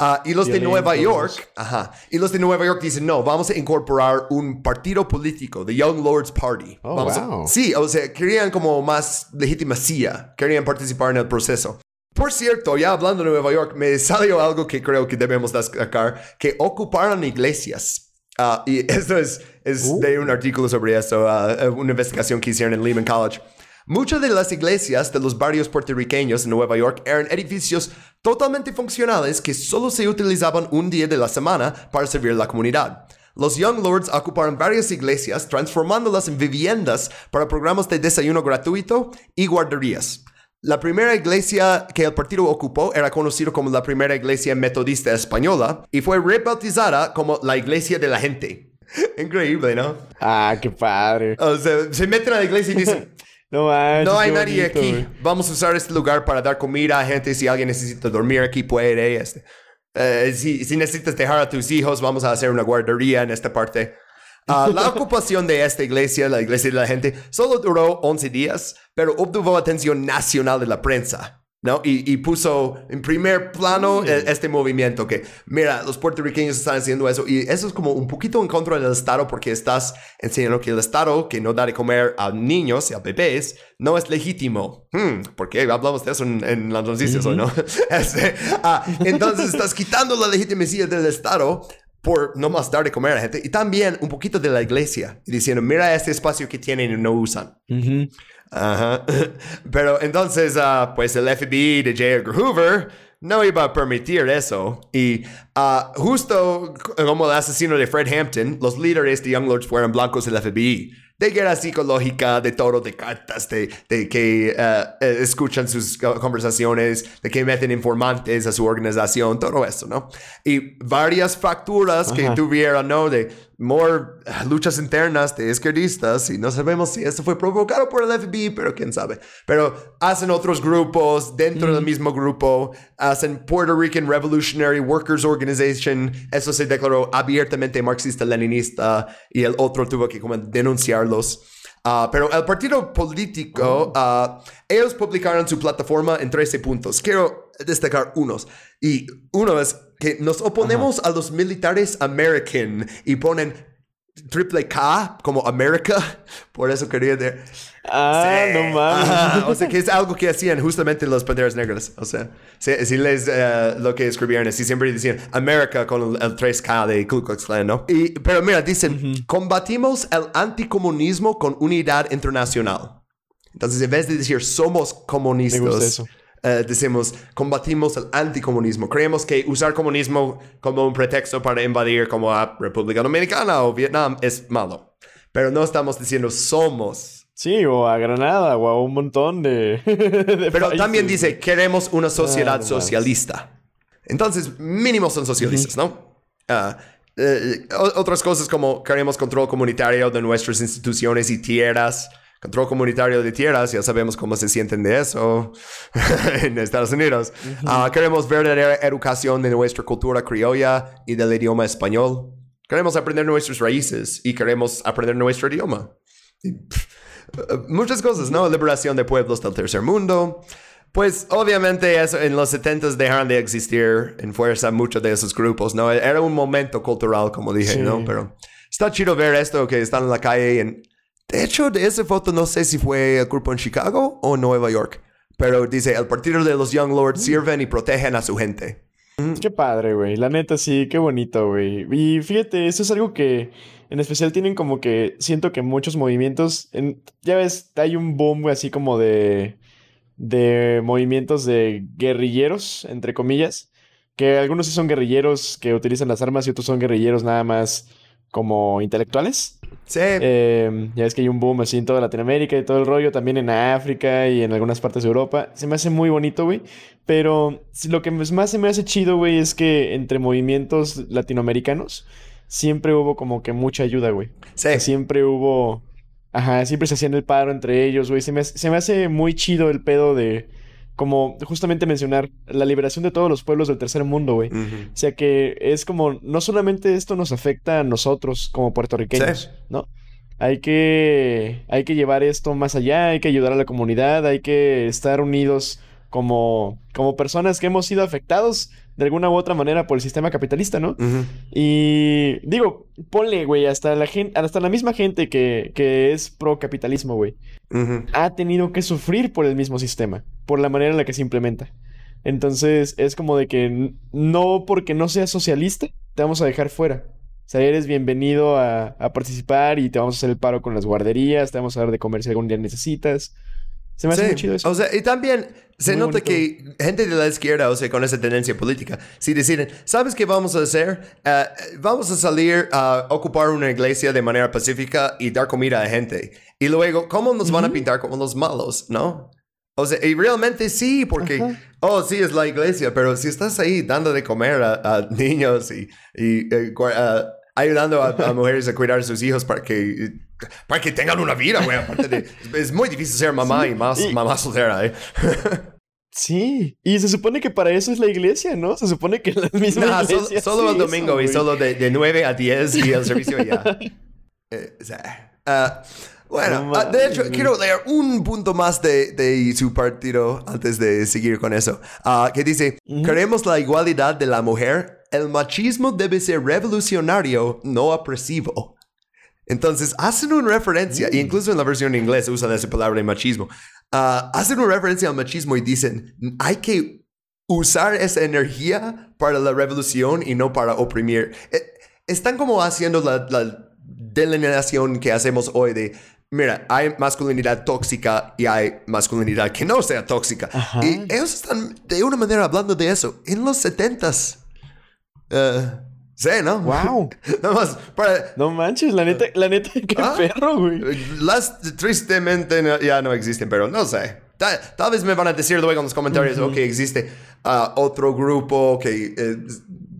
Ah, y los de Nueva. York, ajá, y los de Nueva York dicen, no, vamos a incorporar un partido político, the Young Lords Party. Oh, Vamos a- wow. sí, o sea, querían como más legitimacia, querían participar en el proceso. Por cierto, ya hablando de Nueva York, me salió algo que creo que debemos destacar, que ocuparon iglesias. Ah, y esto es, es de un artículo sobre esto, ah, una investigación que hicieron en Lehman College. Muchas de las iglesias de los barrios puertorriqueños en Nueva York eran edificios totalmente funcionales que solo se utilizaban un día de la semana para servir a la comunidad. Los Young Lords ocuparon varias iglesias, transformándolas en viviendas para programas de desayuno gratuito y guarderías. La primera iglesia que el partido ocupó era conocido como la primera iglesia metodista española y fue rebautizada como la iglesia de la gente. Increíble, ¿no? Ah, qué padre. O sea, se meten a la iglesia y dicen, No manches, no hay nadie bonito, aquí. Vamos a usar este lugar para dar comida a gente. Si alguien necesita dormir aquí, puede. Este. Eh, si, si necesitas dejar a tus hijos, vamos a hacer una guardería en esta parte. Ah, la ocupación de esta iglesia, la iglesia de la gente, solo duró 11 días, pero obtuvo atención nacional de la prensa. ¿No? Y, y puso en primer plano eh, este movimiento que, mira, los puertorriqueños están haciendo eso y eso es como un poquito en contra del Estado porque estás enseñando que el Estado que no da de comer a niños y a bebés no es legítimo. Hmm, ¿Por qué? Hablamos de eso en, en las noticias hoy, ¿no? Este, ah, entonces estás quitando la legitimidad del Estado por no más dar de comer a la gente y también un poquito de la iglesia y diciendo, mira este espacio que tienen y no usan. Ajá. Pero entonces, ah, pues el FBI de J. Edgar Hoover no iba a permitir eso. Y ah, justo como el asesino de Fred Hampton, los líderes de Young Lords fueron blancos del FBI. De guerra psicológica, de todo, de cartas, de, de que eh, escuchan sus conversaciones, de que meten informantes a su organización, todo eso, ¿no? Y varias fracturas que tuvieron, ¿no? De more ah, luchas internas de izquierdistas y no sabemos si esto fue provocado por el FBI, pero quién sabe. Pero hacen otros grupos dentro del mismo grupo, hacen Puerto Rican Revolutionary Workers Organization, eso se declaró abiertamente marxista-leninista y el otro tuvo que como denunciarlos. Ah, pero el partido político, ah, ellos publicaron su plataforma en 13 puntos. Quiero destacar unos. Y uno es que nos oponemos a los militares American y ponen triple K como America. Por eso quería de... Ah, Sí. no mames. Ajá, O sea, que es algo que hacían justamente los banderas negras. O sea, si, si les eh, lo que escribieron así, siempre decían América con el, el 3K de Ku Klux Klan, ¿no? Y, pero mira, dicen, combatimos el anticomunismo con unidad internacional. Entonces, en vez de decir somos comunistas, Eh, decimos combatimos el anticomunismo. Creemos que usar comunismo como un pretexto para invadir como a República Dominicana o Vietnam es malo. Pero no estamos diciendo somos Sí, o a Granada, o a un montón de. de Pero países, también dice, queremos una sociedad Ah, socialista. Entonces, mínimo son socialistas, ¿no? O- otras cosas como queremos control comunitario de nuestras instituciones y tierras. Control comunitario de tierras, ya sabemos cómo se sienten de eso en Estados Unidos. Ah, queremos verdadera educación de nuestra cultura criolla y del idioma español. Queremos aprender nuestras raíces y queremos aprender nuestro idioma. Y, pff, muchas cosas, ¿no? Liberación de pueblos del tercer mundo. Pues obviamente eso, en los 70 dejaron de existir en fuerza muchos de esos grupos, ¿no? Era un momento cultural, como dije, Sí. ¿no? Pero está chido ver esto que están en la calle. y En... De hecho, de esa foto no sé si fue el grupo en Chicago o Nueva York. Pero dice, el partido de los Young Lords sirven y protegen a su gente. Qué padre, güey. La neta, sí, qué bonito, güey. Y fíjate, eso es algo que en especial tienen como que siento que muchos movimientos. En, ya ves, hay un boom güey, así como de. de movimientos de guerrilleros, entre comillas. Que algunos sí son guerrilleros que utilizan las armas y otros son guerrilleros nada más como intelectuales. Sí. Eh, ya ves que hay un boom así en toda Latinoamérica y todo el rollo, también en África y en algunas partes de Europa. Se me hace muy bonito, güey. Pero lo que más se me hace chido, güey, es que entre movimientos latinoamericanos siempre hubo como que mucha ayuda, güey. sí. O sea, siempre hubo... Ajá, siempre se hacían el paro entre ellos, güey. Se me, se me hace muy chido el pedo de... Como justamente mencionar la liberación de todos los pueblos del tercer mundo, güey. O sea que es como, no solamente esto nos afecta a nosotros como puertorriqueños, Sí. ¿no? Hay que, hay que llevar esto más allá, hay que ayudar a la comunidad, hay que estar unidos como, como personas que hemos sido afectados de alguna u otra manera por el sistema capitalista, ¿no? Y digo, ponle, güey, hasta la gente, hasta la misma gente que, que es pro capitalismo, güey ha tenido que sufrir por el mismo sistema, por la manera en la que se implementa. Entonces es como de que no porque no seas socialista, te vamos a dejar fuera. O sea, eres bienvenido a, a participar y te vamos a hacer el paro con las guarderías, te vamos a dar de comer si algún día necesitas. Se me hace Sí, muy chido eso. O sea, y también se Muy nota bonito. que gente de la izquierda, o sea, con esa tendencia política, si deciden, ¿sabes qué vamos a hacer? Eh, vamos a salir a ocupar una iglesia de manera pacífica y dar comida a gente. Y luego, ¿cómo nos van a pintar como los malos, no? O sea, y realmente sí, porque, oh, sí, es la iglesia, pero si estás ahí dando de comer a, a niños y, y, ah, ayudando a, a mujeres a cuidar a sus hijos para que, para que tengan una vida, güey, aparte de, es muy difícil ser mamá y más y- mamá soltera, ¿eh? Sí, y se supone que para eso es la iglesia, ¿no? Se supone que la misma Nah, solo, iglesia solo el domingo eso, y solo de, de 9 a 10 y el servicio ya. Eh, o sea, ah, bueno, No ah, de hecho, quiero leer un punto más de, de su partido antes de seguir con eso. Ah, que dice, queremos la igualdad de la mujer. El machismo debe ser revolucionario, no opresivo. Entonces, hacen una referencia, e incluso en la versión en inglés usan esa palabra de machismo. Ah, hacen una referencia al machismo y dicen, hay que usar esa energía para la revolución y no para oprimir. Eh, Están como haciendo la, la delineación que hacemos hoy de, mira, hay masculinidad tóxica y hay masculinidad que no sea tóxica. Y ellos están de una manera hablando de eso en los setentas. Eh, sí, ¿no? Wow. Nada más para... No manches, la neta, la neta, qué Ah. perro, güey. Las tristemente no- ya no existen, pero no sé. Ta- Tal, vez me van a decir luego en los comentarios, ok, existe ah, otro grupo que eh,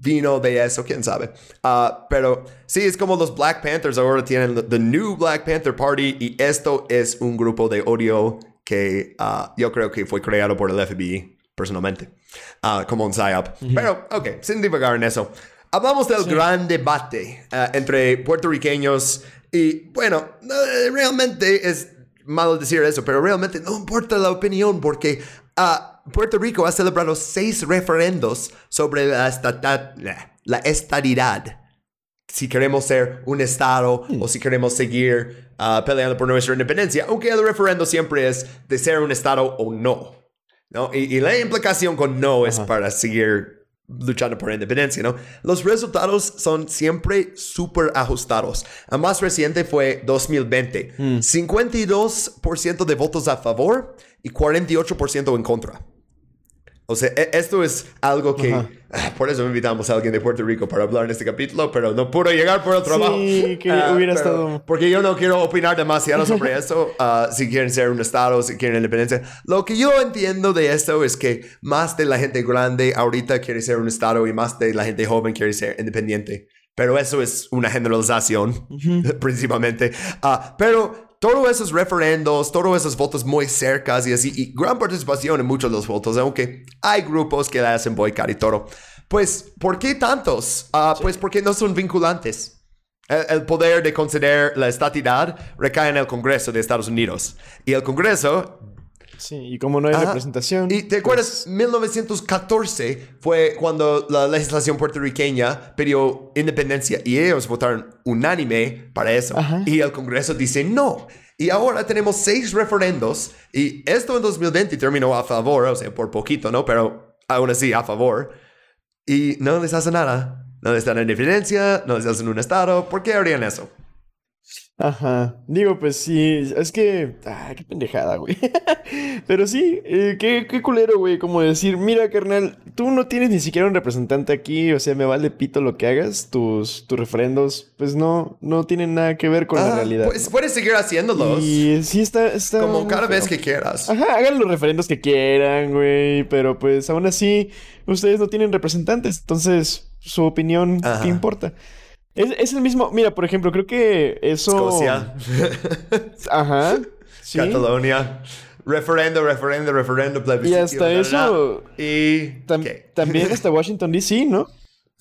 vino de eso, quién sabe. Ah, pero sí, es como los Black Panthers ahora tienen the- New Black Panther Party y esto es un grupo de odio que ah, yo creo que fue creado por el FBI, personalmente, como un PSYOP. Pero, ok, sin divagar en eso. Hablamos del gran debate ah, entre puertorriqueños y, bueno, eh, realmente es malo decir eso, pero realmente no importa la opinión porque ah, Puerto Rico ha celebrado seis referendos sobre la, estata- la estadidad si queremos ser un Estado o si queremos seguir ah, peleando por nuestra independencia, aunque el referendo siempre es de ser un Estado o no. ¿no? Y, y la implicación con no es para seguir luchando por independencia, ¿no? Los resultados son siempre súper ajustados. El más reciente fue 2020. 52% de votos a favor y 48% en contra. O sea, e- esto es algo que... ah, Por eso invitamos a alguien de Puerto Rico para hablar en este capítulo, pero no pudo llegar por el trabajo. que Ah, hubiera estado- Porque yo no quiero opinar demasiado sobre eso. ah, si quieren ser un estado, si quieren independencia. Lo que yo entiendo de esto es que más de la gente grande ahorita quiere ser un estado y más de la gente joven quiere ser independiente. Pero eso es una generalización, principalmente. Ah, pero todos esos referendos, todos esos votos muy cercas y así, y gran participación en muchos de los votos, aunque hay grupos que le hacen boicot y todo. Pues, ¿por qué tantos? Ah, Pues porque no son vinculantes. El, el poder de conceder la estatidad recae en el Congreso de Estados Unidos. Y el Congreso Sí, y como no hay Ajá. representación. ¿Y te acuerdas? 1914 fue cuando la legislación puertorriqueña pidió independencia y ellos votaron unánime para eso. Y el Congreso dice no. Y ahora tenemos seis referendos y esto en 2020 terminó a favor, o sea, por poquito, ¿no? Pero aún así a favor. Y no les hace nada. No les dan independencia, no les hacen un estado. ¿Por qué harían eso? Ajá. Digo, pues sí, es que. Ah, qué pendejada, güey. Pero sí, eh, qué, qué culero, güey. Como decir, mira, carnal, tú no tienes ni siquiera un representante aquí, o sea, me vale pito lo que hagas, tus, tus referendos, pues no, no tienen nada que ver con la Ah, realidad. Pues puedes seguir haciéndolos. Y sí está, está Como cada vez que quieras. Ajá, hagan los referendos que quieran, güey. Pero pues aún así, ustedes no tienen representantes. Entonces, su opinión, Ajá. ¿qué importa? Es, es el mismo. Mira, por ejemplo, creo que eso. Escocia. Ajá. Sí. Catalonia. Referendo, referendo, referendo, plebiscito. Y hasta eso- Y. También hasta Washington DC, ¿no?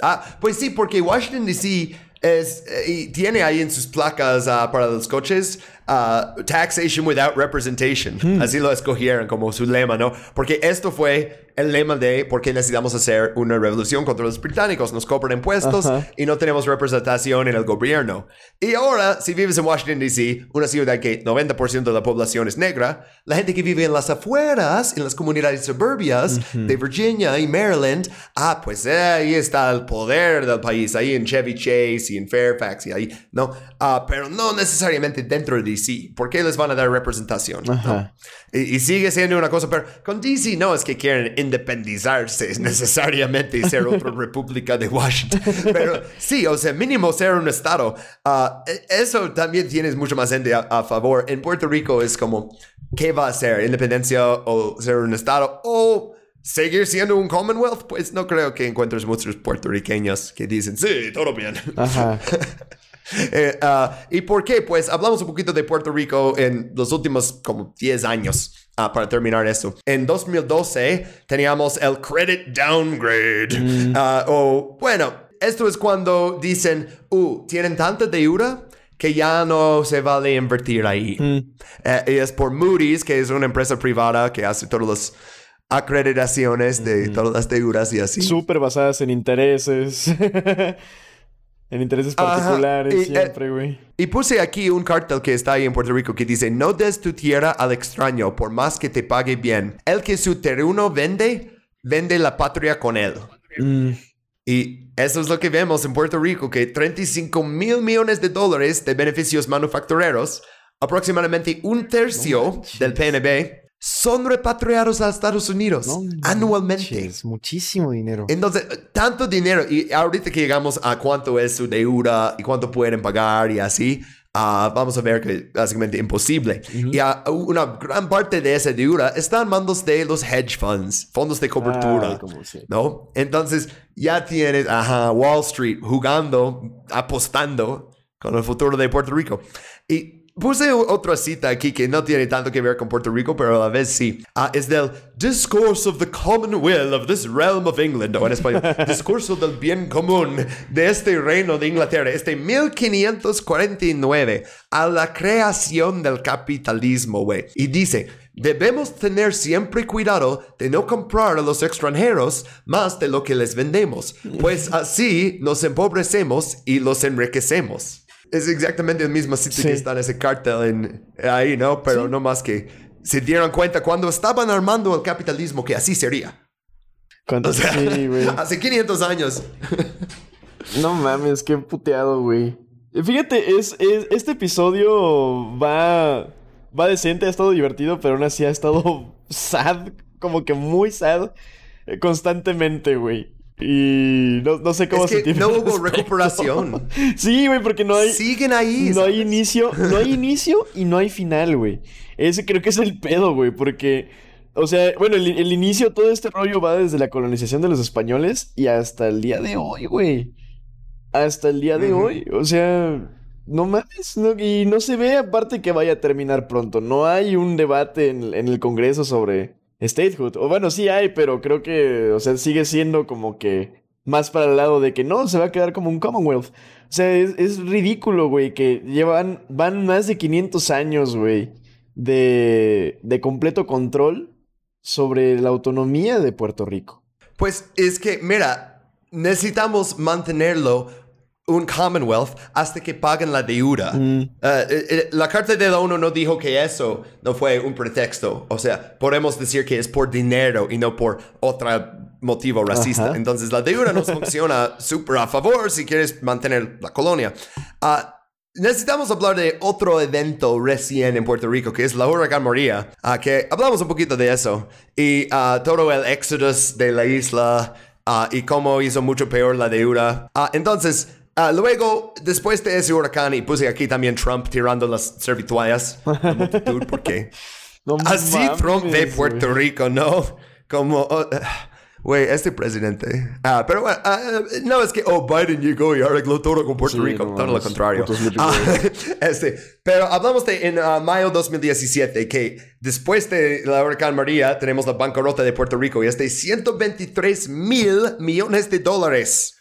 Ah, pues sí, porque Washington DC es, eh, y tiene ahí en sus placas ah, para los coches ah, taxation without representation. Hmm. Así lo escogieron como su lema, ¿no? Porque esto fue el lema de por qué necesitamos hacer una revolución contra los británicos. Nos cobran impuestos y no tenemos representación en el gobierno. Y ahora, si vives en Washington DC, una ciudad que 90% de la población es negra, la gente que vive en las afueras, en las comunidades suburbias de Virginia y Maryland, ah, pues eh, ahí está el poder del país, ahí en Chevy Chase y en Fairfax y ahí, ¿no? Ah, pero no necesariamente dentro de DC. ¿Por qué les van a dar representación? ¿no? Y, y sigue siendo una cosa, pero con DC no es que quieren independizarse necesariamente y ser otra república de Washington. Pero sí, o sea, mínimo ser un estado. E- eso también tienes mucho más gente a, a favor. En Puerto Rico es como, ¿qué va a ser? ¿Independencia o ser un estado? ¿O seguir siendo un Commonwealth? Pues no creo que encuentres muchos puertorriqueños que dicen, sí, todo bien. Ajá. Eh, ah, ¿Y por qué? Pues hablamos un poquito de Puerto Rico en los últimos como 10 años ah, para terminar esto. En 2012 teníamos el credit downgrade. Ah, o bueno, esto es cuando dicen, uh, tienen tanta deuda que ya no se vale invertir ahí. Eh, y es por Moody's, que es una empresa privada que hace todas las acreditaciones de todas las deudas y así. Súper basadas en intereses. en intereses Ajá, particulares y, eh, siempre, güey. Y puse aquí un cartel que está ahí en Puerto Rico que dice, no des tu tierra al extraño por más que te pague bien. El que su terreno vende, vende la patria con él. Mm, Y eso es lo que vemos en Puerto Rico, que 35 mil millones de dólares de beneficios manufactureros, aproximadamente un tercio del PNB, son repatriados a Estados Unidos no anualmente. manches, muchísimo dinero. Entonces, tanto dinero, y ahorita que llegamos a cuánto es su deuda y cuánto pueden pagar y así, ah, vamos a ver que básicamente imposible. Y ah, una gran parte de esa deuda está en manos de los hedge funds, fondos de cobertura. Ah, como sí. ¿No? Entonces, ya tienes, ajá, Wall Street jugando, apostando con el futuro de Puerto Rico. Y puse otra cita aquí que no tiene tanto que ver con Puerto Rico, pero a la vez sí. Ah, es del Discourse of the Common Will of this Realm of England, o en español, Discurso del Bien Común de este Reino de Inglaterra, este 1549, a la creación del capitalismo, güey. Y dice, debemos tener siempre cuidado de no comprar a los extranjeros más de lo que les vendemos, pues así nos empobrecemos y los enriquecemos. Es exactamente el mismo sitio Sí. que está en ese cartel en, ahí, ¿no? Pero no más que se dieron cuenta cuando estaban armando el capitalismo que así sería. O sea, sí, hace 500 años. No mames, qué puteado, güey. Fíjate, es, es- este episodio va, va decente, ha estado divertido, pero aún así ha estado sad, como que muy sad, eh, constantemente, güey. Y no, no sé cómo Es que no hubo recuperación. Sí, güey, porque no hay... Siguen ahí. No hay inicio, no hay inicio y no hay final, güey. Ese creo que es el pedo, güey, porque, o sea, bueno, el, el inicio, todo este rollo va desde la colonización de los españoles y hasta el día de hoy, güey. Hasta el día de hoy, o sea, no mames, no- y no se ve aparte que vaya a terminar pronto. No hay un debate en, en el Congreso sobre statehood. O bueno, sí hay, pero creo que, o sea, sigue siendo como que más para el lado de que no, se va a quedar como un Commonwealth. O sea, es, es ridículo, güey, que llevan, van más de 500 años, güey, de, de completo control sobre la autonomía de Puerto Rico. Pues es que, mira, necesitamos mantenerlo un Commonwealth hasta que paguen la deuda. Mm. Eh, eh, eh, la Carta de la ONU no dijo que eso no fue un pretexto. O sea, podemos decir que es por dinero y no por otro motivo racista. Ajá. Entonces, la deuda nos funciona súper a favor si quieres mantener la colonia. Ah, Necesitamos hablar de otro evento recién en Puerto Rico, que es la huracán María, ah, que hablamos un poquito de eso, y ah, todo el éxodo de la isla, y cómo hizo mucho peor la deuda. Entonces, ah, luego, después de ese huracán, y puse aquí también Trump tirando las servituallas, la multitud, porque No así Trump ve mames, Puerto. Rico, ¿no? Como... oh, Güey, este presidente. Ah, pero bueno, ah, no es que, oh, Biden llegó y arregló todo con Puerto Sí, Rico. no todo lo mames, contrario. este, pero hablamos de en mayo 2017 que después de la huracán María tenemos la bancarrota de Puerto Rico y es de 123 mil millones de dólares.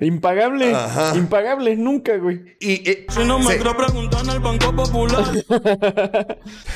Impagable, Ajá. impagable, nunca, güey. Y, y- Si no me sí. el Banco Popular.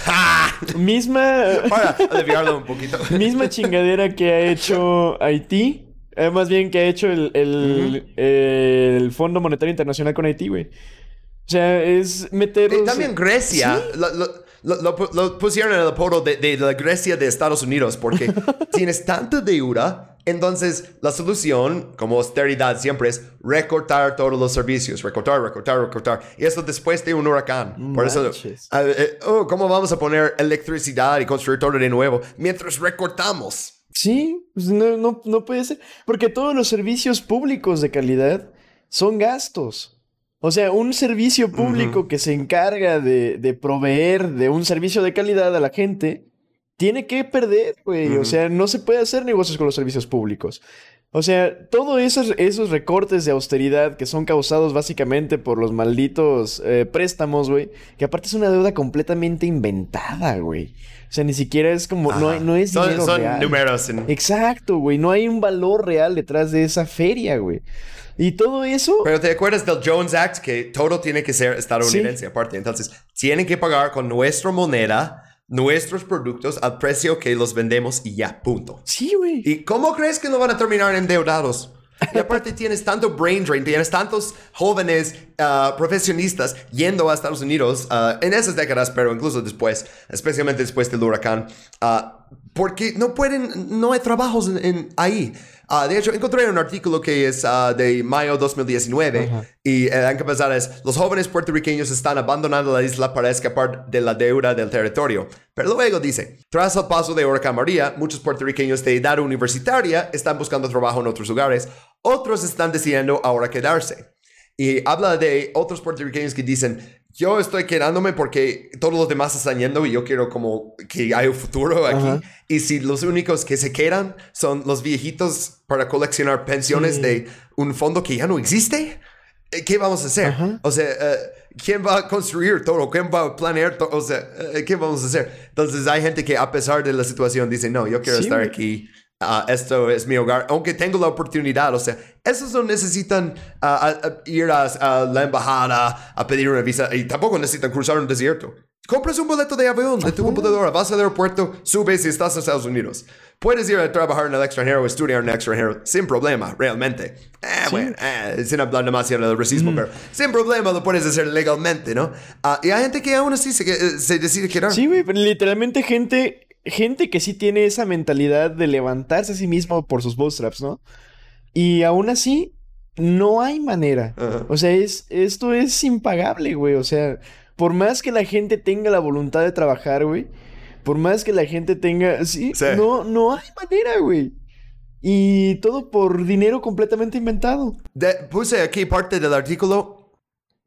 ¡Ah! Misma, Para un poquito. misma chingadera que ha hecho Haití. eh, más bien que ha hecho el, el, el Fondo Monetario Internacional con Haití, güey. O sea, es meter... También Grecia. Lo- lo, lo pu- lo pusieron en el apodo de, de la Grecia de Estados Unidos porque tienes tanta deuda. Entonces, la solución, como austeridad siempre, es recortar todos los servicios. Recortar, recortar, recortar. Y eso después de un huracán. Por eso, Manches. ah, eh, oh, ¿cómo vamos a poner electricidad y construir todo de nuevo mientras recortamos? Sí, pues no, no, no puede ser. Porque todos los servicios públicos de calidad son gastos. O sea, un servicio público que se encarga de, de proveer de un servicio de calidad a la gente, tiene que perder, güey. O sea, no se puede hacer negocios con los servicios públicos. O sea, todos esos, esos recortes de austeridad que son causados básicamente por los malditos eh, préstamos, güey, que aparte es una deuda completamente inventada, güey. O sea, ni siquiera es como, no, hay- no es son, dinero son real. números. en- Exacto, güey. No hay un valor real detrás de esa feria, güey. Y todo eso. Pero te acuerdas del Jones Act que todo tiene que ser estadounidense aparte. Entonces, tienen que pagar con nuestra moneda nuestros productos al precio que los vendemos y ya, punto. Sí, güey. ¿Y cómo crees que no van a terminar endeudados? Y aparte tienes tanto brain drain, tienes tantos jóvenes ah, profesionistas yendo a Estados Unidos ah, en esas décadas, pero incluso después, especialmente después del huracán, ah, porque no pueden, no hay trabajos en, en ahí. Ah, de hecho, encontré un artículo que es ah, de mayo 2019 y el encabezado es Los jóvenes puertorriqueños están abandonando la isla para escapar de la deuda del territorio. Pero luego dice, tras el paso de Huracán María, muchos puertorriqueños de edad universitaria están buscando trabajo en otros lugares, otros están decidiendo ahora quedarse. Y habla de otros puertorriqueños que dicen, yo estoy quedándome porque todos los demás están yendo y yo quiero como que haya un futuro aquí. Ajá. Y si los únicos que se quedan son los viejitos para coleccionar pensiones Sí. de un fondo que ya no existe, eh, ¿qué vamos a hacer? Ajá. O sea, eh, ¿quién va a construir todo? ¿Quién va a planear todo? O sea, eh, ¿qué vamos a hacer? Entonces hay gente que a pesar de la situación dice, no, yo quiero Sí, estar aquí. Ah, esto es mi hogar, aunque tengo la oportunidad, o sea, esos no necesitan ah, a- a ir a, a la embajada a pedir una visa y tampoco necesitan cruzar un desierto. Compras un boleto de avión de tu computadora, vas al aeropuerto, subes y estás en Estados Unidos. Puedes ir a trabajar en el extranjero o estudiar en el extranjero sin problema, realmente. Eh, bueno, eh, sin hablar demasiado del racismo, pero sin problema lo puedes hacer legalmente, ¿no? Ah, y hay gente que aún así se, eh, se decide quedar. Sí, güey, literalmente gente, gente que sí tiene esa mentalidad de levantarse a sí mismo por sus bootstraps, ¿no? Y aún así, no hay manera. O sea, es, esto es impagable, güey. O sea, por más que la gente tenga la voluntad de trabajar, güey, por más que la gente tenga, sí, Sí. no, no hay manera, güey. Y todo por dinero completamente inventado. De- puse aquí parte del artículo.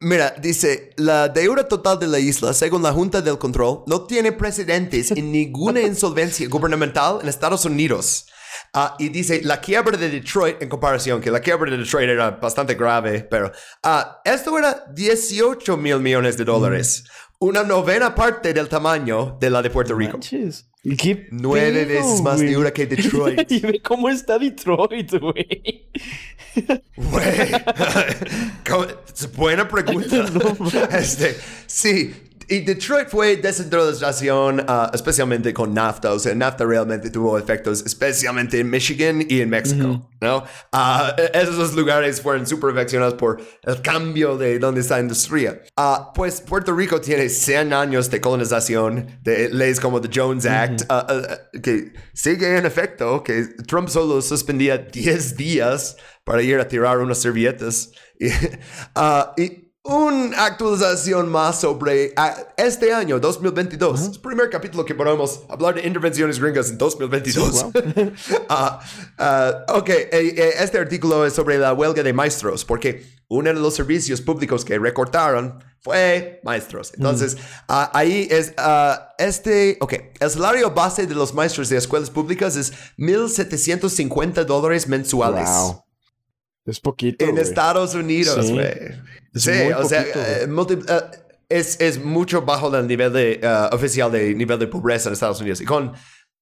Mira, dice, la deuda total de la isla, según la Junta del Control, no tiene precedentes en ninguna insolvencia gubernamental en Estados Unidos. Ah, y dice, la quiebra de Detroit, en comparación, que la quiebra de Detroit era bastante grave, pero ah, esto era 18 mil millones de dólares. Una novena parte del tamaño de la de Puerto Rico. Manches. ¿Qué Nueve pedo, veces más güey? deuda que Detroit. y ve cómo está Detroit, güey. Güey. Buena pregunta. Este, sí. Y Detroit fue descentralización, ah, especialmente con NAFTA. O sea, NAFTA realmente tuvo efectos, especialmente en Michigan y en México, ¿no? Ah, e- esos dos lugares fueron súper afeccionados por el cambio de dónde está la industria. Ah, pues Puerto Rico tiene 100 años de colonización, de leyes como the Jones Act, ah, que sigue en efecto, que Trump solo suspendía 10 días para ir a tirar unas servilletas. Y una actualización más sobre ah, este año, 2022. Es el primer capítulo que podemos hablar de intervenciones gringas en 2022. Ah, ah, ok, eh, eh, este artículo es sobre la huelga de maestros, porque uno de los servicios públicos que recortaron fue maestros. Entonces, ah, ahí es este, ok, el salario base de los maestros de escuelas públicas es 1.750 dólares mensuales. Wow. Es poquito. En güey. Estados Unidos, Sí. Es Sí, muy o sea, poquito, eh, multi- eh, es, es mucho bajo del nivel de, eh, oficial de nivel de pobreza en Estados Unidos. Y con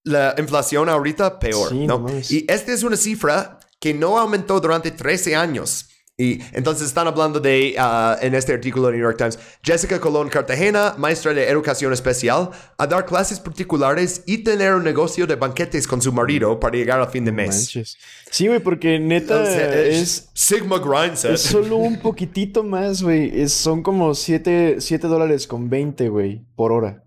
la inflación ahorita, peor, Sí, ¿no? y esta es una cifra que no aumentó durante 13 años. Y entonces están hablando de, ah, en este artículo de New York Times, Jessica Colón Cartagena, maestra de educación especial, a dar clases particulares y tener un negocio de banquetes con su marido para llegar al fin de mes. Manches. Sí, güey, porque neta O sea, es, Sigma Grindset. es solo un poquitito más, güey. Son como 7 dólares con 20, güey, por hora.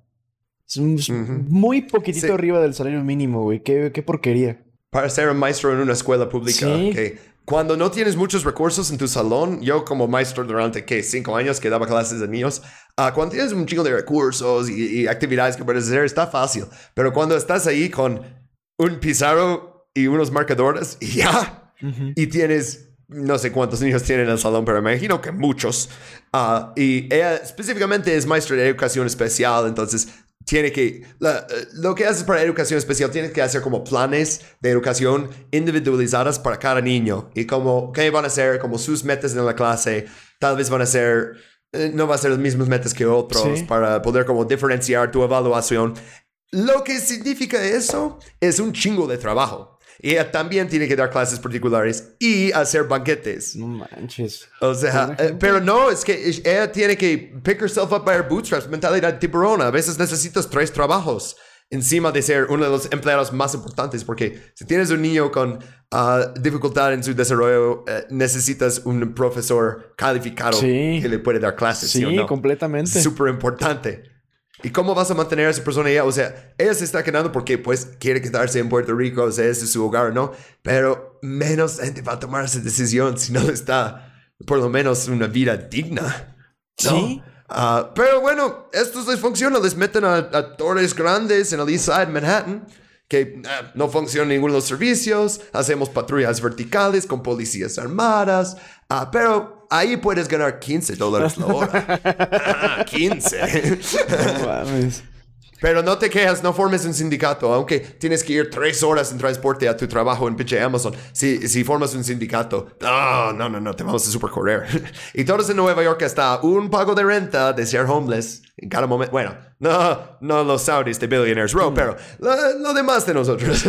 Es, un- muy poquitito Sí. arriba del salario mínimo, güey. Qué, qué porquería. para ser un maestro en una escuela pública. Sí. que cuando no tienes muchos recursos en tu salón, yo como maestro durante, ¿qué? Cinco años que daba clases de niños, ah, cuando tienes un chingo de recursos y, y actividades que puedes hacer, está fácil. Pero cuando estás ahí con un pizarro y unos marcadores y ya, y tienes, no sé cuántos niños tienen en el salón, pero me imagino que muchos. ah, y ella específicamente es maestra de educación especial, entonces tiene que, la- eh, lo que haces para educación especial, tienes que hacer como planes de educación individualizadas para cada niño y como qué van a ser, como sus metas en la clase, tal vez van a ser, eh, no va a ser los mismos metas que otros Sí. para poder como diferenciar tu evaluación. Lo que significa eso es un chingo de trabajo. Ella también tiene que dar clases particulares y hacer banquetes. No manches. O sea, eh, pero no, es que ella tiene que pick herself up by her bootstraps, mentalidad tiburona. A veces necesitas tres trabajos encima de ser uno de los empleados más importantes, porque si tienes un niño con ah, dificultad en su desarrollo, eh, necesitas un profesor calificado Sí. que le puede dar clases. ¿sí, Sí, o no? completamente. Súper importante. ¿Y cómo vas a mantener a esa persona allá? O sea, ella se está quedando porque pues quiere quedarse en Puerto Rico, o sea, ese es su hogar, ¿no? Pero menos gente va a tomar esa decisión si no está por lo menos una vida digna. ¿no? Sí. Ah, pero bueno, esto les funciona. Les meten a, a torres grandes en el East Side, Manhattan, que ah, no funciona ninguno de los servicios. Hacemos patrullas verticales con policías armadas. Ah, pero ahí puedes ganar 15 dólares la hora. Ah, 15. No mames. Pero no te quejas, no formes un sindicato, aunque tienes que ir tres horas en transporte a tu trabajo en pinche Amazon. Si, si formas un sindicato, no, no, no, no, te vamos a supercorrer. y todos en Nueva York hasta un pago de renta de ser homeless en cada momento. Bueno, no, no los Saudis de Billionaires Row, pero lo, lo demás de nosotros.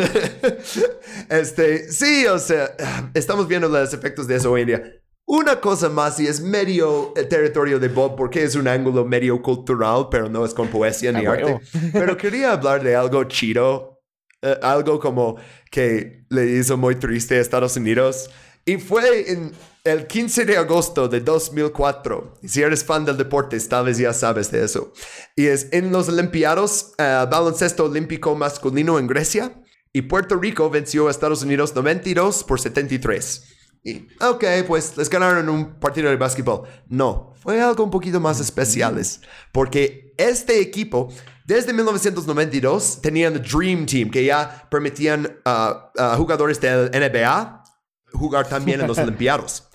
este, sí, o sea, estamos viendo los efectos de eso hoy en día. Una cosa más, y es medio el territorio de Bob, porque es un ángulo medio cultural, pero no es con poesía ni Ah, arte. Pero quería hablar de algo chido, eh, algo como que le hizo muy triste a Estados Unidos. Y fue en el 15 de agosto de 2004. Y si eres fan del deporte, tal vez ya sabes de eso. Y es en los Olimpiados, eh, baloncesto olímpico masculino en Grecia. Y Puerto Rico venció a Estados Unidos 92 por 73. Y, ok, pues les ganaron un partido de básquetbol. No, fue algo un poquito más especiales. Porque este equipo, desde 1992, tenían el Dream Team, que ya permitían a jugadores del NBA jugar también en los Olimpiados.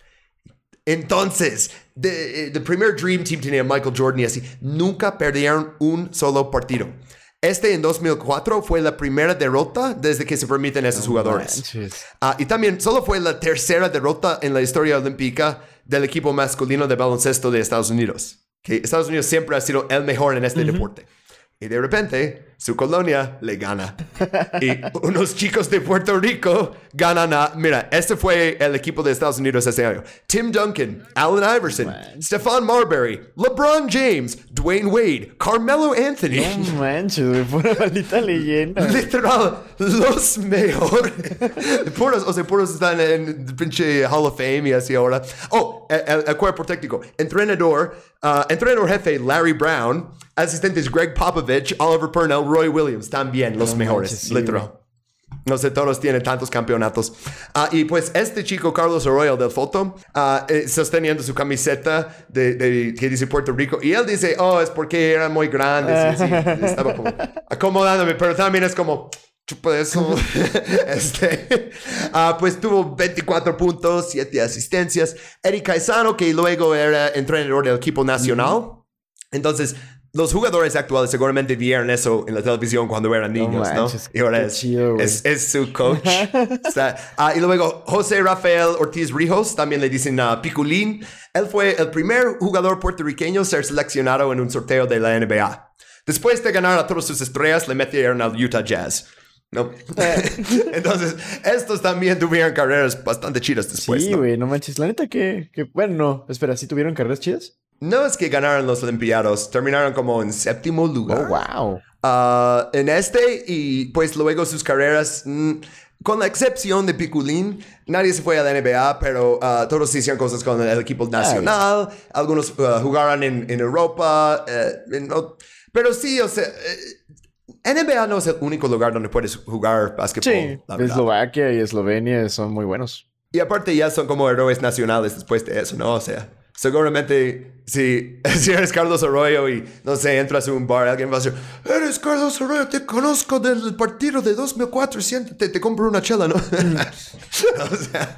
Entonces, el primer Dream Team tenía Michael Jordan y así. Nunca perdieron un solo partido. Este en 2004 fue la primera derrota desde que se permiten esos jugadores. Ah, y también solo fue la tercera derrota en la historia olímpica del equipo masculino de baloncesto de Estados Unidos. Que Estados Unidos siempre ha sido el mejor en este deporte. Y de repente, su colonia le gana. Y unos chicos de Puerto Rico ganan a... Mira, este fue el equipo de Estados Unidos ese año. Tim Duncan, Allen Iverson, Stefan Marbury, LeBron James, Dwayne Wade, Carmelo Anthony. No manches. Pura maldita leyenda. Literal, los mejores. puros, o sea, puros están en pinche Hall of Fame y así ahora. Oh, el, el- el cuerpo técnico. Entrenador, ah, entrenador jefe Larry Brown. Asistentes Greg Popovich, Oliver Purnell, Roy Williams. También los No mejores, manches, sí, literal. No sé, todos tienen tantos campeonatos. Ah, y pues este chico, Carlos Arroyo del foto, ah, eh, sosteniendo su camiseta de, de- que dice Puerto Rico. Y él dice, oh, es porque eran muy grandes. Y así, estaba como acomodándome, pero también es como... Chupa eso. este, ah, pues tuvo 24 puntos, 7 asistencias. Eric Caizano, que luego era entrenador del equipo nacional. Entonces, los jugadores actuales seguramente vieron eso en la televisión cuando eran niños, ¿no? manches, Y ahora es, chido, es, es su coach. Sea, ah, y luego José Rafael Ortiz Rijos, también le dicen a Piculín. Él fue el primer jugador puertorriqueño a ser seleccionado en un sorteo de la NBA. Después de ganar a todas sus estrellas, le metieron al Utah Jazz. ¿no? Entonces, estos también tuvieron carreras bastante chidas después. Sí, ¿no? güey, no manches. La neta que, que- Bueno, no. Espera, ¿sí tuvieron carreras chidas? No es que ganaron los Olimpiados, terminaron como en séptimo lugar. Oh, wow. Ah, en este y pues luego sus carreras, mm, con la excepción de Piculín, nadie se fue a la NBA, pero ah, todos hicieron cosas con el equipo nacional, algunos ah, jugaron en, en Europa, eh, en pero sí, o sea, eh, NBA no es el único lugar donde puedes jugar básquetbol. Sí. Eslovaquia y Eslovenia son muy buenos. Y aparte ya son como héroes nacionales después de eso, ¿no? O sea, seguramente si, si eres Carlos Arroyo y, no sé, entras a un bar, alguien va a decir, eres Carlos Arroyo, te conozco del partido de 2004, siéntate, te compro una chela, ¿no? o sea,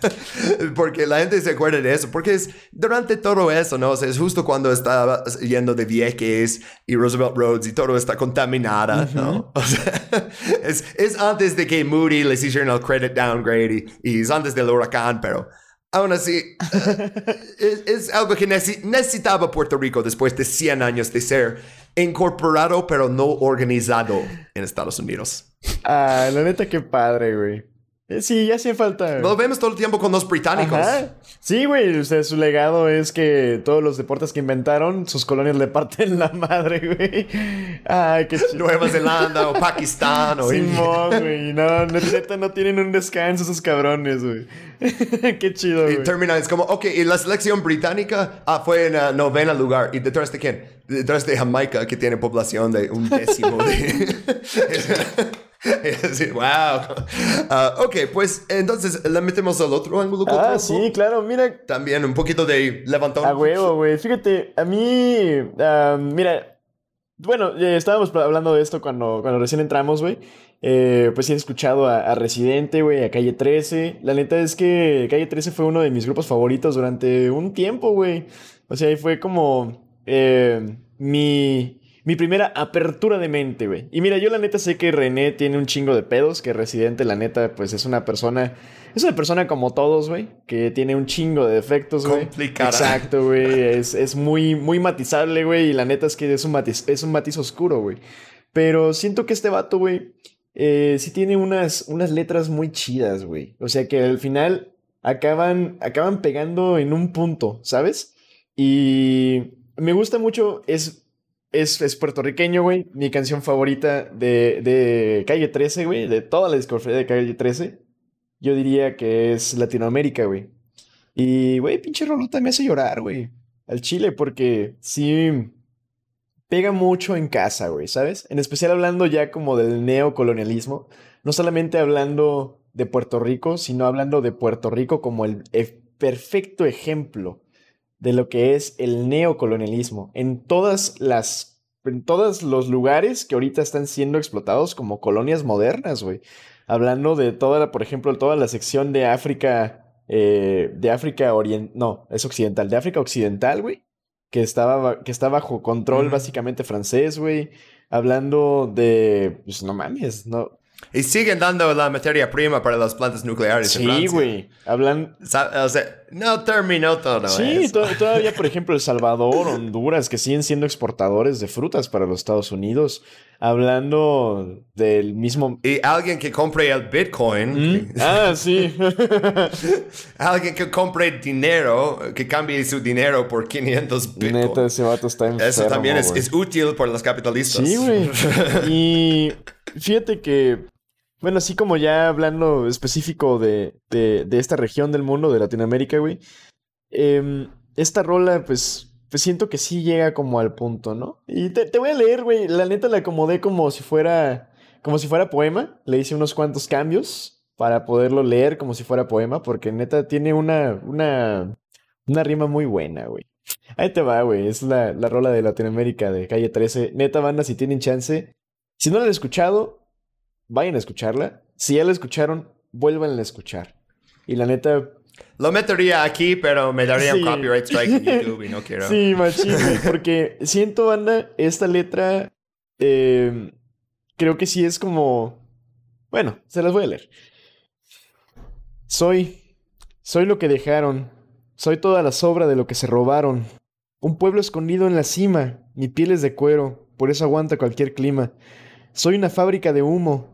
porque la gente se acuerda de eso, porque es durante todo eso, ¿no? O sea, es justo cuando estaba yendo de Vieques y Roosevelt Roads y todo está contaminada, ¿no? O sea, es, es antes de que Moody les hicieron el credit downgrade y, y es antes del huracán, pero aún así es, es algo que necesi- necesitaba Puerto Rico después de 100 años de ser incorporado pero no organizado en Estados Unidos. Ah, la neta, qué padre, güey. Eh, Sí, ya hacía falta. Lo vemos todo el tiempo con los británicos. Ajá. Sí, güey, o sea, su legado es que todos los deportes que inventaron, sus colonias le parten la madre, güey. Ay, qué chido. Nueva Zelanda o Pakistán o. Simón, güey. No, neta, no tienen un descanso esos cabrones, güey. qué chido, Y güey. termina, es como, ok, y la selección británica ah, fue en uh, novena lugar. ¿Y detrás de quién? Detrás de Jamaica, que tiene población de un décimo de... Decir, wow. Ah, ok, pues entonces le metemos al otro ángulo. Ah, sí, claro, mira, También un poquito de levantón. A huevo, güey. Fíjate, a mí. ah, mira. Bueno, eh, estábamos hablando de esto cuando, cuando recién entramos, güey. Eh, pues sí he escuchado a, a Residente, güey, a Calle 13. La neta es que Calle 13 fue uno de mis grupos favoritos durante un tiempo, güey. O sea, ahí fue como eh, mi, mi primera apertura de mente, güey. Y mira, yo la neta sé que René tiene un chingo de pedos, que Residente, la neta, pues es una persona... Es una persona como todos, güey, que tiene un chingo de defectos, güey. Complicada. Exacto, güey. Es, es muy, muy matizable, güey. Y la neta es que es un matiz, es un matiz oscuro, güey. Pero siento que este vato, güey, eh, sí tiene unas, unas letras muy chidas, güey. O sea que al final acaban, acaban pegando en un punto, ¿sabes? Y me gusta mucho, es, es, es puertorriqueño, güey. Mi canción favorita de, de Calle 13, güey, de toda la discografía de Calle 13, yo diría que es Latinoamérica, güey. Y, güey, pinche rolota me hace llorar, güey. Al chile, porque sí pega mucho en casa, güey, ¿sabes? En especial hablando ya como del neocolonialismo. No solamente hablando de Puerto Rico, sino hablando de Puerto Rico como el e- perfecto ejemplo de lo que es el neocolonialismo en todas las en todos los lugares que ahorita están siendo explotados como colonias modernas, güey. Hablando de toda la, por ejemplo, toda la sección de África, eh, de África oriental, no, es occidental, de África occidental, güey, que estaba, ba- que está bajo control básicamente francés, güey. Hablando de, pues no mames, no. Y siguen dando la materia prima para las plantas nucleares en Sí, Francia. güey. Hablan, O sea, no terminó todo Sí, eso. to- todavía, por ejemplo, El Salvador, Honduras, que siguen siendo exportadores de frutas para los Estados Unidos. Hablando del mismo. Y alguien que compre el Bitcoin, Ah, sí. alguien que compre dinero, que cambie su dinero por 500 Bitcoin. Neta, ese vato está enfermo. Eso también es, es útil para los capitalistas. Sí, güey. Y fíjate que, bueno, así como ya hablando específico de, de, esta región del mundo, de Latinoamérica, güey, em, esta rola, pues, pues siento que sí llega como al punto, ¿no? Y te, te voy a leer, güey, la neta la acomodé como si fuera, como si fuera poema, le hice unos cuantos cambios para poderlo leer como si fuera poema, porque neta tiene una, una, una rima muy buena, güey. Ahí te va, güey. Es la, la rola de Latinoamérica de Calle 13. Neta, banda, si tienen chance. Si no la han escuchado, vayan a escucharla. Si ya la escucharon, vuelvan a escuchar. Y la neta, Lo metería aquí, pero me daría Sí. un copyright strike en YouTube y no quiero. sí, machín, Porque siento, banda, esta letra. eh, creo que sí es como. Bueno, se las voy a leer. Soy. Soy lo que dejaron. Soy toda la sobra de lo que se robaron. Un pueblo escondido en la cima. Mi piel es de cuero, por eso aguanta cualquier clima. Soy una fábrica de humo,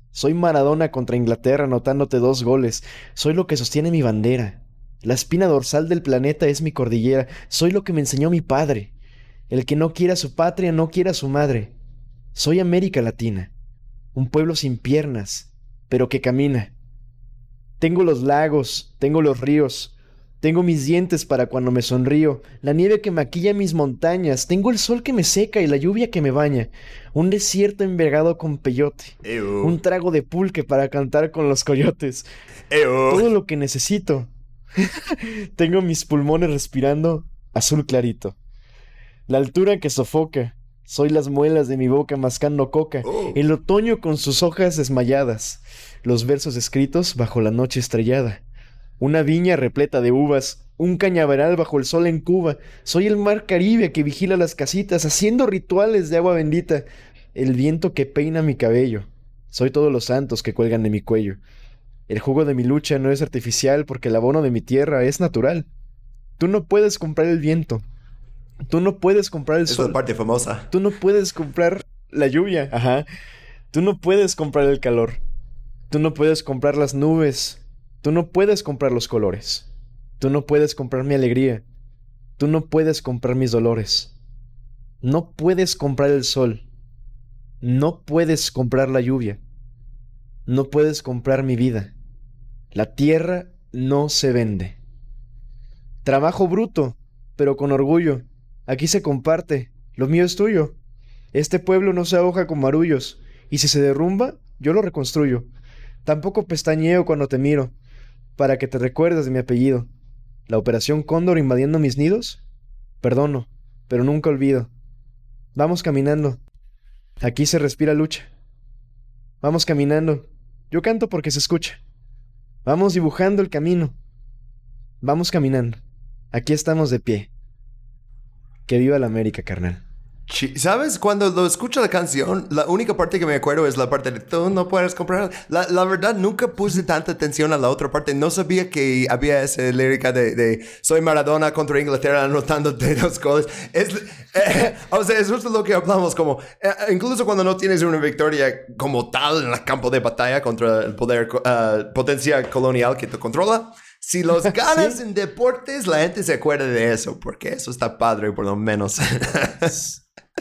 Soy Maradona contra Inglaterra anotándote dos goles. Soy lo que sostiene mi bandera. La espina dorsal del planeta es mi cordillera. Soy lo que me enseñó mi padre. El que no quiera su patria no quiera su madre. Soy América Latina. Un pueblo sin piernas, pero que camina. Tengo los lagos, tengo los ríos, tengo mis dientes para cuando me sonrío, la nieve que maquilla mis montañas, tengo el sol que me seca y la lluvia que me baña, un desierto envergado con peyote, un trago de pulque para cantar con los coyotes, todo lo que necesito. tengo mis pulmones respirando azul clarito, la altura que sofoca, soy las muelas de mi boca mascando coca, Oh. el otoño con sus hojas desmayadas, los versos escritos bajo la noche estrellada, una viña repleta de uvas, un cañaveral bajo el sol en Cuba, soy el mar Caribe que vigila las casitas, haciendo rituales de agua bendita, el viento que peina mi cabello, soy todos los santos que cuelgan de mi cuello. El jugo de mi lucha no es artificial porque el abono de mi tierra es natural. Tú no puedes comprar el viento. Tú no puedes comprar el Esa es sol. la parte famosa. Tú no puedes comprar la lluvia. Ajá. Tú no puedes comprar el calor. Tú no puedes comprar las nubes. Tú no puedes comprar los colores. Tú no puedes comprar mi alegría. Tú no puedes comprar mis dolores. No puedes comprar el sol. No puedes comprar la lluvia. No puedes comprar mi vida. La tierra no se vende. Trabajo bruto, pero con orgullo. Aquí se comparte. Lo mío es tuyo. Este pueblo no se ahoga con marullos, y si se derrumba, yo lo reconstruyo. Tampoco pestañeo cuando te miro, para que te recuerdes de mi apellido. La operación Cóndor invadiendo mis nidos, perdono, pero nunca olvido. Vamos caminando. Aquí se respira lucha. Vamos caminando. Yo canto porque se escucha. Vamos dibujando el camino. Vamos caminando. Aquí estamos de pie. Que viva la América, carnal. ¿Sabes? Cuando lo escucho la canción, la única parte que me acuerdo es la parte de tú no puedes comprar. La, la verdad, nunca puse tanta atención a la otra parte. No sabía que había esa lírica de, de soy Maradona contra Inglaterra anotándote dos goles. Es, eh, o sea, es justo lo que hablamos, como eh, incluso cuando no tienes una victoria como tal en el campo de batalla contra el poder, eh, potencia colonial que te controla. Si los ganas en deportes, la gente se acuerda de eso, porque eso está padre, por lo menos.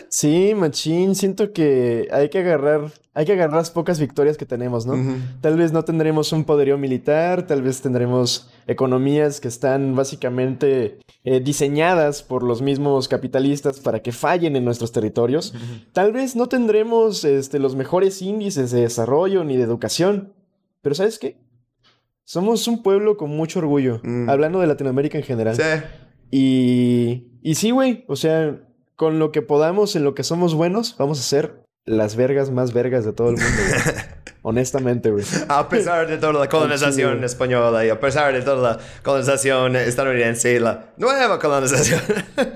Sí, machín, siento que hay que agarrar, hay que agarrar las pocas victorias que tenemos, ¿no? Tal vez no tendremos un poderío militar, tal vez tendremos economías que están básicamente eh, diseñadas por los mismos capitalistas para que fallen en nuestros territorios. Tal vez no tendremos este, los mejores índices de desarrollo ni de educación, pero ¿sabes qué? Somos un pueblo con mucho orgullo, Mm. hablando de Latinoamérica en general. sí. Y, y sí, güey, o sea, con lo que podamos, en lo que somos buenos, vamos a ser las vergas más vergas de todo el mundo, güey. Honestamente, güey. A pesar de toda la colonización española y a pesar de toda la colonización estadounidense y la nueva colonización.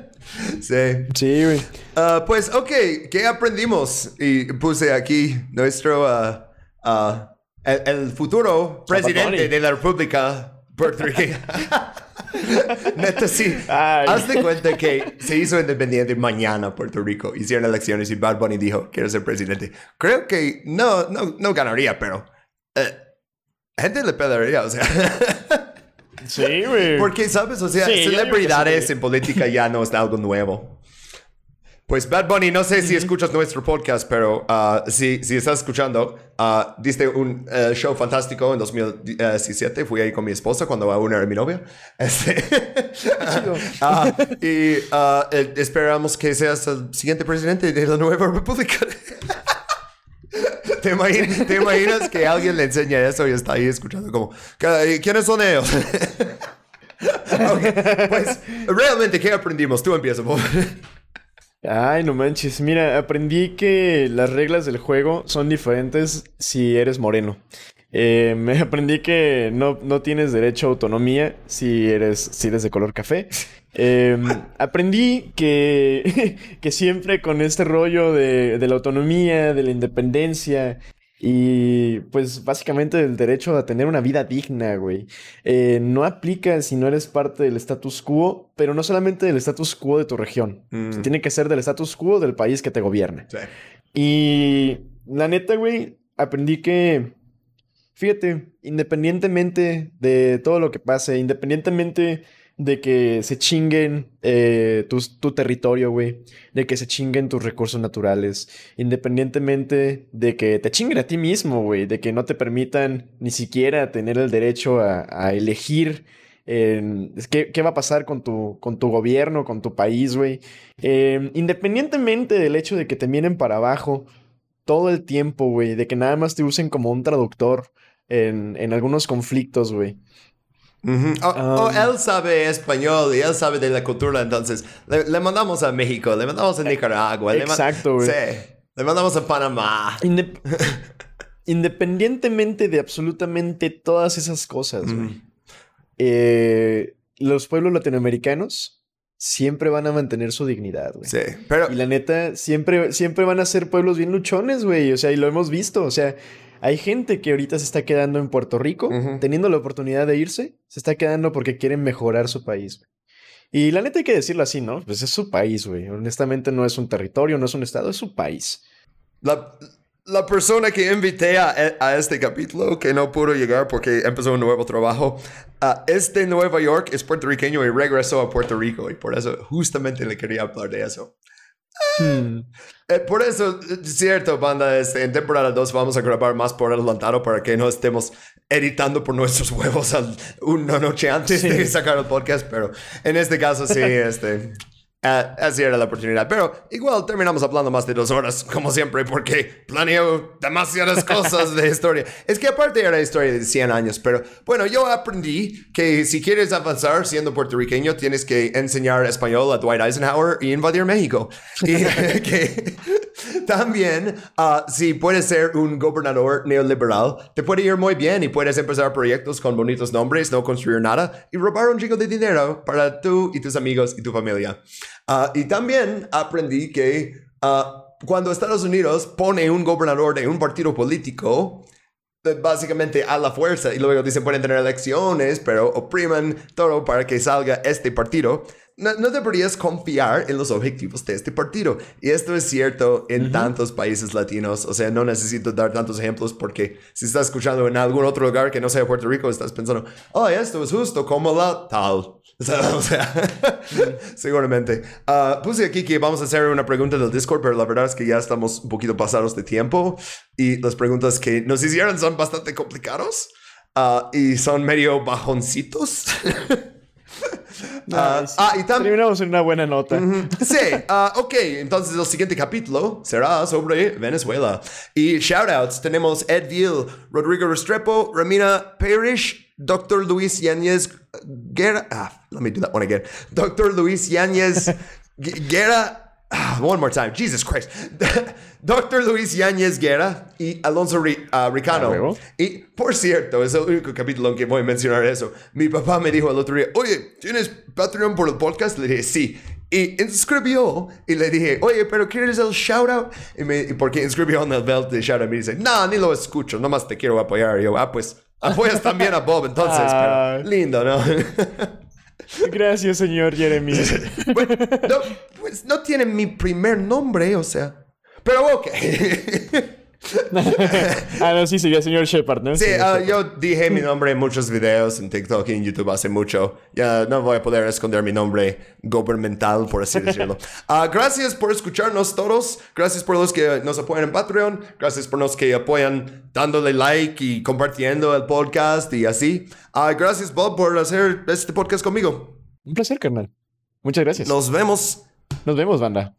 sí. Sí, güey. Ah, pues, ok, ¿qué aprendimos? Y puse aquí nuestro, ah, el, el futuro presidente de la República puertorriqueña. Neta, sí. Ay. Haz de cuenta que se hizo independiente mañana Puerto Rico. Hicieron elecciones y Bad Bunny dijo, quiero ser presidente. Creo que no, no, no ganaría, pero... eh, gente le pelearía, o sea... Sí, güey. Porque, ¿sabes? O sea, Sí, celebridades sí. en política ya no es algo nuevo. Pues Bad Bunny, no sé si escuchas nuestro podcast, pero ah, si, si estás escuchando, ah, diste un eh, show fantástico en 2017. Fui ahí con mi esposa cuando aún era mi novia. Este, ah, y esperamos que seas el siguiente presidente de la nueva república. ¿Te imaginas, ¿Te imaginas que alguien le enseña eso y está ahí escuchando como, "¿Qué- ¿quiénes son ellos? Ok, pues, realmente, ¿qué aprendimos? Tú empieza, por favor. Ay, no manches. Mira, aprendí que las reglas del juego son diferentes si eres moreno. Eh, me aprendí que no, no tienes derecho a autonomía si eres, si eres de color café. Eh, aprendí que, que siempre con este rollo de, de la autonomía, de la independencia y pues básicamente del derecho a tener una vida digna, güey. eh, no aplica si no eres parte del status quo, pero no solamente del status quo de tu región. Tiene que ser del status quo del país que te gobierna. Sí. Y la neta, güey, aprendí que, fíjate, independientemente de todo lo que pase, independientemente de que se chinguen eh, tu, tu territorio, güey, de que se chinguen tus recursos naturales, independientemente de que te chinguen a ti mismo, güey, de que no te permitan ni siquiera tener el derecho a, a elegir ¿qué, qué va a pasar con tu, con tu gobierno, con tu país, güey. Eh, independientemente del hecho de que te miren para abajo todo el tiempo, güey, de que nada más te usen como un traductor en, en algunos conflictos, güey. Ujú. O, o Um, él sabe español y él sabe de la cultura, entonces le, le mandamos a México, le mandamos a Nicaragua, le ma- Exacto, güey. Sí, le mandamos a Panamá. Indep- Independientemente de absolutamente todas esas cosas, eh, los pueblos latinoamericanos siempre van a mantener su dignidad, güey. Sí, pero Y la neta, siempre, siempre van a ser pueblos bien luchones, güey. O sea, y lo hemos visto. O sea, hay gente que ahorita se está quedando en Puerto Rico, teniendo la oportunidad de irse, se está quedando porque quieren mejorar su país, güey. Y la neta hay que decirlo así, ¿no? Pues es su país, güey. Honestamente no es un territorio, no es un estado, es su país. la, la persona que invité a, a este capítulo, que no pudo llegar porque empezó un nuevo trabajo, ah, es de Nueva York, es puertorriqueño y regresó a Puerto Rico y por eso justamente le quería hablar de eso. Hmm. Eh, por eso, eh, cierto, banda, este, en temporada 2 vamos a grabar más por adelantado para que no estemos editando por nuestros huevos al- una noche antes Sí. de sacar el podcast, pero en este caso sí, este, eh, así era la oportunidad. Pero igual terminamos hablando más de dos horas, como siempre, porque planeo demasiadas cosas de historia. Es que aparte era historia de 100 años, pero bueno, yo aprendí que si quieres avanzar siendo puertorriqueño, tienes que enseñar español a Dwight Eisenhower y invadir México. Y que también, ah, si puedes ser un gobernador neoliberal, te puede ir muy bien y puedes empezar proyectos con bonitos nombres, no construir nada y robar un chico de dinero para tú y tus amigos y tu familia. Ah, y también aprendí que ah, cuando Estados Unidos pone un gobernador de un partido político, eh, básicamente a la fuerza y luego dicen pueden tener elecciones, pero opriman todo para que salga este partido. No, no deberías confiar en los objetivos de este partido. Y esto es cierto en tantos países latinos. O sea, no necesito dar tantos ejemplos porque si estás escuchando en algún otro lugar que no sea Puerto Rico, estás pensando, oh, esto es justo como la tal. O sea, seguramente. Ah, puse aquí que vamos a hacer una pregunta del Discord, pero la verdad es que ya estamos un poquito pasados de tiempo y las preguntas que nos hicieron son bastante complicados ah, y son medio bajoncitos. Ah, ah, y también... Terminamos en una buena nota. Sí, ah, ok, entonces el siguiente capítulo será sobre Venezuela. Y shoutouts, tenemos Ed Ville, Rodrigo Restrepo, Ramina Parrish, Dr. Luis Yáñez Guerra. Ah, let me do that one again. Dr. Luis Yáñez Gu- Guerra. Ah, one more time, Jesus Christ. Dr. Luis Yáñez Guerra y Alonso Ri- ah, Ricano. Ah. Y por cierto, es el único capítulo en que voy a mencionar eso. Mi papá me dijo el otro día, oye, ¿tienes Patreon por el podcast? Le dije, sí. Y inscribió y le dije, oye, pero ¿quieres el shout out? Y, me, porque inscribió en el belt de shout out, me dice, no, ni lo escucho, nomás te quiero apoyar. Y yo, ah, pues apoyas también a Bob entonces, Ah. pero lindo, ¿no? Gracias, señor Jeremy. Bueno, no, pues no tiene mi primer nombre, o sea. Pero ok. ah, no, sí, sería señor Shepard, ¿no? Sí, ah, Shepard. yo dije mi nombre en muchos videos en TikTok y en YouTube hace mucho. Ya no voy a poder esconder mi nombre gubernamental, por así decirlo. Ah, gracias por escucharnos todos. Gracias por los que nos apoyan en Patreon. Gracias por los que apoyan dándole like y compartiendo el podcast y así. Ah, gracias, Bob, por hacer este podcast conmigo. Un placer, carnal. Muchas gracias. Nos vemos. Nos vemos, banda.